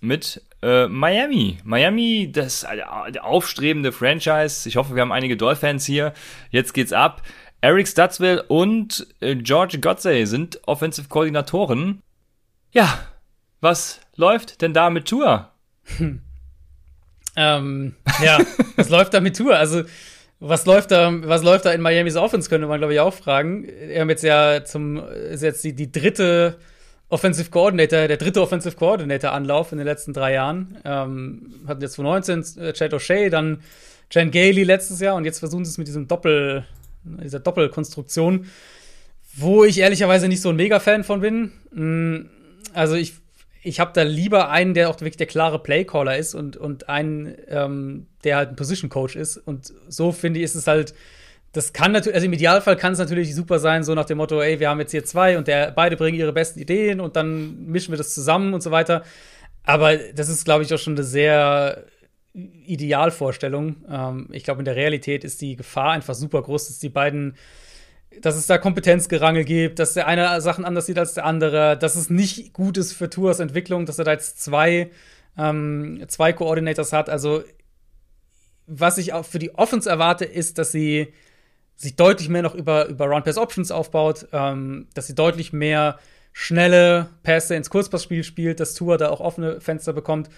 Speaker 1: mit äh, Miami. Miami, das der aufstrebende Franchise. Ich hoffe, wir haben einige Dolphins hier. Jetzt geht's ab. Eric Stutzville und äh, George Godsey sind Offensive Koordinatoren. Ja, was läuft denn da mit Tour?
Speaker 3: Hm. Ähm, ja, was läuft da mit Tour? Also, was läuft da, was läuft da in Miamis Offense, könnte man, glaube ich, auch fragen. Wir haben jetzt ja zum, ist jetzt die, die dritte Offensive Coordinator, der dritte Offensive Coordinator Anlauf in den letzten drei Jahren. Ähm, hatten jetzt 2019 äh, Chad O'Shea, dann Jan Gailey letztes Jahr und jetzt versuchen sie es mit diesem Doppel, dieser Doppelkonstruktion, wo ich ehrlicherweise nicht so ein Mega-Fan von bin. Mm, also ich, ich habe da lieber einen, der auch wirklich der klare Playcaller ist und, und einen, ähm, der halt ein Position Coach ist. Und so finde ich, ist es halt das kann natürlich, also im Idealfall kann es natürlich super sein, so nach dem Motto, ey, wir haben jetzt hier zwei und der, beide bringen ihre besten Ideen und dann mischen wir das zusammen und so weiter. Aber das ist, glaube ich, auch schon eine sehr Idealvorstellung. Ähm, ich glaube, in der Realität ist die Gefahr einfach super groß, dass die beiden, dass es da Kompetenzgerangel gibt, dass der eine Sachen anders sieht als der andere, dass es nicht gut ist für Tours Entwicklung, dass er da jetzt zwei, ähm, zwei Coordinators hat. Also, was ich auch für die Offense erwarte, ist, dass sie sich deutlich mehr noch über, über Run-Pass-Options aufbaut, ähm, dass sie deutlich mehr schnelle Pässe ins Kurzpassspiel spielt, dass Tour da auch offene Fenster bekommt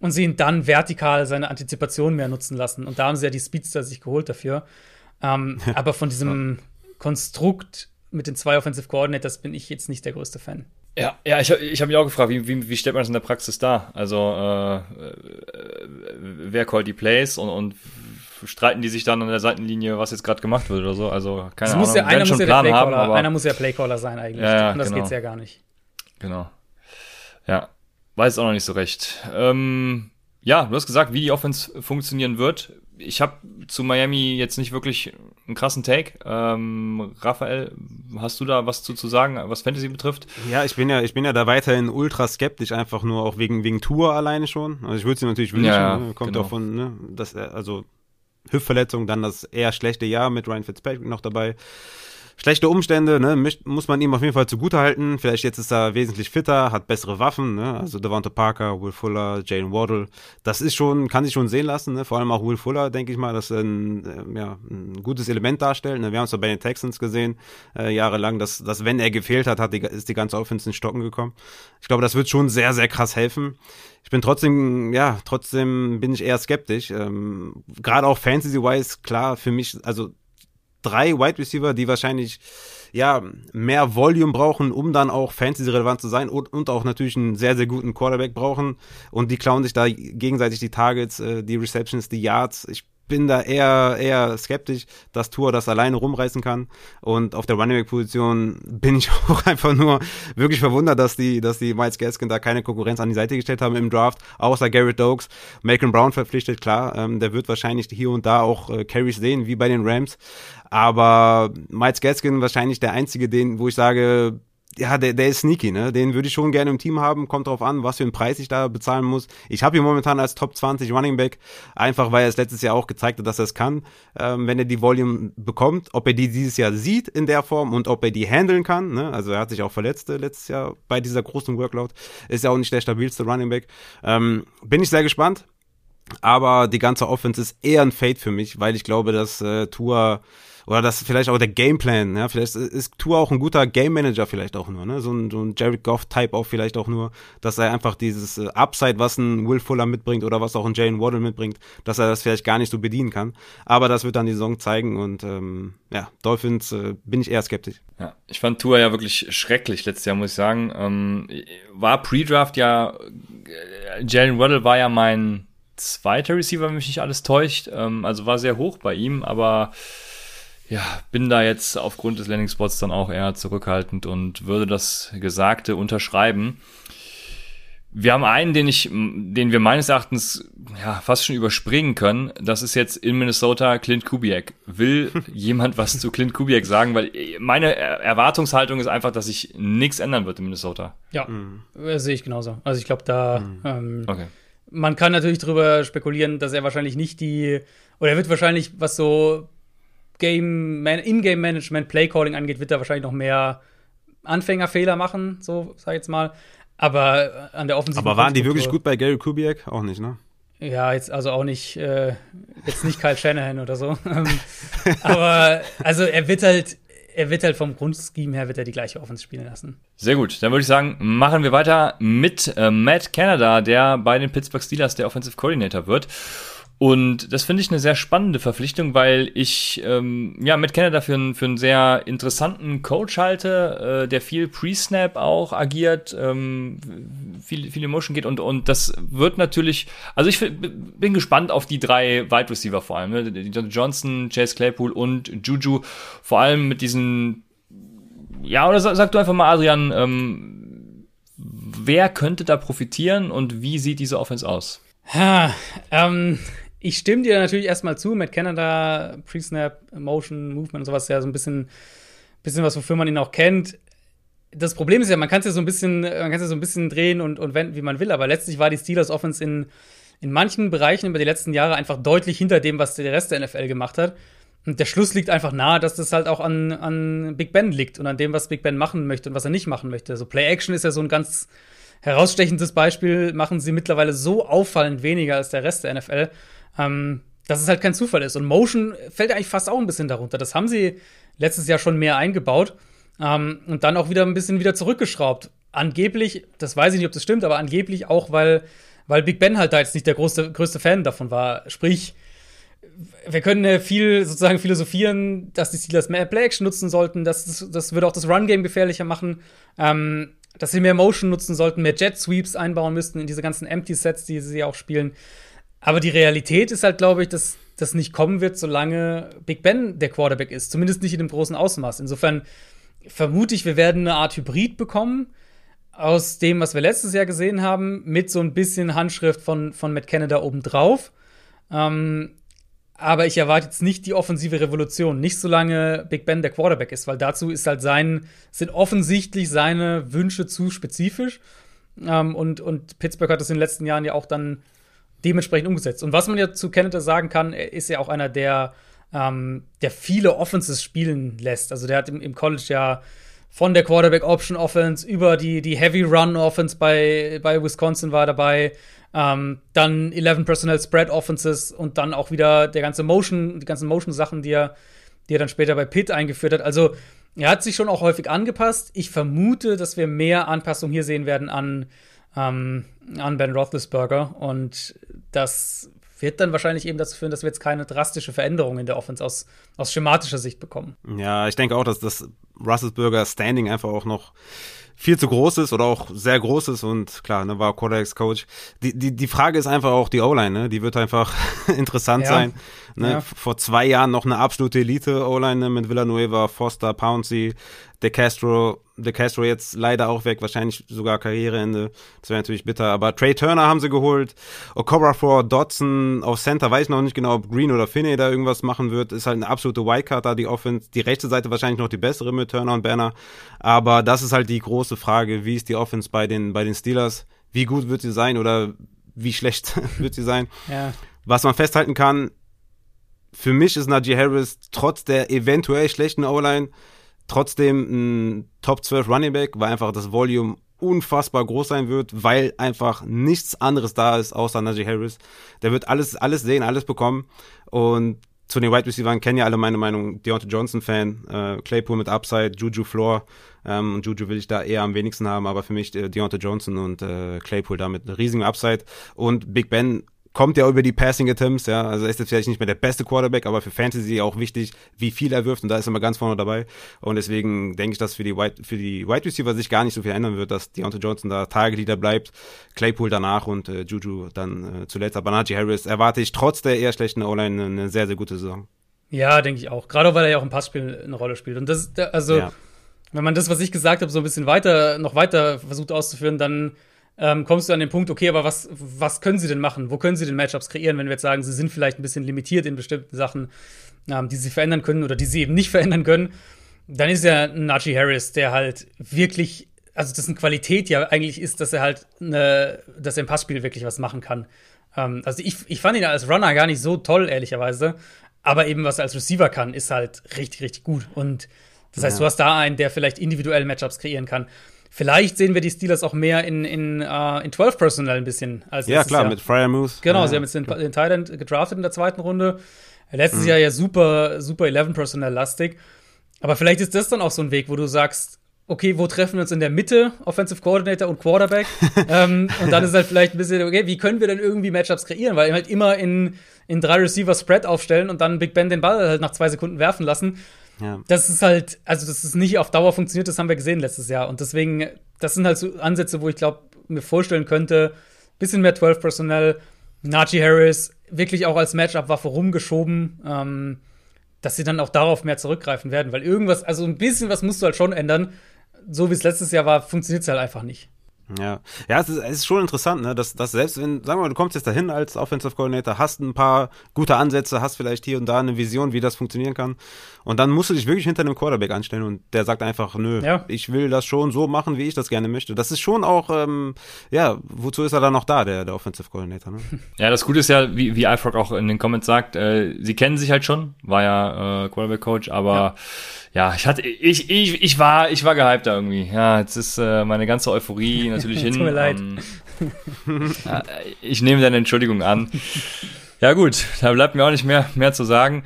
Speaker 3: und sie ihn dann vertikal seine Antizipation mehr nutzen lassen. Und da haben sie ja die Speedster sich geholt dafür. Ähm, aber von diesem Konstrukt mit den zwei Offensive Coordinators bin ich jetzt nicht der größte Fan.
Speaker 1: Ja, ja, ich, ich habe mich auch gefragt, wie, wie, wie stellt man das in der Praxis dar? Also, äh, äh, wer callt die Plays und, und streiten die sich dann an der Seitenlinie, was jetzt gerade gemacht wird oder so. Also keine das Ahnung.
Speaker 3: Ja, einer, muss ja Plan haben, aber einer muss ja Playcaller sein eigentlich. Ja, ja, Anders genau. geht's ja gar nicht.
Speaker 1: Genau. Ja, weiß auch noch nicht so recht. Ähm, ja, du hast gesagt, wie die Offense funktionieren wird. Ich habe zu Miami jetzt nicht wirklich einen krassen Take. Ähm, Raphael, hast du da was zu, zu sagen, was Fantasy betrifft?
Speaker 2: Ja, ich bin ja, ich bin ja da weiterhin ultra skeptisch, einfach nur auch wegen, wegen Tour alleine schon. Also ich würde sie natürlich wünschen, ja, ne? kommt genau. auch von, ne, das, also Hüftverletzung, dann das eher schlechte Jahr mit Ryan Fitzpatrick noch dabei. Schlechte Umstände, ne, muss man ihm auf jeden Fall zugutehalten. Vielleicht jetzt ist er wesentlich fitter, hat bessere Waffen, ne, also Devonta Parker, Will Fuller, Jalen Waddle. Das ist schon, kann sich schon sehen lassen, ne, vor allem auch Will Fuller, denke ich mal, dass er ein, äh, ja, ein gutes Element darstellt. Ne. Wir haben es bei den Texans gesehen, äh, jahrelang, dass, dass wenn er gefehlt hat, hat die, ist die ganze Offense in Stocken gekommen. Ich glaube, das wird schon sehr, sehr krass helfen ich bin trotzdem, ja, trotzdem bin ich eher skeptisch. Ähm, Gerade auch Fantasy-wise, klar, für mich, also drei Wide Receiver, die wahrscheinlich ja mehr Volume brauchen, um dann auch Fantasy-relevant zu sein und, und auch natürlich einen sehr, sehr guten Quarterback brauchen. Und die klauen sich da gegenseitig die Targets, äh, die Receptions, die Yards. Ich bin da eher, eher skeptisch, dass Tour das alleine rumreißen kann. Und auf der Running Back Position bin ich auch einfach nur wirklich verwundert, dass die, dass die Miles Gaskin da keine Konkurrenz an die Seite gestellt haben im Draft, außer Garrett Dokes. Macon Brown verpflichtet, klar, ähm, der wird wahrscheinlich hier und da auch äh, Carries sehen, wie bei den Rams. Aber Miles Gaskin wahrscheinlich der einzige, den, wo ich sage, ja, der, der ist sneaky, ne? Den würde ich schon gerne im Team haben. Kommt drauf an, was für einen Preis ich da bezahlen muss. Ich habe ihn momentan als Top 20 Running Back, einfach weil er es letztes Jahr auch gezeigt hat, dass er es kann, ähm, wenn er die Volume bekommt. Ob er die dieses Jahr sieht in der Form und ob er die handeln kann. Ne? Also er hat sich auch verletzt äh, letztes Jahr bei dieser großen Workload. Ist ja auch nicht der stabilste Running Back. Ähm, bin ich sehr gespannt. Aber die ganze Offense ist eher ein Fade für mich, weil ich glaube, dass äh, Tour oder das vielleicht auch der Gameplan, ja, vielleicht ist Tour auch ein guter Game Manager vielleicht auch nur, ne, so ein, so ein Jared Goff-Type auch vielleicht auch nur, dass er einfach dieses äh, Upside, was ein Will Fuller mitbringt oder was auch ein Jalen Waddle mitbringt, dass er das vielleicht gar nicht so bedienen kann, aber das wird dann die Saison zeigen und ähm, ja, Dolphins äh, bin ich eher skeptisch.
Speaker 1: Ja, ich fand Tour ja wirklich schrecklich letztes Jahr, muss ich sagen, ähm, war Pre-Draft ja, äh, Jalen Waddle war ja mein zweiter Receiver, wenn mich nicht alles täuscht, ähm, also war sehr hoch bei ihm, aber ja, bin da jetzt aufgrund des Landing-Spots dann auch eher zurückhaltend und würde das Gesagte unterschreiben. Wir haben einen, den ich, den wir meines Erachtens ja fast schon überspringen können. Das ist jetzt in Minnesota Clint Kubiak. Will jemand was zu Clint Kubiak sagen? Weil meine Erwartungshaltung ist einfach, dass sich nichts ändern wird in Minnesota.
Speaker 3: Ja, mhm. sehe ich genauso. Also ich glaube, da mhm. ähm, okay. man kann natürlich darüber spekulieren, dass er wahrscheinlich nicht die oder er wird wahrscheinlich, was so Game, In-Game Management, Play Calling angeht, wird er wahrscheinlich noch mehr Anfängerfehler machen, so sag ich jetzt mal. Aber an der Offensive.
Speaker 2: Aber waren die wirklich gut bei Gary Kubiak? Auch nicht, ne?
Speaker 3: Ja, jetzt also auch nicht, äh, jetzt nicht Kyle Shanahan oder so. Ähm, aber also er wird halt, er wird halt vom Grundscheme her wird er die gleiche Offense spielen lassen.
Speaker 1: Sehr gut, dann würde ich sagen, machen wir weiter mit äh, Matt Canada, der bei den Pittsburgh Steelers der Offensive Coordinator wird. Und das finde ich eine sehr spannende Verpflichtung, weil ich ähm, ja Matt Canada für, einen für einen sehr interessanten Coach halte, äh, der viel Pre-Snap auch agiert, ähm, viel, viel Emotion geht und, und das wird natürlich, also ich bin gespannt auf die drei Wide Receiver vor allem, ne? Johnson, Chase Claypool und Juju, vor allem mit diesen, ja, oder sag, sag du einfach mal, Adrian, ähm, wer könnte da profitieren und wie sieht diese Offense aus?
Speaker 3: Ha, ähm, ich stimme dir natürlich erstmal zu, mit Canada, Pre-Snap, Motion, Movement und sowas, ja so ein bisschen, bisschen was, wofür man ihn auch kennt. Das Problem ist ja, man kann es ja so ein bisschen, man kann ja so ein bisschen drehen und, und wenden, wie man will, aber letztlich war die Steelers Offense in, in manchen Bereichen über die letzten Jahre einfach deutlich hinter dem, was der Rest der NFL gemacht hat. Und der Schluss liegt einfach nahe, dass das halt auch an, an Big Ben liegt und an dem, was Big Ben machen möchte und was er nicht machen möchte. So Play Action ist ja so ein ganz herausstechendes Beispiel, machen sie mittlerweile so auffallend weniger als der Rest der NFL ähm, dass es halt kein Zufall ist. Und Motion fällt eigentlich fast auch ein bisschen darunter. Das haben sie letztes Jahr schon mehr eingebaut ähm, und dann auch wieder ein bisschen wieder zurückgeschraubt. Angeblich, das weiß ich nicht, ob das stimmt, aber angeblich auch, weil, weil Big Ben halt da jetzt nicht der größte, größte Fan davon war. Sprich, wir können viel sozusagen philosophieren, dass die Steelers mehr Play-Action nutzen sollten. Das, das würde auch das Run-Game gefährlicher machen. Ähm, dass sie mehr Motion nutzen sollten, mehr Jet-Sweeps einbauen müssten in diese ganzen Empty-Sets, die sie auch spielen. Aber die Realität ist halt, glaube ich, dass das nicht kommen wird, solange Big Ben der Quarterback ist. Zumindest nicht in dem großen Ausmaß. Insofern vermute ich, wir werden eine Art Hybrid bekommen aus dem, was wir letztes Jahr gesehen haben, mit so ein bisschen Handschrift von, von Matt Canada obendrauf. Ähm, aber ich erwarte jetzt nicht die offensive Revolution, nicht solange Big Ben der Quarterback ist, weil dazu ist halt sein, sind offensichtlich seine Wünsche zu spezifisch. Ähm, und, und Pittsburgh hat das in den letzten Jahren ja auch dann dementsprechend umgesetzt. Und was man ja zu Canada sagen kann, er ist ja auch einer, der, ähm, der viele Offenses spielen lässt. Also der hat im, im College ja von der Quarterback Option Offense über die, die Heavy Run Offense bei, bei Wisconsin war dabei. Ähm, dann 11 Personnel Spread Offenses und dann auch wieder der ganze Motion, die ganzen Motion Sachen, die er, die er dann später bei Pitt eingeführt hat. Also er hat sich schon auch häufig angepasst. Ich vermute, dass wir mehr Anpassungen hier sehen werden an ähm, an Ben Roethlisberger. Und das wird dann wahrscheinlich eben dazu führen, dass wir jetzt keine drastische Veränderung in der Offense aus, aus schematischer Sicht bekommen.
Speaker 2: Ja, ich denke auch, dass das Roethlisberger Standing einfach auch noch viel zu groß ist oder auch sehr groß ist und klar, ne, war Quarterbacks Coach. Die, die, die Frage ist einfach auch die O-Line, ne? Die wird einfach interessant ja. sein. Ne? Ja. Vor zwei Jahren noch eine absolute Elite-O-Line ne? mit Villanueva, Foster, Pouncey, De Castro, De Castro jetzt leider auch weg, wahrscheinlich sogar Karriereende. Das wäre natürlich bitter. Aber Trey Turner haben sie geholt. Okorafor, Dodson auf Center, weiß noch nicht genau, ob Green oder Finney da irgendwas machen wird. Ist halt eine absolute Wildcard da, die Offense. Die rechte Seite wahrscheinlich noch die bessere mit Turner und Banner. Aber das ist halt die große Frage. Wie ist die Offense bei den, bei den Steelers? Wie gut wird sie sein oder wie schlecht wird sie sein? Ja. Was man festhalten kann, für mich ist Najee Harris trotz der eventuell schlechten O-Line trotzdem ein Top 12 Running Back, weil einfach das Volume unfassbar groß sein wird, weil einfach nichts anderes da ist außer Najee Harris. Der wird alles, alles sehen, alles bekommen. Und zu den Wide Receivers kennen ja alle meine Meinung. Deontay Johnson Fan, äh, Claypool mit Upside, Juju Floor. Ähm, und Juju will ich da eher am wenigsten haben, aber für mich äh, Deontay Johnson und äh, Claypool da mit riesigen Upside. Und Big Ben kommt ja über die Passing Attempts, ja. Also ist jetzt vielleicht nicht mehr der beste Quarterback, aber für Fantasy auch wichtig, wie viel er wirft und da ist er immer ganz vorne dabei. Und deswegen denke ich, dass für die Wide, für die Wide Receiver sich gar nicht so viel ändern wird, dass Deontay Johnson da Target-Leader bleibt, Claypool danach und äh, Juju dann äh, zuletzt. Aber Najee Harris erwarte ich trotz der eher schlechten O-Line eine sehr, sehr gute Saison.
Speaker 3: Ja, denke ich auch. Gerade weil er ja auch im Passspiel eine Rolle spielt. Und das, also, ja. wenn man das, was ich gesagt habe, so ein bisschen weiter, noch weiter versucht auszuführen, dann ähm, kommst du an den Punkt, okay, aber was, was können sie denn machen? Wo können sie denn Matchups kreieren, wenn wir jetzt sagen, sie sind vielleicht ein bisschen limitiert in bestimmten Sachen, ähm, die sie verändern können oder die sie eben nicht verändern können? Dann ist ja Najee Harris, der halt wirklich, also dessen Qualität ja eigentlich ist, dass er halt eine, dass er im Passspiel wirklich was machen kann. Ähm, also ich, ich fand ihn als Runner gar nicht so toll, ehrlicherweise. Aber eben, was er als Receiver kann, ist halt richtig, richtig gut. Und das heißt, ja. du hast da einen, der vielleicht individuell Matchups kreieren kann. Vielleicht sehen wir die Steelers auch mehr in, in, uh, in 12 Personal ein bisschen als
Speaker 2: Ja, klar, Jahr. mit Fryer Moose.
Speaker 3: Genau,
Speaker 2: ja,
Speaker 3: sie haben jetzt den, den Titan gedraftet in der zweiten Runde. Letztes mhm. Jahr ja super, super 11 Personal lastig. Aber vielleicht ist das dann auch so ein Weg, wo du sagst, okay, wo treffen wir uns in der Mitte, Offensive Coordinator und Quarterback? ähm, und dann ist halt vielleicht ein bisschen, okay, wie können wir denn irgendwie Matchups kreieren? Weil halt immer in, in drei Receiver Spread aufstellen und dann Big Ben den Ball halt nach zwei Sekunden werfen lassen. Ja. Das ist halt, also das ist nicht auf Dauer funktioniert, das haben wir gesehen letztes Jahr. Und deswegen, das sind halt so Ansätze, wo ich glaube, mir vorstellen könnte, bisschen mehr 12 Personnel, Najee Harris wirklich auch als Matchup-Waffe rumgeschoben, ähm, dass sie dann auch darauf mehr zurückgreifen werden, weil irgendwas, also ein bisschen was musst du halt schon ändern. So wie es letztes Jahr war, funktioniert es halt einfach nicht.
Speaker 2: Ja, ja, es ist, es ist schon interessant, ne, dass, dass selbst wenn, sagen wir mal, du kommst jetzt dahin als Offensive Coordinator, hast ein paar gute Ansätze, hast vielleicht hier und da eine Vision, wie das funktionieren kann, und dann musst du dich wirklich hinter einem Quarterback anstellen und der sagt einfach, nö, ja. ich will das schon so machen, wie ich das gerne möchte. Das ist schon auch, ähm, ja, wozu ist er dann noch da, der, der Offensive Coordinator? Ne?
Speaker 1: Ja, das Gute ist ja, wie, wie iFrog auch in den Comments sagt, äh, sie kennen sich halt schon, war ja äh, Quarterback Coach, aber ja ja, ich hatte, ich, ich, ich war, ich war gehypt da irgendwie. Ja, jetzt ist äh, meine ganze Euphorie natürlich hin. Tut mir leid. Ähm, äh, ich nehme deine Entschuldigung an. Ja gut, da bleibt mir auch nicht mehr, mehr zu sagen.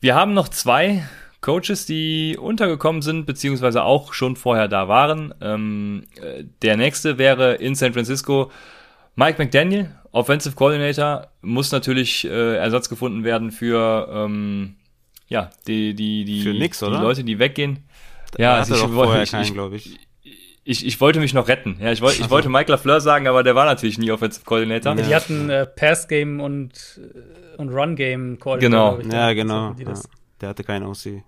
Speaker 1: Wir haben noch zwei Coaches, die untergekommen sind, beziehungsweise auch schon vorher da waren. Ähm, äh, der nächste wäre in San Francisco Mike McDaniel, Offensive Coordinator, muss natürlich äh, Ersatz gefunden werden für ähm, ja, die, die, die,
Speaker 2: Für nix,
Speaker 1: die Leute, die weggehen. Da ja, also ich, wollte, ich, keinen, ich, ich, ich, wollte mich noch retten. Ja, ich, wollte, ich wollte Mike LaFleur sagen, aber der war natürlich nie Offensive Coordinator.
Speaker 3: Ja. Die hatten äh, Pass-Game und, äh, und Run-Game
Speaker 2: Coordinator. Genau. Ja, genau. Ja. Der hatte keinen OC. Ja.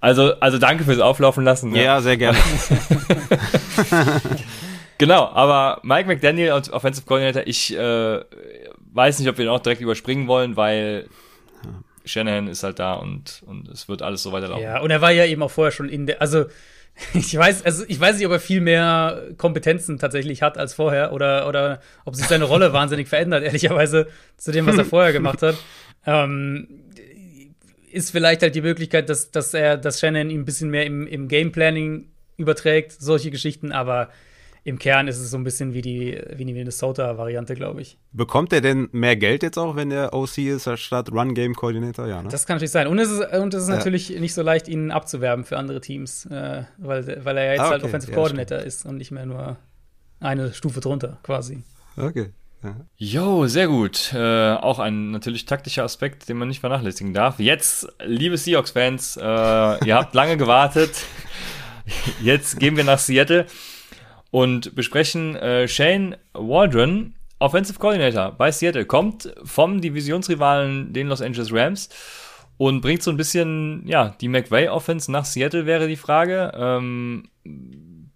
Speaker 1: Also, also danke fürs Auflaufen lassen.
Speaker 2: Ja, sehr gerne.
Speaker 1: genau, aber Mike McDaniel als Offensive Coordinator, ich äh, weiß nicht, ob wir ihn auch direkt überspringen wollen, weil Shanahan ist halt da und, und es wird alles so weiterlaufen.
Speaker 3: Ja, und er war ja eben auch vorher schon in der, also ich weiß, also ich weiß nicht, ob er viel mehr Kompetenzen tatsächlich hat als vorher oder, oder ob sich seine Rolle wahnsinnig verändert, ehrlicherweise, zu dem, was er vorher gemacht hat. Ähm, ist vielleicht halt die Möglichkeit, dass, dass er, dass Shannon ihm ein bisschen mehr im, im Game Planning überträgt, solche Geschichten, aber im Kern ist es so ein bisschen wie die, wie die Minnesota-Variante, glaube ich.
Speaker 2: Bekommt er denn mehr Geld jetzt auch, wenn der OC ist, statt Run-Game-Koordinator? Ja, ne?
Speaker 3: Das kann natürlich sein. Und es ist, und es ist ja. natürlich nicht so leicht, ihn abzuwerben für andere Teams, äh, weil, weil er ja jetzt ah, halt okay. halt Offensive ja, Coordinator stimmt. ist und nicht mehr nur eine Stufe drunter, quasi.
Speaker 2: Okay.
Speaker 1: Jo, sehr gut. Äh, auch ein natürlich taktischer Aspekt, den man nicht vernachlässigen darf. Jetzt, liebe Seahawks-Fans, äh, ihr habt lange gewartet. Jetzt gehen wir nach Seattle und besprechen äh, Shane Waldron, Offensive Coordinator bei Seattle, kommt vom Divisionsrivalen den Los Angeles Rams und bringt so ein bisschen, ja, die McVay Offense nach Seattle wäre die Frage. Ähm,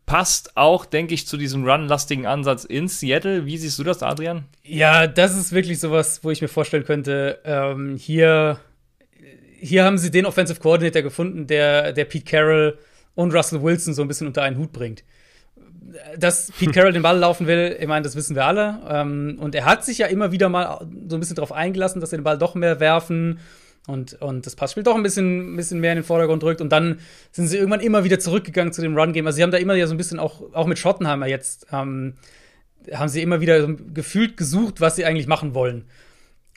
Speaker 1: passt auch, denke ich, zu diesem run-lastigen Ansatz in Seattle. Wie siehst du das, Adrian?
Speaker 3: Ja, das ist wirklich sowas, wo ich mir vorstellen könnte, ähm, hier, hier haben sie den Offensive Coordinator gefunden, der, der Pete Carroll und Russell Wilson so ein bisschen unter einen Hut bringt dass Pete Carroll den Ball laufen will, ich meine, das wissen wir alle. Ähm, und er hat sich ja immer wieder mal so ein bisschen darauf eingelassen, dass er den Ball doch mehr werfen und, und das Passspiel doch ein bisschen, bisschen mehr in den Vordergrund rückt. Und dann sind sie irgendwann immer wieder zurückgegangen zu dem Run-Game. Also sie haben da immer ja so ein bisschen auch, auch mit Schottenheimer jetzt, ähm, haben sie immer wieder gefühlt gesucht, was sie eigentlich machen wollen.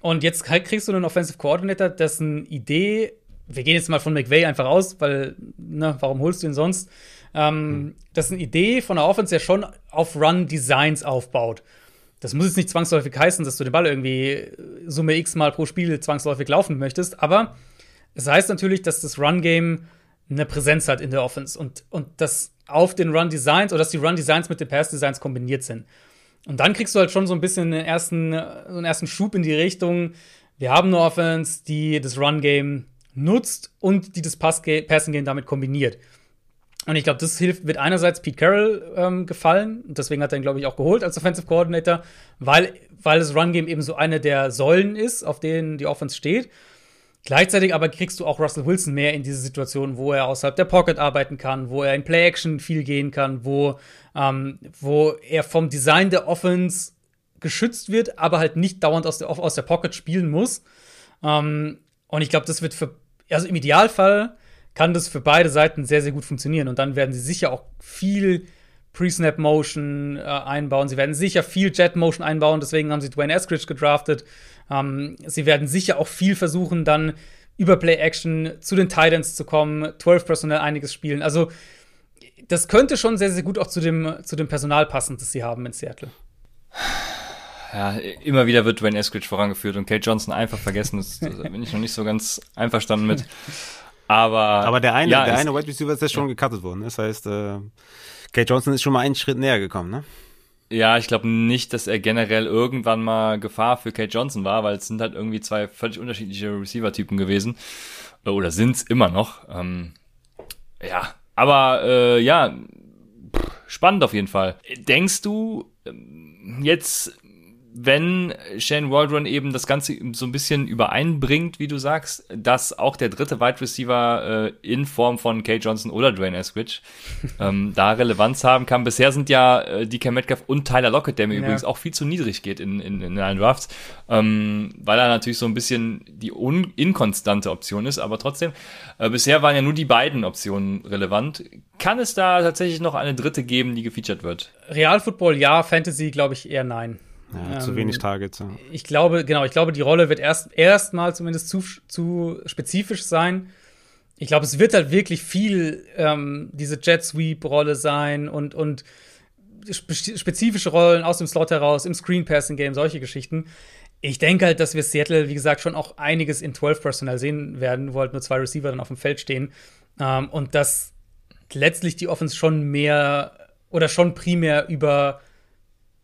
Speaker 3: Und jetzt kriegst du einen Offensive Coordinator, dessen Idee, wir gehen jetzt mal von McVay einfach aus, weil, ne, warum holst du ihn sonst? Ähm, mhm. dass eine Idee von der Offense ja schon auf Run-Designs aufbaut. Das muss jetzt nicht zwangsläufig heißen, dass du den Ball irgendwie Summe X mal pro Spiel zwangsläufig laufen möchtest, aber es heißt natürlich, dass das Run-Game eine Präsenz hat in der Offense und, und dass auf den Run-Designs oder dass die Run-Designs mit den Pass-Designs kombiniert sind. Und dann kriegst du halt schon so ein bisschen einen ersten, so einen ersten Schub in die Richtung, wir haben eine Offense, die das Run-Game nutzt und die das Passing-Game damit kombiniert. Und ich glaube, das hilft, wird einerseits Pete Carroll ähm, gefallen. Deswegen hat er ihn, glaube ich, auch geholt als Offensive Coordinator, weil, weil das Run-Game eben so eine der Säulen ist, auf denen die Offense steht. Gleichzeitig aber kriegst du auch Russell Wilson mehr in diese Situation, wo er außerhalb der Pocket arbeiten kann, wo er in Play-Action viel gehen kann, wo, ähm, wo er vom Design der Offense geschützt wird, aber halt nicht dauernd aus der, aus der Pocket spielen muss. Ähm, und ich glaube, das wird für, also im Idealfall kann das für beide Seiten sehr, sehr gut funktionieren. Und dann werden sie sicher auch viel Pre-Snap-Motion äh, einbauen. Sie werden sicher viel Jet-Motion einbauen. Deswegen haben sie Dwayne Eskridge gedraftet. Ähm, sie werden sicher auch viel versuchen, dann über Play-Action zu den Titans zu kommen, 12 Personal einiges spielen. Also das könnte schon sehr, sehr gut auch zu dem, zu dem Personal passen, das sie haben in Seattle.
Speaker 1: Ja, immer wieder wird Dwayne Eskridge vorangeführt und Kate Johnson einfach vergessen. Das, da bin ich noch nicht so ganz einverstanden mit. Aber,
Speaker 2: Aber der eine,
Speaker 1: ja,
Speaker 2: der
Speaker 1: es-
Speaker 2: eine Wide Receiver ist jetzt schon gecuttet worden. Das heißt, äh, Kate Johnson ist schon mal einen Schritt näher gekommen, ne?
Speaker 1: Ja, ich glaube nicht, dass er generell irgendwann mal Gefahr für Kate Johnson war, weil es sind halt irgendwie zwei völlig unterschiedliche Receiver-Typen gewesen. Äh, Oder sind's immer noch. Ähm, ja, aber äh, ja, spannend auf jeden Fall. Denkst du ähm, jetzt, wenn Shane Waldron eben das Ganze so ein bisschen übereinbringt, wie du sagst, dass auch der dritte Wide Receiver äh, in Form von Kay Johnson oder Dwayne Eskridge ähm, da Relevanz haben kann. Bisher sind ja äh, DK Metcalf und Tyler Lockett, der mir
Speaker 3: Ja.
Speaker 1: übrigens auch viel zu niedrig geht in, in, in allen Drafts, ähm, weil er natürlich so ein bisschen die un inkonstante Option ist, aber trotzdem, äh, bisher waren ja nur die beiden Optionen relevant. Kann es da tatsächlich noch eine dritte geben, die gefeatured wird?
Speaker 3: Realfootball ja, Fantasy glaube ich eher nein.
Speaker 2: Ja, zu
Speaker 3: Ähm,
Speaker 2: wenig Targets. Ja.
Speaker 3: Ich glaube, genau, ich glaube, die Rolle wird erst erstmal zumindest zu, zu spezifisch sein. Ich glaube, es wird halt wirklich viel ähm, diese Jet Sweep Rolle sein und und spe spezifische Rollen aus dem Slot heraus im Screen Passing Game, solche Geschichten. Ich denke halt, dass wir Seattle, wie gesagt, schon auch einiges in 12 Personal sehen werden, wo halt nur zwei Receiver dann auf dem Feld stehen. Ähm, und dass letztlich die Offense schon mehr oder schon primär über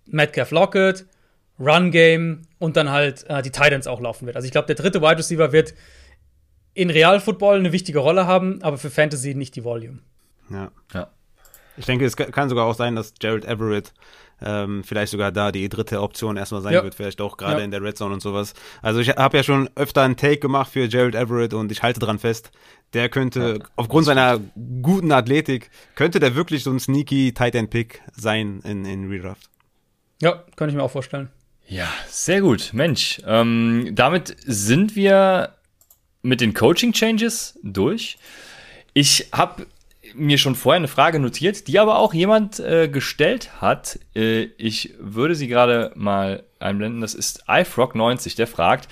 Speaker 3: Metcalf Lockett, Run Game und dann halt äh, die Titans auch laufen wird. Also ich glaube, der dritte Wide Receiver wird in Real Football eine wichtige Rolle haben, aber für Fantasy nicht die Volume.
Speaker 2: Ja.
Speaker 1: Ja.
Speaker 2: Ich denke, es kann sogar auch sein, dass Jared Everett ähm, vielleicht sogar da die dritte Option erstmal sein
Speaker 3: Ja.
Speaker 2: wird, vielleicht auch gerade
Speaker 3: Ja.
Speaker 2: in der Red Zone und sowas. Also ich habe ja schon öfter einen Take gemacht für Jared Everett und ich halte dran fest, der könnte aufgrund seiner guten Athletik, könnte der wirklich so ein sneaky Tight End Pick sein in, in Redraft.
Speaker 3: Ja, könnte ich mir auch vorstellen.
Speaker 1: Ja, sehr gut. Mensch, ähm, damit sind wir mit den Coaching-Changes durch. Ich habe mir schon vorher eine Frage notiert, die aber auch jemand äh, gestellt hat. Äh, ich würde sie gerade mal einblenden. Das ist iFrog90, der fragt,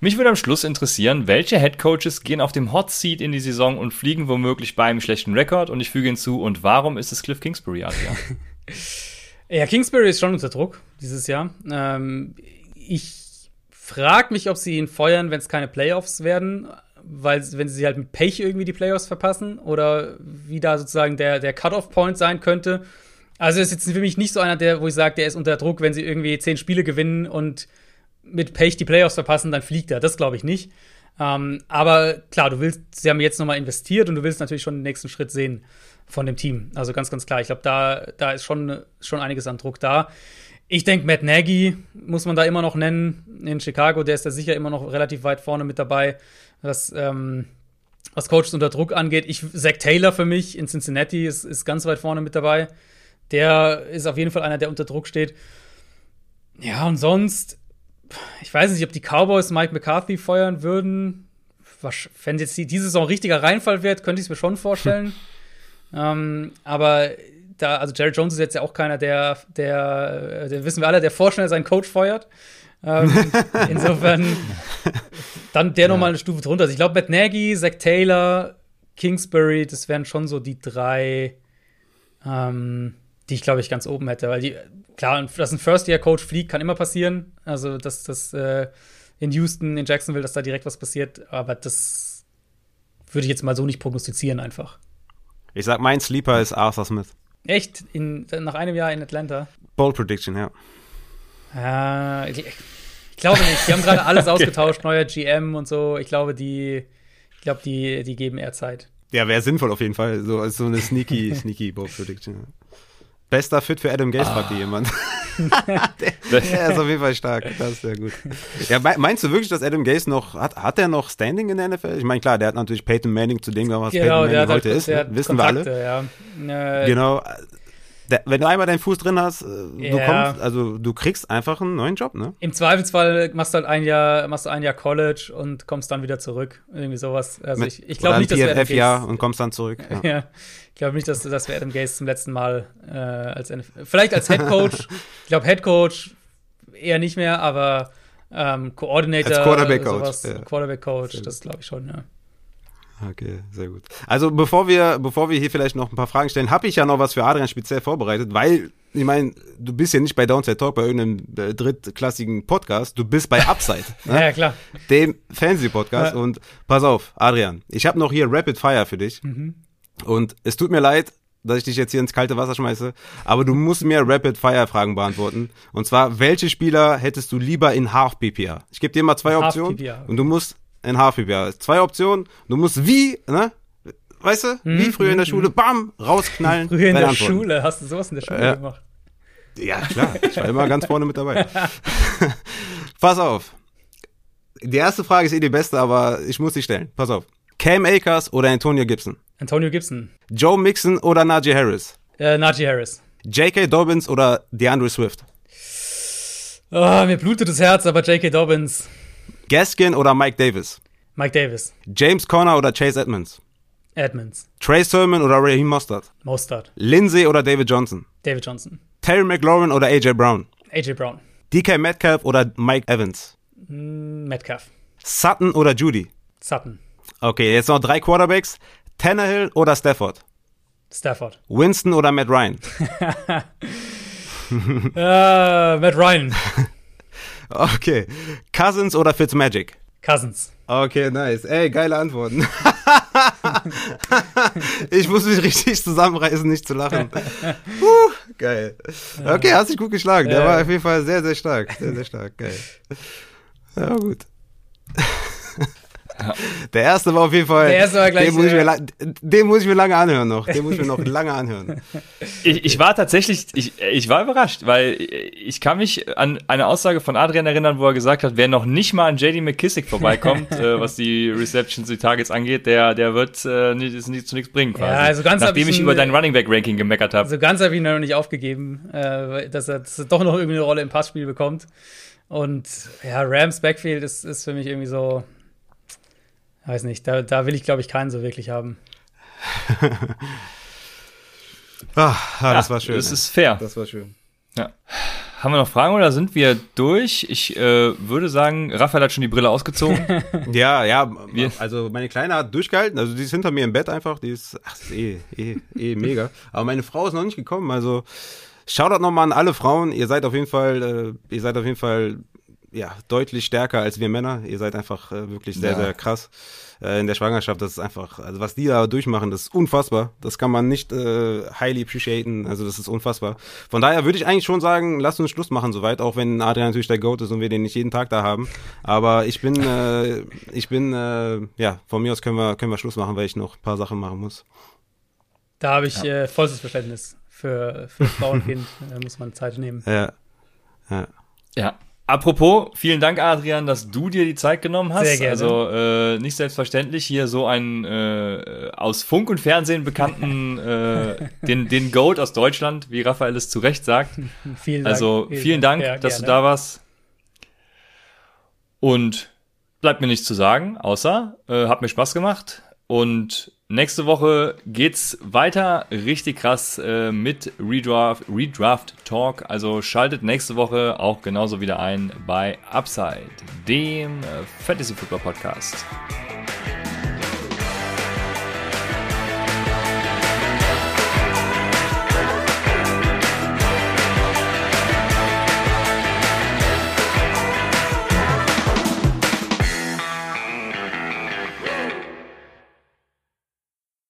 Speaker 1: mich würde am Schluss interessieren, welche Headcoaches gehen auf dem Hot Seat in die Saison und fliegen womöglich bei einem schlechten Rekord? Und ich füge hinzu, und warum ist es Cliff Kingsbury, Adrian?
Speaker 3: Ja, Kingsbury ist schon unter Druck dieses Jahr. Ähm, ich frage mich, ob sie ihn feuern, wenn es keine Playoffs werden, weil wenn sie halt mit Pech irgendwie die Playoffs verpassen oder wie da sozusagen der, der Cut-off-Point sein könnte. Also ist jetzt für mich nicht so einer, der, wo ich sage, der ist unter Druck, wenn sie irgendwie zehn Spiele gewinnen und mit Pech die Playoffs verpassen, dann fliegt er. Das glaube ich nicht. Ähm, aber klar, du willst, sie haben jetzt nochmal investiert und du willst natürlich schon den nächsten Schritt sehen von dem Team. Also ganz, ganz klar. Ich glaube, da, da ist schon, schon einiges an Druck da. Ich denke, Matt Nagy muss man da immer noch nennen in Chicago. Der ist da sicher immer noch relativ weit vorne mit dabei, was, ähm, was Coaches unter Druck angeht. Ich, Zach Taylor für mich in Cincinnati ist, ist ganz weit vorne mit dabei. Der ist auf jeden Fall einer, der unter Druck steht. Ja, und sonst, ich weiß nicht, ob die Cowboys Mike McCarthy feuern würden. Wenn jetzt die, diese Saison richtiger Reinfall wird, könnte ich es mir schon vorstellen. ähm, aber da, also Jerry Jones ist jetzt ja auch keiner, der, der, der wissen wir alle, der vorschnell seinen Coach feuert. Ähm, insofern dann der noch mal eine Stufe drunter. Also ich glaube, Matt Nagy, Zach Taylor, Kingsbury, das wären schon so die drei, ähm, die ich glaube ich ganz oben hätte, weil die klar, dass ein First-Year-Coach fliegt, kann immer passieren. Also dass das äh, in Houston, in Jacksonville, dass da direkt was passiert, aber das würde ich jetzt mal so nicht prognostizieren einfach.
Speaker 2: Ich sag, mein Sleeper ist Arthur Smith.
Speaker 3: Echt? In, nach einem Jahr in Atlanta?
Speaker 2: Bold Prediction, ja.
Speaker 3: Äh, ich, ich glaube nicht. Die haben gerade alles ausgetauscht, neuer GM und so. Ich glaube, die, ich glaube, die, die geben eher Zeit.
Speaker 2: Ja, wäre sinnvoll auf jeden Fall. So, so eine sneaky, sneaky Bold Prediction. Ja. Bester Fit für Adam Gase, fragte jemand. der, der ist auf jeden Fall stark. Das ist sehr gut. Ja, mei- meinst du wirklich, dass Adam Gase noch, hat, hat er noch Standing in der NFL? Ich meine, klar, der hat natürlich Peyton Manning zu dem, was Peyton Manning
Speaker 3: hat
Speaker 2: heute
Speaker 3: halt-
Speaker 2: ist. Ne? Wissen wir alle.
Speaker 3: Kontakte, Ja. Äh,
Speaker 2: Genau. Der, wenn du einmal deinen Fuß drin hast, äh, du
Speaker 3: Ja.
Speaker 2: kommst, also du kriegst einfach einen neuen Job, ne?
Speaker 3: Im Zweifelsfall machst du halt ein Jahr, machst du ein Jahr College und kommst dann wieder zurück. Irgendwie sowas. Also ich, ich
Speaker 2: Oder
Speaker 3: glaube nicht, dass wir Adam
Speaker 2: PFF-Jahr
Speaker 3: Gase,
Speaker 2: und kommst dann zurück. Ja.
Speaker 3: ja, ich glaube nicht, dass, dass wir Adam Gase zum letzten Mal äh, als NFL, vielleicht als Head Coach. ich glaube Head Coach eher nicht mehr, aber ähm, Coordinator,
Speaker 2: Als Quarterback-Coach,
Speaker 3: sowas,
Speaker 2: ja.
Speaker 3: Quarterback Coach, das glaube ich schon. Ja.
Speaker 2: Okay, sehr gut. Also bevor wir, bevor wir hier vielleicht noch ein paar Fragen stellen, habe ich ja noch was für Adrian speziell vorbereitet, weil ich meine, du bist ja nicht bei Downside Talk, bei irgendeinem äh, drittklassigen Podcast, du bist bei Upside,
Speaker 3: ne? ja, klar.
Speaker 2: dem Fantasy-Podcast. Ja. Und pass auf, Adrian, ich habe noch hier Rapid Fire für dich. Mhm. Und es tut mir leid, dass ich dich jetzt hier ins kalte Wasser schmeiße, aber du musst mir Rapid Fire Fragen beantworten. Und zwar, welche Spieler hättest du lieber in Half PPA? Ich gebe dir mal zwei Optionen und du musst in Half PPA. Zwei Optionen, du musst wie, ne? Weißt du, wie früher in der Schule, bam, rausknallen.
Speaker 3: Früher in der Antworten. Schule, hast du sowas in der Schule ja. gemacht?
Speaker 2: Ja, klar, ich war immer ganz vorne mit dabei. Pass auf. Die erste Frage ist eh die beste, aber ich muss sie stellen. Pass auf. Cam Akers oder Antonio Gibson?
Speaker 3: Antonio Gibson.
Speaker 2: Joe Mixon oder Najee Harris?
Speaker 3: Äh, Najee Harris.
Speaker 2: J.K. Dobbins oder DeAndre Swift?
Speaker 3: Oh, mir blutet das Herz, aber J.K. Dobbins.
Speaker 2: Gaskin oder Mike Davis?
Speaker 3: Mike Davis.
Speaker 2: James Conner oder Chase Edmonds?
Speaker 3: Edmonds.
Speaker 2: Trey Sermon oder Raheem Mostert?
Speaker 3: Mostert.
Speaker 2: Lindsay oder David Johnson?
Speaker 3: David Johnson.
Speaker 2: Terry McLaurin oder AJ Brown?
Speaker 3: AJ Brown.
Speaker 2: DK Metcalf oder Mike Evans?
Speaker 3: Mm, Metcalf.
Speaker 2: Sutton oder Judy?
Speaker 3: Sutton.
Speaker 2: Okay, jetzt noch drei Quarterbacks. Tannehill oder Stafford?
Speaker 3: Stafford.
Speaker 2: Winston oder Matt Ryan?
Speaker 3: uh, Matt Ryan.
Speaker 2: okay. Cousins oder Fitzmagic?
Speaker 3: Cousins.
Speaker 2: Okay, nice. Ey, geile Antworten. ich muss mich richtig zusammenreißen, nicht zu lachen. Puh, geil. Okay, hast dich gut geschlagen. Der war auf jeden Fall sehr, sehr stark. Sehr, sehr stark. Geil. Ja, gut. Der erste war auf jeden Fall.
Speaker 3: Der erste war gleich.
Speaker 2: Den muss, ich mir, den muss ich mir lange anhören noch. Den muss ich mir noch lange anhören.
Speaker 1: Ich, ich war tatsächlich, ich, ich war überrascht, weil ich kann mich an eine Aussage von Adrian erinnern, wo er gesagt hat, wer noch nicht mal an JD McKissick vorbeikommt, äh, was die Receptions, die Targets angeht, der, der wird äh, nicht, nicht zu nichts bringen. Quasi. Ja, also ganz Nachdem ich, ich über dein Running Back Ranking gemeckert habe.
Speaker 3: Also ganz habe ich ihn noch nicht aufgegeben, äh, dass, er, dass er doch noch irgendwie eine Rolle im Passspiel bekommt. Und ja, Rams Backfield ist, ist für mich irgendwie so, weiß nicht, da, da will ich, glaube ich, keinen so wirklich haben.
Speaker 2: Ach, ah, das ja, war schön.
Speaker 1: Das ist fair.
Speaker 2: Das war schön.
Speaker 1: Ja. Haben wir noch Fragen oder sind wir durch? Ich äh, würde sagen, Raphael hat schon die Brille ausgezogen.
Speaker 2: ja, ja, also meine Kleine hat durchgehalten, also die ist hinter mir im Bett einfach, die ist, ach, ist eh, eh, eh mega. Aber meine Frau ist noch nicht gekommen, also Shoutout nochmal an alle Frauen, ihr seid auf jeden Fall, äh, ihr seid auf jeden Fall ja, deutlich stärker als wir Männer. Ihr seid einfach äh, wirklich sehr, ja. sehr krass äh, in der Schwangerschaft. Das ist einfach, also was die da durchmachen, das ist unfassbar. Das kann man nicht äh, highly appreciaten. Also das ist unfassbar. Von daher würde ich eigentlich schon sagen, lasst uns Schluss machen soweit, auch wenn Adrian natürlich der Goat ist und wir den nicht jeden Tag da haben. Aber ich bin, äh, ich bin, äh, ja, von mir aus können wir, können wir Schluss machen, weil ich noch ein paar Sachen machen muss.
Speaker 3: Da habe ich ja. äh, vollstes Verständnis für, für Frau und Kind. Da muss man Zeit nehmen.
Speaker 2: Ja. Ja.
Speaker 1: Ja, Apropos, vielen Dank, Adrian, dass du dir die Zeit genommen hast.
Speaker 3: Sehr gerne.
Speaker 1: Also äh, nicht selbstverständlich, hier so einen äh, aus Funk und Fernsehen bekannten, äh, den, den Goat aus Deutschland, wie Raphael es zu Recht sagt.
Speaker 3: vielen Dank.
Speaker 1: Also vielen Dank, ja, dass gerne. du da warst. Und bleibt mir nichts zu sagen, außer äh, hat mir Spaß gemacht. Und nächste Woche geht's weiter richtig krass äh, mit Redraft, Redraft Talk. Also schaltet nächste Woche auch genauso wieder ein bei Upside, dem äh, Fantasy Football Podcast.